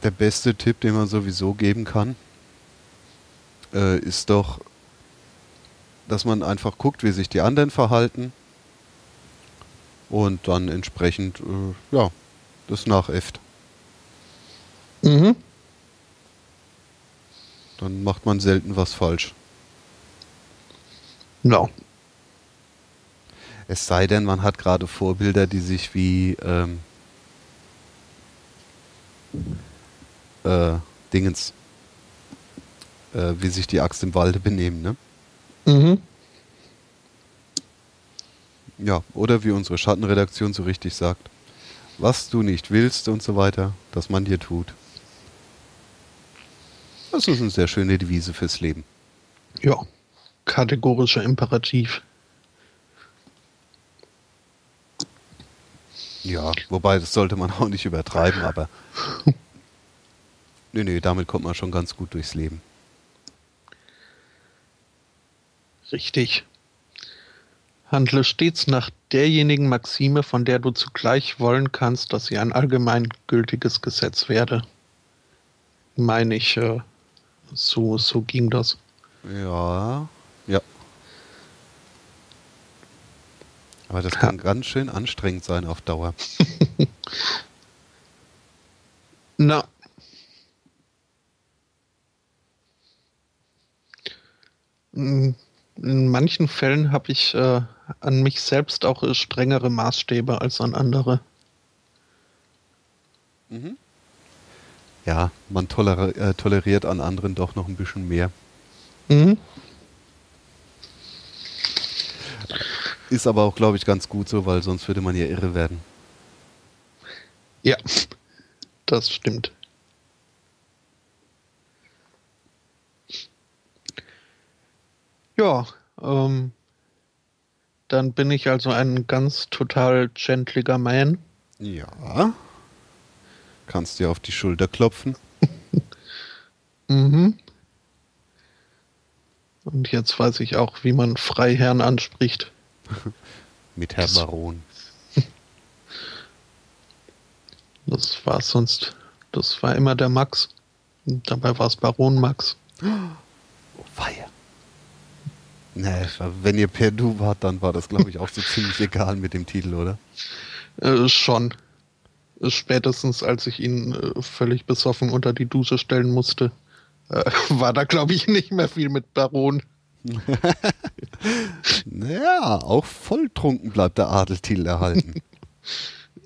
[SPEAKER 1] der beste Tipp, den man sowieso geben kann, äh, ist doch, dass man einfach guckt, wie sich die anderen verhalten und dann entsprechend, äh, ja, das nachäfft.
[SPEAKER 2] Mhm.
[SPEAKER 1] Dann macht man selten was falsch.
[SPEAKER 2] Ja.
[SPEAKER 1] Es sei denn, man hat gerade Vorbilder, die sich wie ähm, äh, Dingens, äh, wie sich die Axt im Walde benehmen, ne?
[SPEAKER 2] Mhm.
[SPEAKER 1] Ja, oder wie unsere Schattenredaktion so richtig sagt, was du nicht willst und so weiter, dass man dir tut. Das ist eine sehr schöne Devise fürs Leben.
[SPEAKER 2] Ja. Kategorischer Imperativ.
[SPEAKER 1] Ja, wobei das sollte man auch nicht übertreiben, aber. (laughs) nee, nee, damit kommt man schon ganz gut durchs Leben.
[SPEAKER 2] Richtig. Handle stets nach derjenigen Maxime, von der du zugleich wollen kannst, dass sie ein allgemeingültiges Gesetz werde. Meine ich, äh, so, so ging das.
[SPEAKER 1] Ja, ja. Aber das kann ja. ganz schön anstrengend sein auf Dauer. (laughs)
[SPEAKER 2] Na. In manchen Fällen habe ich äh, an mich selbst auch äh, strengere Maßstäbe als an andere.
[SPEAKER 1] Mhm. Ja, man toler äh, toleriert an anderen doch noch ein bisschen mehr. Mhm. Ist aber auch, glaube ich, ganz gut so, weil sonst würde man ja irre werden.
[SPEAKER 2] Ja, das stimmt. Ja, ähm, dann bin ich also ein ganz total gentliger Man.
[SPEAKER 1] Ja. Kannst dir auf die Schulter klopfen. (laughs)
[SPEAKER 2] mhm. Und jetzt weiß ich auch, wie man Freiherrn anspricht. (laughs)
[SPEAKER 1] Mit Herr Baron. (laughs)
[SPEAKER 2] Das war sonst, das war immer der Max. Und dabei war es Baron Max. (gasps)
[SPEAKER 1] Oh, feier. Nee, wenn ihr per Du wart, dann war das, glaube ich, auch so (laughs) ziemlich egal mit dem Titel, oder?
[SPEAKER 2] Äh, schon. Spätestens als ich ihn äh, völlig besoffen unter die Dusche stellen musste, äh, (laughs) war da, glaube ich, nicht mehr viel mit Baron. (laughs)
[SPEAKER 1] naja, auch volltrunken bleibt der Adeltitel erhalten.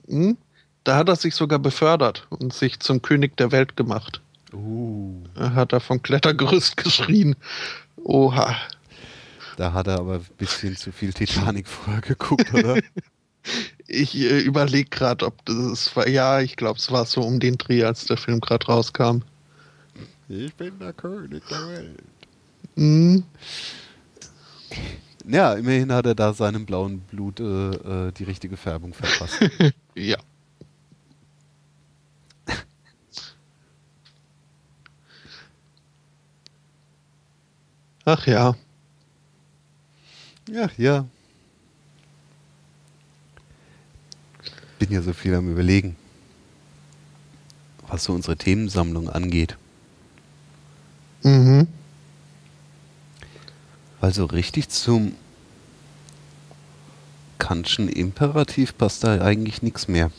[SPEAKER 2] hm? Da hat er sich sogar befördert und sich zum König der Welt gemacht.
[SPEAKER 1] Uh.
[SPEAKER 2] Er hat er vom Klettergerüst geschrien. Oha.
[SPEAKER 1] Da hat er aber ein bisschen zu viel Titanic vorher geguckt, oder? (laughs)
[SPEAKER 2] ich äh, überlege gerade, ob das war. Ja, ich glaube, es war so um den Dreh, als der Film gerade rauskam.
[SPEAKER 1] Ich bin der König der Welt. Mhm. Ja, immerhin hat er da seinem blauen Blut äh, äh die richtige Färbung verpasst. (laughs)
[SPEAKER 2] ja. (laughs) Ach ja.
[SPEAKER 1] Ja, ja. Bin ja so viel am Überlegen, was so unsere Themensammlung angeht.
[SPEAKER 2] Mhm.
[SPEAKER 1] Weil so richtig zum Kantschen Imperativ passt da eigentlich nichts mehr.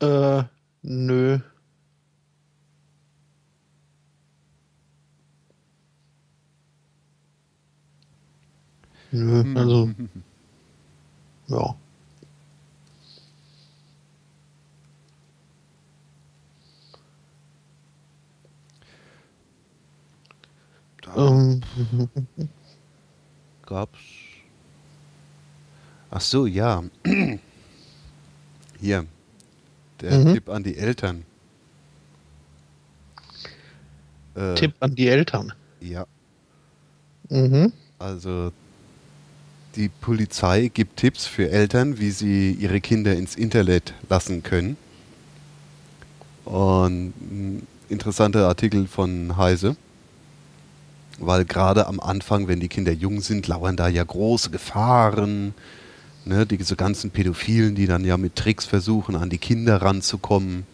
[SPEAKER 2] Äh, nö. Nö, also. ja.
[SPEAKER 1] Ähm. Gab's. Ach so, ja. (clears throat) Hier. Der mhm. Tipp an die Eltern.
[SPEAKER 2] Äh, Tipp an die Eltern.
[SPEAKER 1] Ja.
[SPEAKER 2] Mhm.
[SPEAKER 1] Also die Polizei gibt Tipps für Eltern, wie sie ihre Kinder ins Internet lassen können. Und ein interessanter Artikel von Heise, weil gerade am Anfang, wenn die Kinder jung sind, lauern da ja große Gefahren. Ne, diese ganzen Pädophilen, die dann ja mit Tricks versuchen, an die Kinder ranzukommen.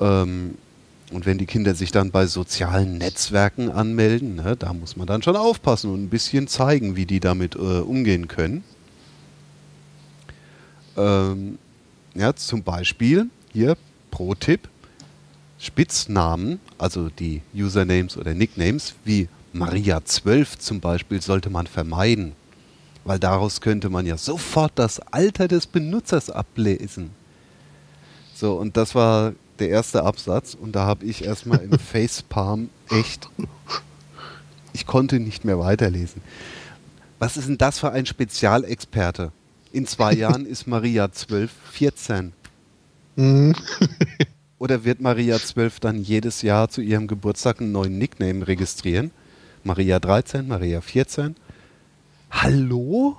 [SPEAKER 1] Ähm, und wenn die Kinder sich dann bei sozialen Netzwerken anmelden, ne, da muss man dann schon aufpassen und ein bisschen zeigen, wie die damit äh, umgehen können. Ähm, ja, zum Beispiel hier Pro-Tipp: Spitznamen, also die Usernames oder Nicknames wie Maria12 zum Beispiel, sollte man vermeiden, weil daraus könnte man ja sofort das Alter des Benutzers ablesen. So, und das war der erste Absatz und da habe ich erstmal im (laughs) Facepalm echt, ich konnte nicht mehr weiterlesen. Was ist denn das für ein Spezialexperte? In zwei Jahren ist Maria 12, 14. Mhm. Oder wird Maria 12 dann jedes Jahr zu ihrem Geburtstag einen neuen Nickname registrieren? Maria 13, Maria 14? Hallo?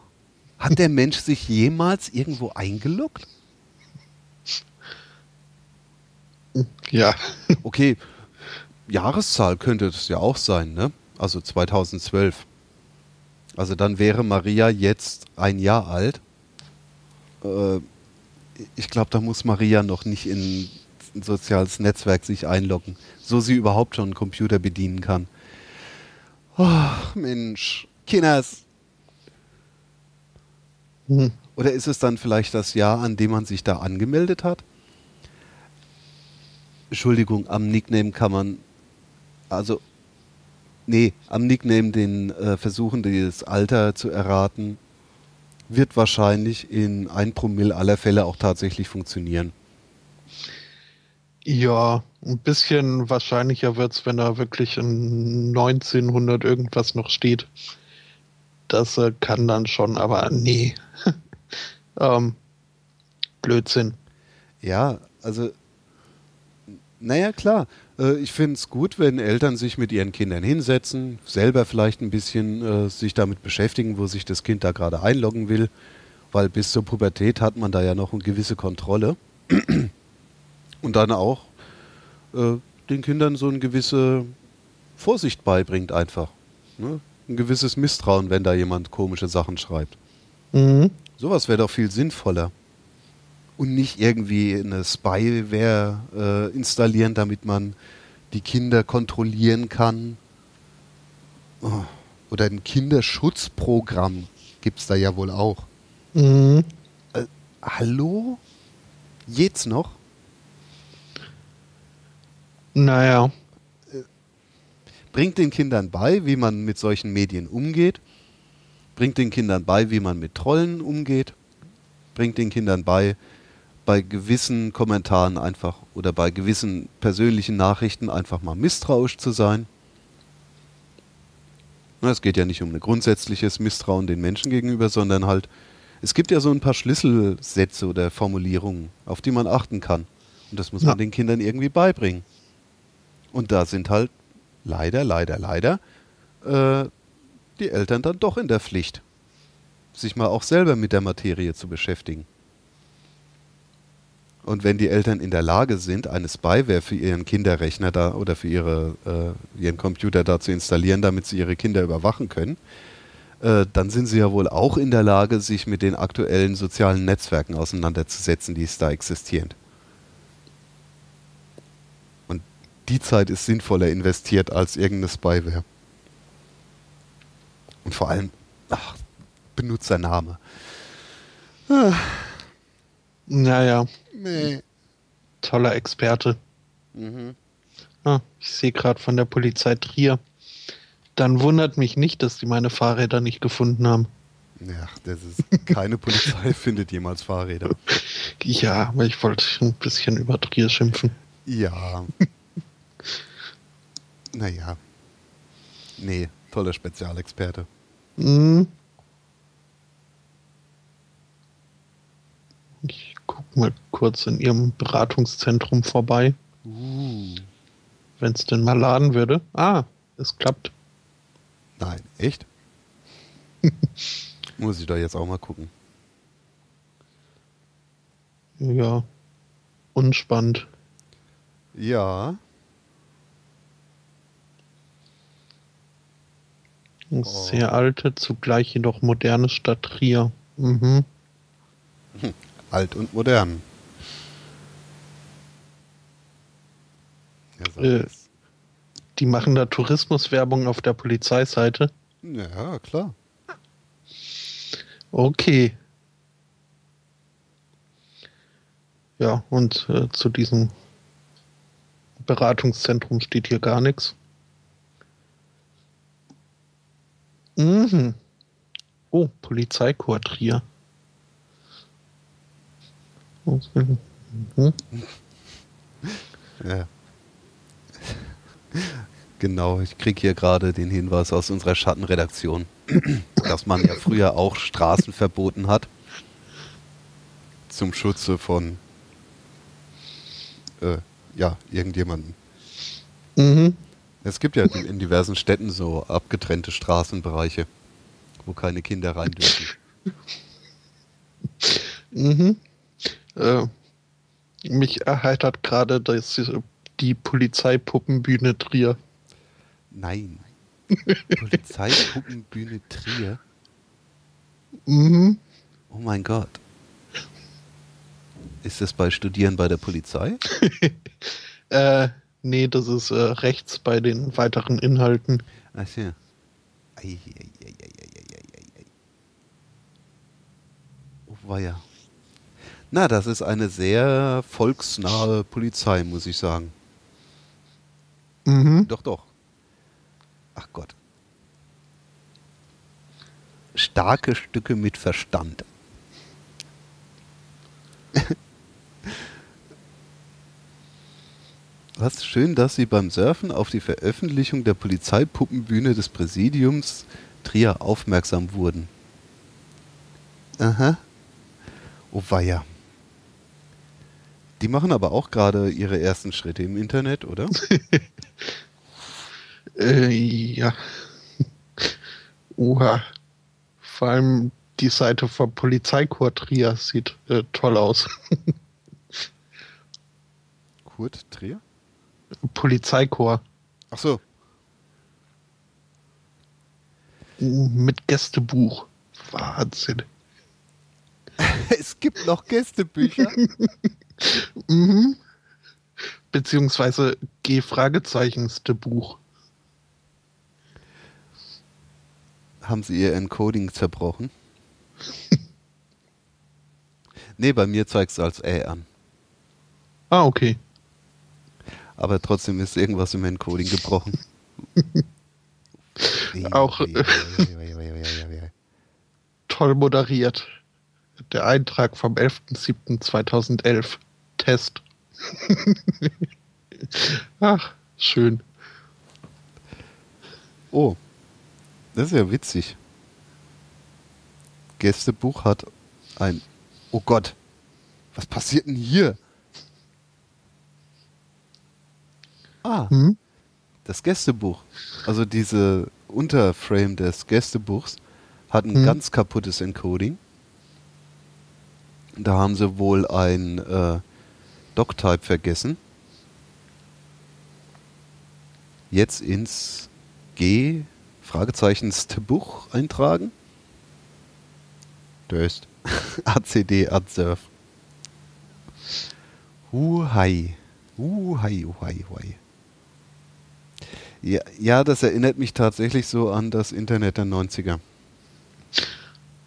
[SPEAKER 1] Hat Hat der Mensch sich jemals irgendwo eingeloggt?
[SPEAKER 2] Ja. (laughs)
[SPEAKER 1] Okay, Jahreszahl könnte das ja auch sein, ne? Also 2012. Also dann wäre Maria jetzt ein Jahr alt. Äh, ich glaube, da muss Maria noch nicht in ein soziales Netzwerk sich einloggen, so sie überhaupt schon einen Computer bedienen kann. Oh, Mensch, Kinders.
[SPEAKER 2] Hm.
[SPEAKER 1] Oder ist es dann vielleicht das Jahr, an dem man sich da angemeldet hat? Entschuldigung, am Nickname kann man, also, nee, am Nickname den äh, Versuchen, das Alter zu erraten, wird wahrscheinlich in ein Promille aller Fälle auch tatsächlich funktionieren.
[SPEAKER 2] Ja, ein bisschen wahrscheinlicher wird es, wenn da wirklich in 1900 irgendwas noch steht. Das äh, kann dann schon, aber nee. (laughs) ähm, Blödsinn.
[SPEAKER 1] Ja, also, naja, klar. Äh, ich finde es gut, wenn Eltern sich mit ihren Kindern hinsetzen, selber vielleicht ein bisschen äh, sich damit beschäftigen, wo sich das Kind da gerade einloggen will, weil bis zur Pubertät hat man da ja noch eine gewisse Kontrolle. (clears throat) Und dann auch äh, den Kindern so eine gewisse Vorsicht beibringt einfach. Ne? Ein gewisses Misstrauen, wenn da jemand komische Sachen schreibt.
[SPEAKER 2] Mhm.
[SPEAKER 1] Sowas wäre doch viel sinnvoller. Und nicht irgendwie eine Spyware äh, installieren, damit man die Kinder kontrollieren kann. Oh. Oder ein Kinderschutzprogramm gibt es da ja wohl auch.
[SPEAKER 2] Mhm.
[SPEAKER 1] Äh, hallo? Jetzt noch?
[SPEAKER 2] Naja.
[SPEAKER 1] Bringt den Kindern bei, wie man mit solchen Medien umgeht. Bringt den Kindern bei, wie man mit Trollen umgeht. Bringt den Kindern bei, bei gewissen Kommentaren einfach oder bei gewissen persönlichen Nachrichten einfach mal misstrauisch zu sein. Es geht ja nicht um ein grundsätzliches Misstrauen den Menschen gegenüber, sondern halt, es gibt ja so ein paar Schlüsselsätze oder Formulierungen, auf die man achten kann. Und das muss
[SPEAKER 2] Ja.
[SPEAKER 1] man den Kindern irgendwie beibringen. Und da sind halt leider, leider, leider äh, die Eltern dann doch in der Pflicht, sich mal auch selber mit der Materie zu beschäftigen. Und wenn die Eltern in der Lage sind, eine Spyware für ihren Kinderrechner da oder für ihre, äh, ihren Computer da zu installieren, damit sie ihre Kinder überwachen können, äh, dann sind sie ja wohl auch in der Lage, sich mit den aktuellen sozialen Netzwerken auseinanderzusetzen, die es da existieren. Und die Zeit ist sinnvoller investiert als irgendeine Spyware. Und vor allem, ach, Benutzername.
[SPEAKER 2] Naja,
[SPEAKER 1] Nee.
[SPEAKER 2] toller Experte.
[SPEAKER 1] Mhm.
[SPEAKER 2] Ah, ich sehe gerade von der Polizei Trier. Dann wundert mich nicht, dass die meine Fahrräder nicht gefunden haben.
[SPEAKER 1] Ja, das ist keine Polizei (laughs) findet jemals Fahrräder.
[SPEAKER 2] Ja, aber ich wollte ein bisschen über Trier schimpfen.
[SPEAKER 1] Ja. naja. Nee, toller Spezialexperte.
[SPEAKER 2] Hm. Ich guck mal kurz in ihrem Beratungszentrum vorbei,
[SPEAKER 1] Uh.
[SPEAKER 2] wenn es denn mal laden würde. Ah, es klappt.
[SPEAKER 1] Nein, echt? (laughs) Muss ich da jetzt auch mal gucken.
[SPEAKER 2] Ja, unspannend.
[SPEAKER 1] Ja. Oh.
[SPEAKER 2] Sehr alte, zugleich jedoch moderne Stadt Trier. Mhm.
[SPEAKER 1] Alt und modern.
[SPEAKER 2] Äh. Die machen da Tourismuswerbung auf der Polizeiseite.
[SPEAKER 1] ja klar.
[SPEAKER 2] Okay. Ja, und äh, zu diesem Beratungszentrum steht hier gar nichts. Mhm. Oh. Mhm.
[SPEAKER 1] Ja. Genau, ich kriege hier gerade den Hinweis aus unserer Schattenredaktion, dass man ja früher auch Straßen verboten hat zum Schutze von äh, ja, irgendjemanden.
[SPEAKER 2] Mhm.
[SPEAKER 1] Es gibt ja in diversen Städten so abgetrennte Straßenbereiche, wo keine Kinder rein dürfen.
[SPEAKER 2] Mhm. Äh, mich erheitert gerade die Polizeipuppenbühne Trier.
[SPEAKER 1] Nein. (laughs) Polizeipuppenbühne Trier?
[SPEAKER 2] Mhm.
[SPEAKER 1] Oh mein Gott. Ist das bei Studieren bei der Polizei? (laughs)
[SPEAKER 2] äh, nee, das ist äh, rechts bei den weiteren Inhalten.
[SPEAKER 1] Ach ja. Ei, ei, ei, ei, ei, ei, ei. Oh weia. Na, das ist eine sehr volksnahe Polizei, muss ich sagen.
[SPEAKER 2] Mhm.
[SPEAKER 1] Doch, doch. Ach Gott. Starke Stücke mit Verstand. (laughs) Was schön, dass Sie beim Surfen auf die Veröffentlichung der Polizeipuppenbühne des Präsidiums Trier aufmerksam wurden. Aha. Oh weia. Die machen aber auch gerade ihre ersten Schritte im Internet, oder? (laughs)
[SPEAKER 2] Äh, ja. Oha. Vor allem die Seite vom Polizeikorps Trier sieht äh, toll aus. (laughs)
[SPEAKER 1] Kurt Trier?
[SPEAKER 2] Polizeikorps.
[SPEAKER 1] Ach so.
[SPEAKER 2] Mit Gästebuch. Wahnsinn. (laughs)
[SPEAKER 1] Es gibt noch Gästebücher.
[SPEAKER 2] Mhm. Beziehungsweise G-Fragezeichenste Buch.
[SPEAKER 1] Haben Sie Ihr Encoding zerbrochen? (laughs) nee, bei mir zeigt es als Ä an.
[SPEAKER 2] Ah, okay.
[SPEAKER 1] Aber trotzdem ist irgendwas im Encoding gebrochen.
[SPEAKER 2] Auch, Toll moderiert. Der Eintrag vom 11.07.2011. Test. Ach, schön.
[SPEAKER 1] Oh, das ist ja witzig. Gästebuch hat ein. Oh Gott, was passiert denn hier? Ah,
[SPEAKER 2] Hm?
[SPEAKER 1] das Gästebuch. Also diese Unterframe des Gästebuchs hat ein
[SPEAKER 2] Hm.
[SPEAKER 1] ganz kaputtes Encoding. Da haben sie wohl ein äh, Doctype vergessen. Jetzt ins G Fragezeichen Buch eintragen. Döst. ACD (laughs) Adsurf. Huhai. Huhai, huhai, huhai. Ja, ja, das erinnert mich tatsächlich so an das Internet der 90er.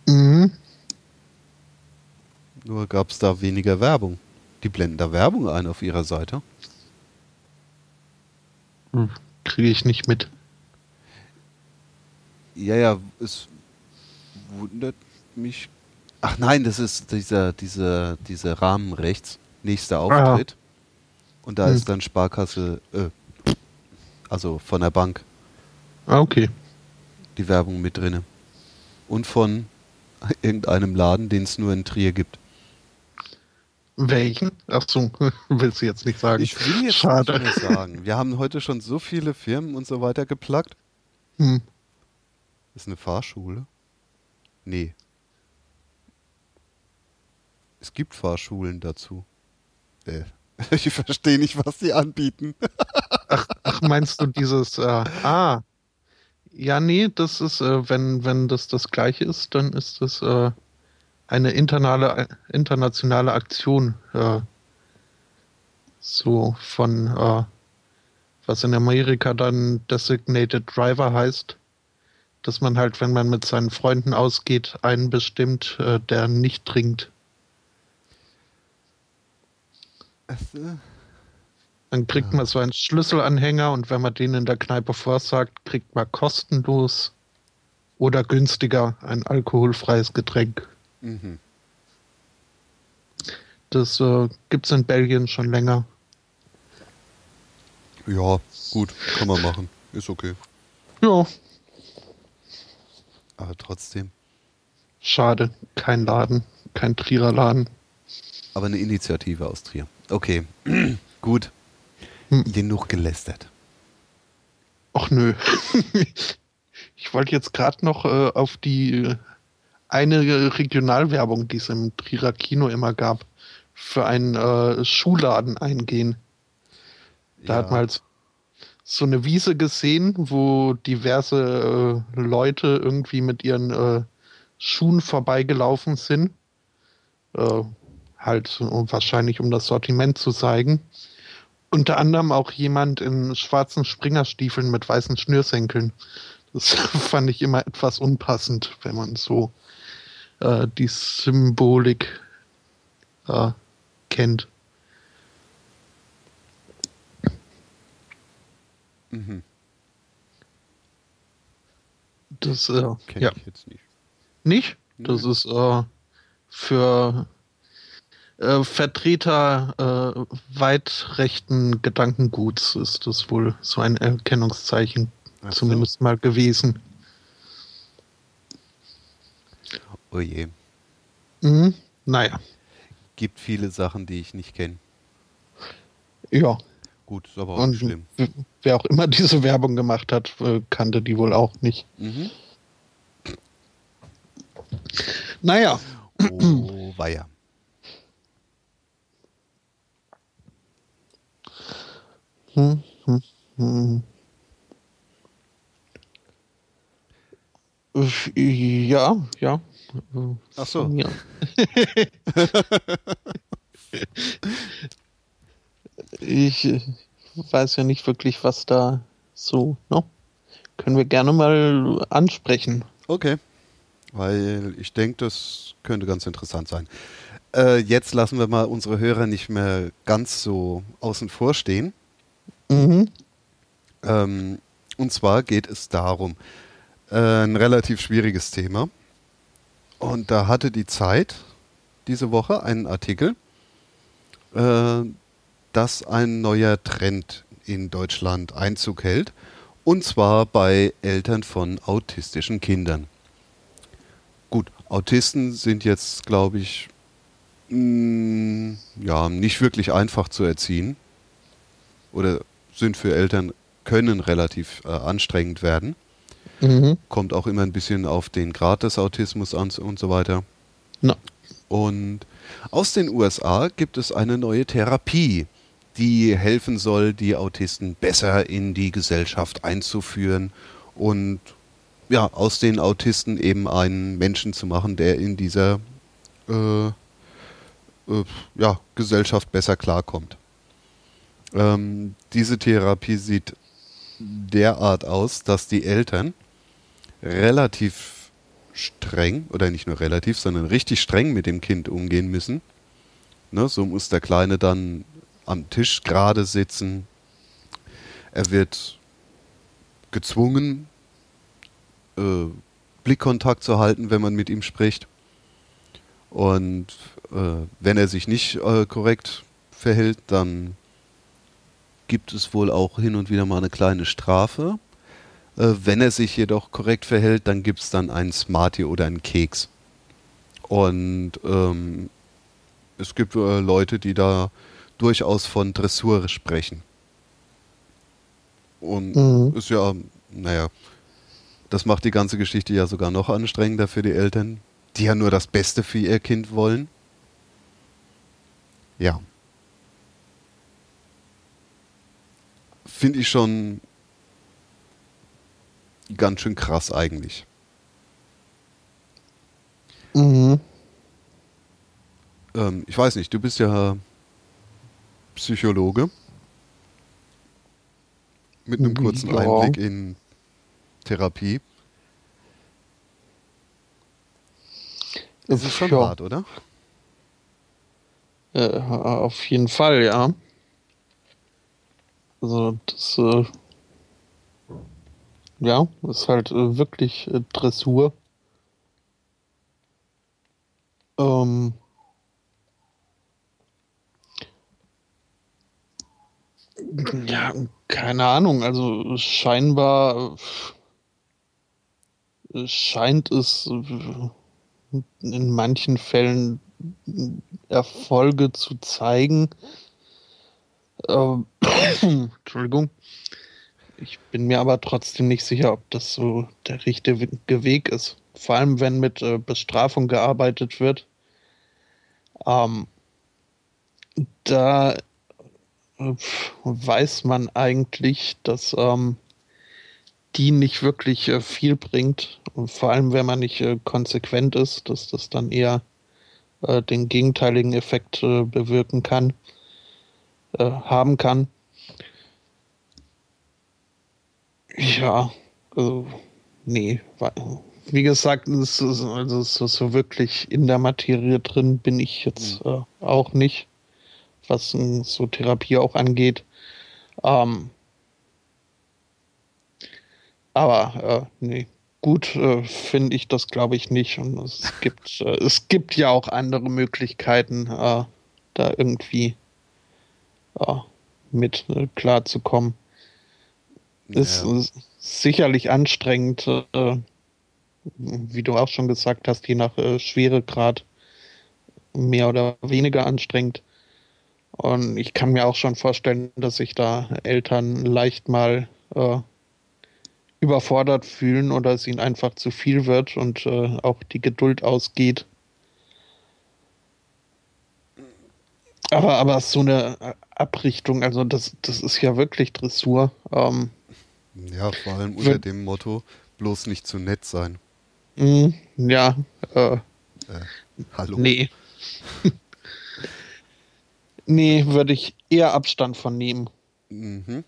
[SPEAKER 2] Mhm.
[SPEAKER 1] Nur gab es da weniger Werbung. Die blenden da Werbung ein auf ihrer Seite.
[SPEAKER 2] Kriege ich nicht mit.
[SPEAKER 1] Ja, ja, es wundert mich. Ach nein, das ist dieser, dieser, dieser Rahmen rechts. Nächster Auftritt. Und da
[SPEAKER 2] Hm.
[SPEAKER 1] ist dann Sparkasse, äh, also von der Bank,
[SPEAKER 2] Ah, okay.
[SPEAKER 1] die Werbung mit drinne. Und von (laughs) irgendeinem Laden, den es nur in Trier gibt.
[SPEAKER 2] Welchen? Ach so, (laughs) willst du jetzt nicht sagen.
[SPEAKER 1] Ich will jetzt
[SPEAKER 2] Schade.
[SPEAKER 1] nicht mehr sagen. Wir haben heute schon so viele Firmen und so weiter geplagt.
[SPEAKER 2] Hm.
[SPEAKER 1] Ist eine Fahrschule? Nee. Es gibt Fahrschulen dazu. Äh, (laughs) ich verstehe nicht, was die anbieten. (laughs)
[SPEAKER 2] Ach, meinst du dieses, äh, ah, ja, nee, das ist, äh, wenn, wenn das das gleiche ist, dann ist das äh, eine internale, internationale Aktion, äh, so von, äh, was in Amerika dann Designated Driver heißt, dass man halt, wenn man mit seinen Freunden ausgeht, einen bestimmt, äh, der nicht trinkt. Dann kriegt man so einen Schlüsselanhänger und wenn man den in der Kneipe vorsagt, kriegt man kostenlos oder günstiger ein alkoholfreies Getränk.
[SPEAKER 1] Mhm.
[SPEAKER 2] Das äh, gibt es in Belgien schon länger.
[SPEAKER 1] Ja, gut, kann man machen. Ist okay.
[SPEAKER 2] Ja,
[SPEAKER 1] Aber trotzdem.
[SPEAKER 2] schade. Kein Laden, kein Trierer Laden.
[SPEAKER 1] Aber eine Initiative aus Trier. Okay, (clears throat) gut.
[SPEAKER 2] Hm.
[SPEAKER 1] Genug gelästert.
[SPEAKER 2] Ach nö. (laughs) ich wollte jetzt gerade noch äh, auf die äh, eine Regionalwerbung, die es im Trierer Kino immer gab, für einen äh, Schuhladen eingehen. Da
[SPEAKER 1] Ja.
[SPEAKER 2] hat man halt so eine Wiese gesehen, wo diverse äh, Leute irgendwie mit ihren äh, Schuhen vorbeigelaufen sind. Äh, halt um, wahrscheinlich, um das Sortiment zu zeigen. Unter anderem auch jemand in schwarzen Springerstiefeln mit weißen Schnürsenkeln. Das (laughs) fand ich immer etwas unpassend, wenn man so äh, die Symbolik äh, kennt.
[SPEAKER 1] Mhm.
[SPEAKER 2] Das äh,
[SPEAKER 1] Kenn
[SPEAKER 2] ja
[SPEAKER 1] ich jetzt nicht.
[SPEAKER 2] nicht. Das
[SPEAKER 1] Nee.
[SPEAKER 2] ist äh, für äh, Vertreter äh, weit rechten Gedankenguts ist das wohl so ein Erkennungszeichen
[SPEAKER 1] Ach so.
[SPEAKER 2] zumindest mal gewesen.
[SPEAKER 1] Oh je.
[SPEAKER 2] Mhm. Naja,
[SPEAKER 1] Gibt viele Sachen, die ich nicht kenne.
[SPEAKER 2] ja.
[SPEAKER 1] Gut, ist aber auch
[SPEAKER 2] Und
[SPEAKER 1] nicht schlimm.
[SPEAKER 2] wer auch immer (laughs) diese Werbung gemacht hat, kannte die wohl auch nicht.
[SPEAKER 1] Mhm.
[SPEAKER 2] Naja,
[SPEAKER 1] Oh, (clears throat) weia.
[SPEAKER 2] Hm, hm, hm. Äh, Ja, ja.
[SPEAKER 1] Ach so.
[SPEAKER 2] Ja. (laughs) ich äh, weiß ja nicht wirklich, was da so, ne? Können wir gerne mal ansprechen.
[SPEAKER 1] Okay. Weil ich denke, das könnte ganz interessant sein. Äh, jetzt lassen wir mal unsere Hörer nicht mehr ganz so außen vor stehen.
[SPEAKER 2] Mhm.
[SPEAKER 1] Ähm, und zwar geht es darum, äh, ein relativ schwieriges Thema. Und da hatte die Zeit diese Woche einen Artikel, äh, dass ein neuer Trend in Deutschland Einzug hält. Und zwar bei Eltern von autistischen Kindern. Gut, Autisten sind jetzt, glaube ich, mh, ja, nicht wirklich einfach zu erziehen. Oder sind für Eltern, können relativ äh, anstrengend werden.
[SPEAKER 2] Mhm.
[SPEAKER 1] Kommt auch immer ein bisschen auf den Grad des Autismus an und so weiter.
[SPEAKER 2] Na.
[SPEAKER 1] Und aus den USA gibt es eine neue Therapie, die helfen soll, die Autisten besser in die Gesellschaft einzuführen und ja, aus den Autisten eben einen Menschen zu machen, der in dieser äh, äh, ja, Gesellschaft besser klarkommt. Ähm, diese Therapie sieht derart aus, dass die Eltern relativ streng, oder nicht nur relativ, sondern richtig streng mit dem Kind umgehen müssen. Ne, so muss der Kleine dann am Tisch gerade sitzen. Er wird gezwungen, äh, Blickkontakt zu halten, wenn man mit ihm spricht. Und äh, wenn er sich nicht äh, korrekt verhält, dann gibt es wohl auch hin und wieder mal eine kleine Strafe. Äh, wenn er sich jedoch korrekt verhält, dann gibt es dann einen Smartie oder einen Keks. Und ähm, es gibt äh, Leute, die da durchaus von Dressur sprechen. Und
[SPEAKER 2] Mhm.
[SPEAKER 1] ist ja, naja, das macht die ganze Geschichte ja sogar noch anstrengender für die Eltern, die ja nur das Beste für ihr Kind wollen. Ja. Finde ich schon ganz schön krass eigentlich.
[SPEAKER 2] Mhm.
[SPEAKER 1] Ähm, ich weiß nicht, du bist ja Psychologe. Mit einem kurzen
[SPEAKER 2] Ja.
[SPEAKER 1] Einblick in Therapie. Das ist schon
[SPEAKER 2] Ja.
[SPEAKER 1] hart, oder?
[SPEAKER 2] Äh, auf jeden Fall, ja. Also das äh, ja, ist halt äh, wirklich äh, Dressur. Ähm, ja, keine Ahnung. Also scheinbar äh, scheint es in manchen Fällen Erfolge zu zeigen. Ähm, (coughs) Entschuldigung. Ich bin mir aber trotzdem nicht sicher, ob das so der richtige Weg ist. Vor allem, wenn mit äh, Bestrafung gearbeitet wird. Ähm, da äh, weiß man eigentlich, dass ähm, die nicht wirklich äh, viel bringt. Und vor allem, wenn man nicht äh, konsequent ist, dass das dann eher den gegenteiligen Effekt bewirken kann, haben kann. Ja, also, nee, wie gesagt, ist, also so, so, wirklich in der Materie drin bin ich jetzt mhm. äh, auch nicht, was so Therapie auch angeht. Ähm, aber äh, nee, gut äh, finde ich das, glaube ich, nicht. Und es gibt, (laughs) äh, es gibt ja auch andere Möglichkeiten, äh, da irgendwie mit äh, klarzukommen. Ja. Ist, ist, sicherlich anstrengend, äh, wie du auch schon gesagt hast, je nach Schweregrad mehr oder weniger anstrengend. Und ich kann mir auch schon vorstellen, dass sich da Eltern leicht mal äh, überfordert fühlen oder es ihnen einfach zu viel wird und äh, auch die Geduld ausgeht. Aber, aber so eine Abrichtung, also das, das ist ja wirklich Dressur. Ähm,
[SPEAKER 1] ja, vor allem unter dem Motto, bloß nicht zu nett sein.
[SPEAKER 2] Mm, ja, äh, äh,
[SPEAKER 1] hallo.
[SPEAKER 2] Nee. (laughs) nee, würde ich eher Abstand von nehmen. Mhm.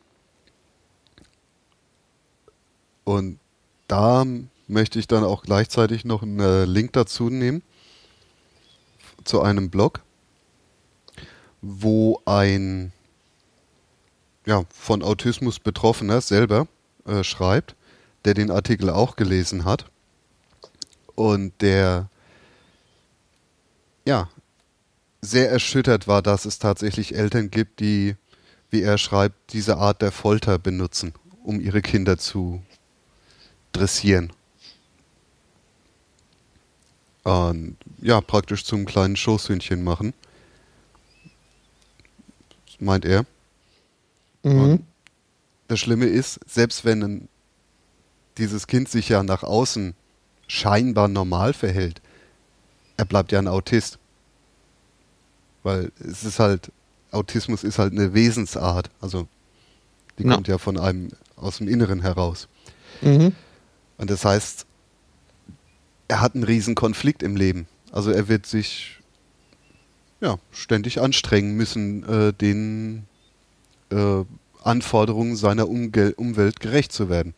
[SPEAKER 1] Und da möchte ich dann auch gleichzeitig noch einen Link dazu nehmen zu einem Blog, wo ein ja, von Autismus Betroffener selber äh, schreibt, der den Artikel auch gelesen hat und der ja sehr erschüttert war, dass es tatsächlich Eltern gibt, die, wie er schreibt, diese Art der Folter benutzen, um ihre Kinder zu dressieren. Und ja, praktisch zum kleinen Schoßhündchen machen. Meint er. Mhm. Das Schlimme ist, selbst wenn dieses Kind sich ja nach außen scheinbar normal verhält, er bleibt ja ein Autist. Weil es ist halt, Autismus ist halt eine Wesensart. Also die ja. kommt ja von einem aus dem Inneren heraus. Mhm. Und das heißt, er hat einen riesen Konflikt im Leben. Also er wird sich ja, ständig anstrengen müssen, äh, den äh, Anforderungen seiner Umgel Umwelt gerecht zu werden.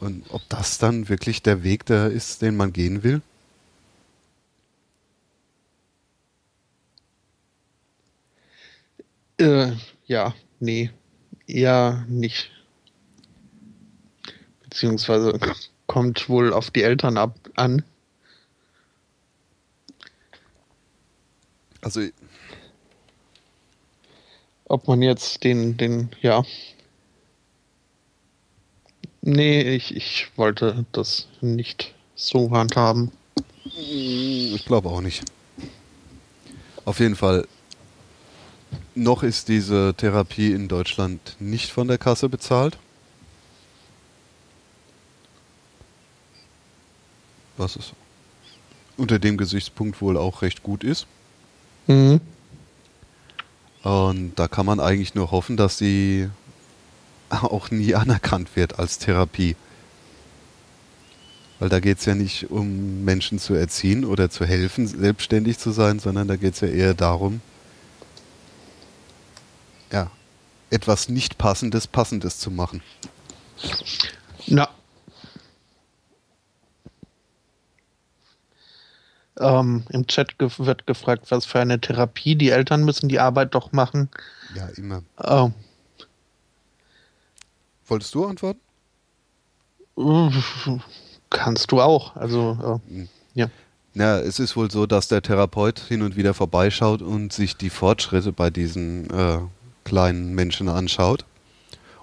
[SPEAKER 1] Und ob das dann wirklich der Weg da ist, den man gehen will?
[SPEAKER 2] Äh, ja, nee, eher nicht beziehungsweise kommt wohl auf die Eltern ab an.
[SPEAKER 1] Also
[SPEAKER 2] ob man jetzt den, den, ja. Nee, ich, ich wollte das nicht so handhaben.
[SPEAKER 1] Ich glaube auch nicht. Auf jeden Fall, noch ist diese Therapie in Deutschland nicht von der Kasse bezahlt. was es unter dem Gesichtspunkt wohl auch recht gut ist. Mhm. Und da kann man eigentlich nur hoffen, dass sie auch nie anerkannt wird als Therapie. Weil da geht es ja nicht um Menschen zu erziehen oder zu helfen, selbstständig zu sein, sondern da geht es ja eher darum, ja, etwas nicht Passendes, Passendes zu machen.
[SPEAKER 2] Na, Ähm, Im Chat ge wird gefragt, was für eine Therapie. Die Eltern müssen die Arbeit doch machen.
[SPEAKER 1] Ja, immer. Oh. Wolltest du antworten?
[SPEAKER 2] Kannst du auch. Also, äh, hm. ja.
[SPEAKER 1] Ja, es ist wohl so, dass der Therapeut hin und wieder vorbeischaut und sich die Fortschritte bei diesen äh, kleinen Menschen anschaut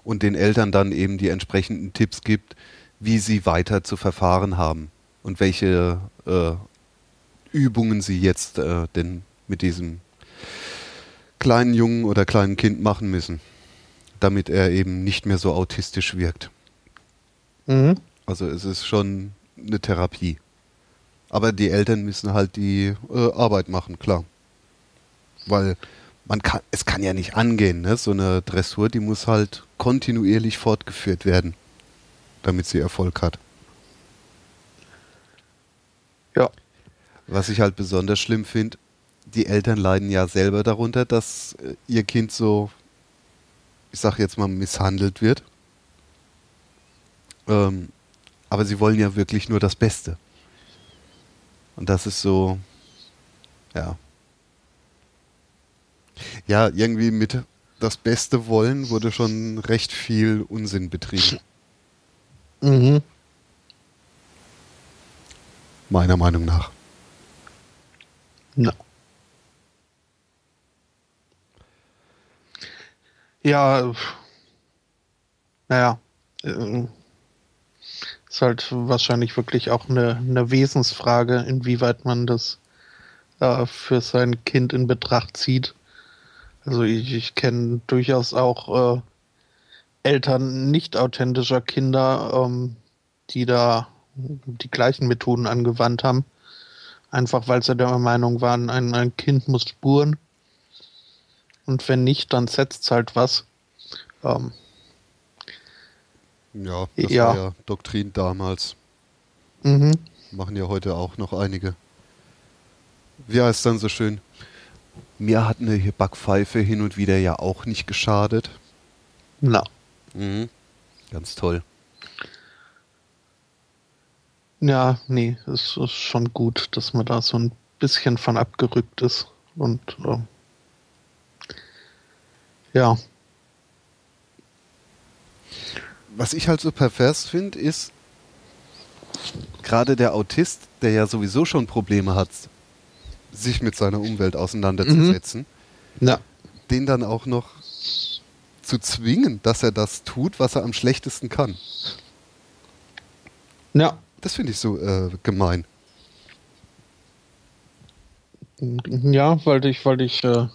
[SPEAKER 1] und den Eltern dann eben die entsprechenden Tipps gibt, wie sie weiter zu verfahren haben und welche äh, Übungen sie jetzt äh, denn mit diesem kleinen Jungen oder kleinen Kind machen müssen. damit er eben nicht mehr so autistisch wirkt.
[SPEAKER 2] Mhm.
[SPEAKER 1] Also es ist schon eine Therapie. Aber die Eltern müssen halt die äh, Arbeit machen, klar. Weil man kann, es kann ja nicht angehen, ne? So eine Dressur, die muss halt kontinuierlich fortgeführt werden, damit sie Erfolg hat.
[SPEAKER 2] Ja.
[SPEAKER 1] Was ich halt besonders schlimm finde, die Eltern leiden ja selber darunter, dass äh, ihr Kind so, ich sag jetzt mal, misshandelt wird. Ähm, aber sie wollen ja wirklich nur das Beste. Und das ist so, ja. Ja, irgendwie mit das Beste wollen wurde schon recht viel Unsinn betrieben.
[SPEAKER 2] Mhm.
[SPEAKER 1] Meiner Meinung nach.
[SPEAKER 2] Ja. Ja, naja, äh, ist halt wahrscheinlich wirklich auch eine, eine Wesensfrage, inwieweit man das äh, für sein Kind in Betracht zieht. Also ich, ich kenne durchaus auch äh, Eltern nicht authentischer Kinder, ähm, die da die gleichen Methoden angewandt haben. Einfach weil sie der Meinung waren, ein, ein Kind muss spuren. Und wenn nicht, dann setzt halt was. Ähm,
[SPEAKER 1] Ja, das
[SPEAKER 2] Ja.
[SPEAKER 1] war ja Doktrin damals.
[SPEAKER 2] mhm.
[SPEAKER 1] Machen ja heute auch noch einige. Wie heißt dann so schön? Mir hat eine Backpfeife hin und wieder ja auch nicht geschadet.
[SPEAKER 2] Na.
[SPEAKER 1] Mhm. Ganz toll.
[SPEAKER 2] Ja, nee, es ist schon gut, dass man da so ein bisschen von abgerückt ist. Und äh, ja,
[SPEAKER 1] Was ich halt so pervers finde, ist gerade der Autist, der ja sowieso schon Probleme hat, sich mit seiner Umwelt auseinanderzusetzen,
[SPEAKER 2] ja,
[SPEAKER 1] den dann auch noch zu zwingen, dass er das tut, was er am schlechtesten kann.
[SPEAKER 2] ja,
[SPEAKER 1] Das finde ich so äh, gemein.
[SPEAKER 2] ja, wollte ich, wollte ich äh,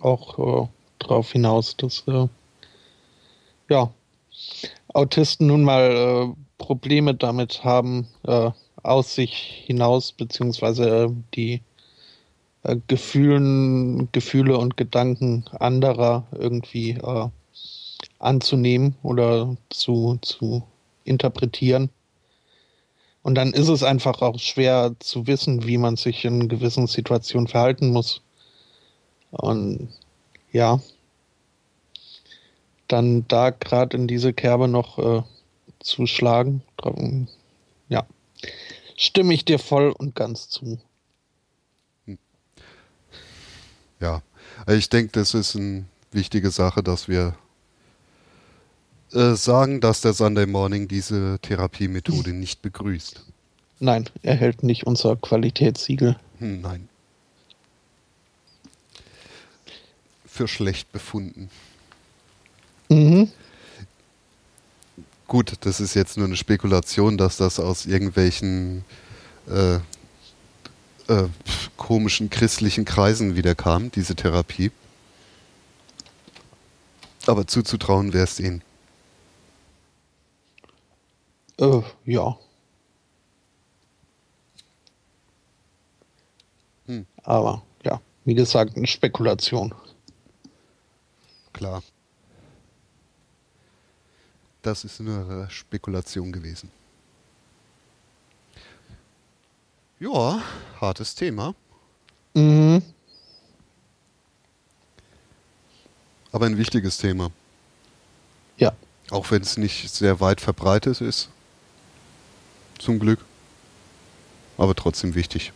[SPEAKER 2] auch äh, drauf hinaus, dass äh, ja Autisten nun mal äh, Probleme damit haben, äh, aus sich hinaus beziehungsweise die Gefühlen, Gefühle und Gedanken anderer irgendwie äh, anzunehmen oder zu, zu interpretieren. Und dann ist es einfach auch schwer zu wissen, wie man sich in gewissen Situationen verhalten muss. Und ja, dann da gerade in diese Kerbe noch äh, zu schlagen, ja, stimme ich dir voll und ganz zu.
[SPEAKER 1] Ja, Also ich denke, das ist eine wichtige Sache, dass wir äh, sagen, dass der Sunday Morning diese Therapiemethode nicht begrüßt.
[SPEAKER 2] Nein, er hält nicht unser Qualitätssiegel.
[SPEAKER 1] Hm, nein. Für schlecht befunden.
[SPEAKER 2] Mhm.
[SPEAKER 1] Gut, das ist jetzt nur eine Spekulation, dass das aus irgendwelchen äh, äh, komischen christlichen Kreisen wieder kam, diese Therapie. Aber zuzutrauen wäre es ihnen.
[SPEAKER 2] Äh, ja.
[SPEAKER 1] Hm.
[SPEAKER 2] Aber ja, wie gesagt, eine Spekulation.
[SPEAKER 1] Klar. Das ist nur äh, Spekulation gewesen. Ja, hartes Thema.
[SPEAKER 2] Mhm.
[SPEAKER 1] Aber ein wichtiges Thema.
[SPEAKER 2] Ja.
[SPEAKER 1] Auch wenn es nicht sehr weit verbreitet ist. Zum Glück. Aber trotzdem wichtig.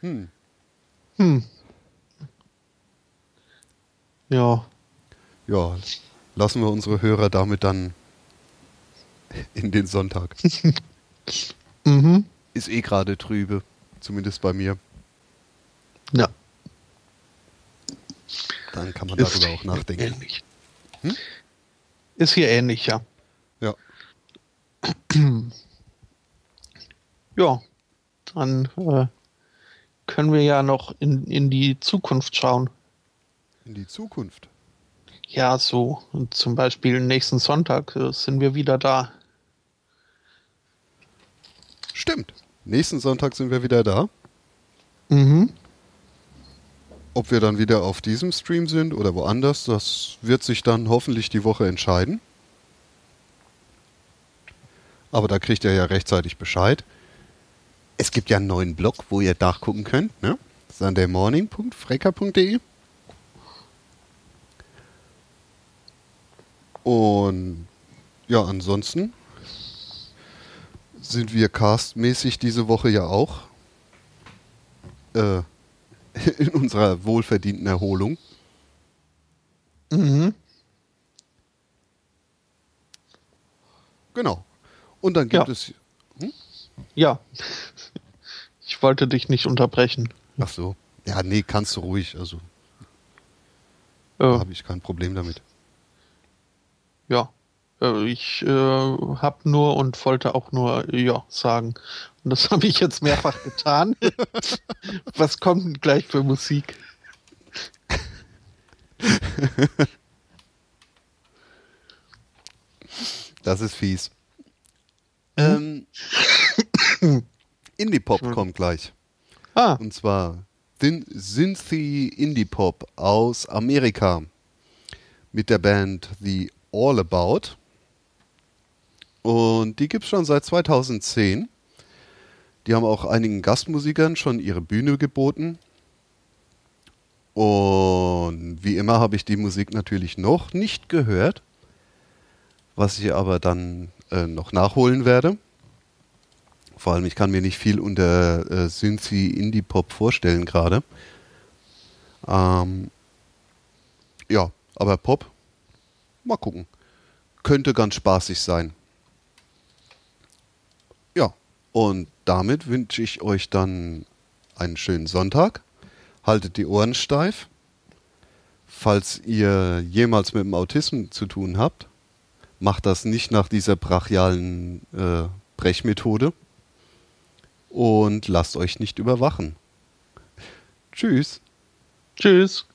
[SPEAKER 1] Hm.
[SPEAKER 2] Hm. Ja.
[SPEAKER 1] Ja, lassen wir unsere Hörer damit dann in den Sonntag. (laughs)
[SPEAKER 2] Mhm.
[SPEAKER 1] Ist eh gerade trübe. Zumindest bei mir.
[SPEAKER 2] Ja.
[SPEAKER 1] Dann kann man
[SPEAKER 2] Ist
[SPEAKER 1] darüber auch nachdenken.
[SPEAKER 2] Ähnlich.
[SPEAKER 1] Hm?
[SPEAKER 2] Ist hier ähnlich, ja.
[SPEAKER 1] Ja. (clears throat)
[SPEAKER 2] Ja. Dann äh, können wir ja noch in, in die Zukunft schauen.
[SPEAKER 1] In die Zukunft?
[SPEAKER 2] Ja, so. Und zum Beispiel nächsten Sonntag äh, sind wir wieder da.
[SPEAKER 1] Stimmt. Nächsten Sonntag sind wir wieder da.
[SPEAKER 2] Mhm.
[SPEAKER 1] Ob wir dann wieder auf diesem Stream sind oder woanders, das wird sich dann hoffentlich die Woche entscheiden. Aber da kriegt ihr ja rechtzeitig Bescheid. Es gibt ja einen neuen Blog, wo ihr nachgucken könnt. Ne? sundaymorning.frecker.de Und ja, ansonsten sind wir castmäßig diese Woche ja auch äh, (laughs) in unserer wohlverdienten Erholung.
[SPEAKER 2] Mhm.
[SPEAKER 1] Genau. Und dann gibt
[SPEAKER 2] Ja.
[SPEAKER 1] es.
[SPEAKER 2] Ja. Ich wollte dich nicht unterbrechen.
[SPEAKER 1] Ach so. Ja, nee, kannst du ruhig. Also
[SPEAKER 2] Äh,
[SPEAKER 1] da habe ich kein Problem damit.
[SPEAKER 2] ja. Äh, ich äh, habe nur und wollte auch nur ja sagen. Und das (laughs) habe ich jetzt mehrfach getan. (laughs) Was kommt denn gleich für Musik?
[SPEAKER 1] Das ist fies. Ähm, (coughs) Indie-Pop kommt gleich.
[SPEAKER 2] Ah,
[SPEAKER 1] Und zwar Thin- Synthy Indie Pop aus Amerika mit der Band The All About. Und die gibt es schon seit 2010. Die haben auch einigen Gastmusikern schon ihre Bühne geboten. Und wie immer habe ich die Musik natürlich noch nicht gehört, was ich aber dann äh, noch nachholen werde. Vor allem, ich kann mir nicht viel unter äh, Synthie Indie Pop vorstellen gerade. Ähm, ja, aber Pop, mal gucken. Könnte ganz spaßig sein. Und damit wünsche ich euch dann einen schönen Sonntag. Haltet die Ohren steif. Falls ihr jemals mit dem Autismus zu tun habt, macht das nicht nach dieser brachialen äh, Brechmethode und lasst euch nicht überwachen. Tschüss.
[SPEAKER 2] tschüss.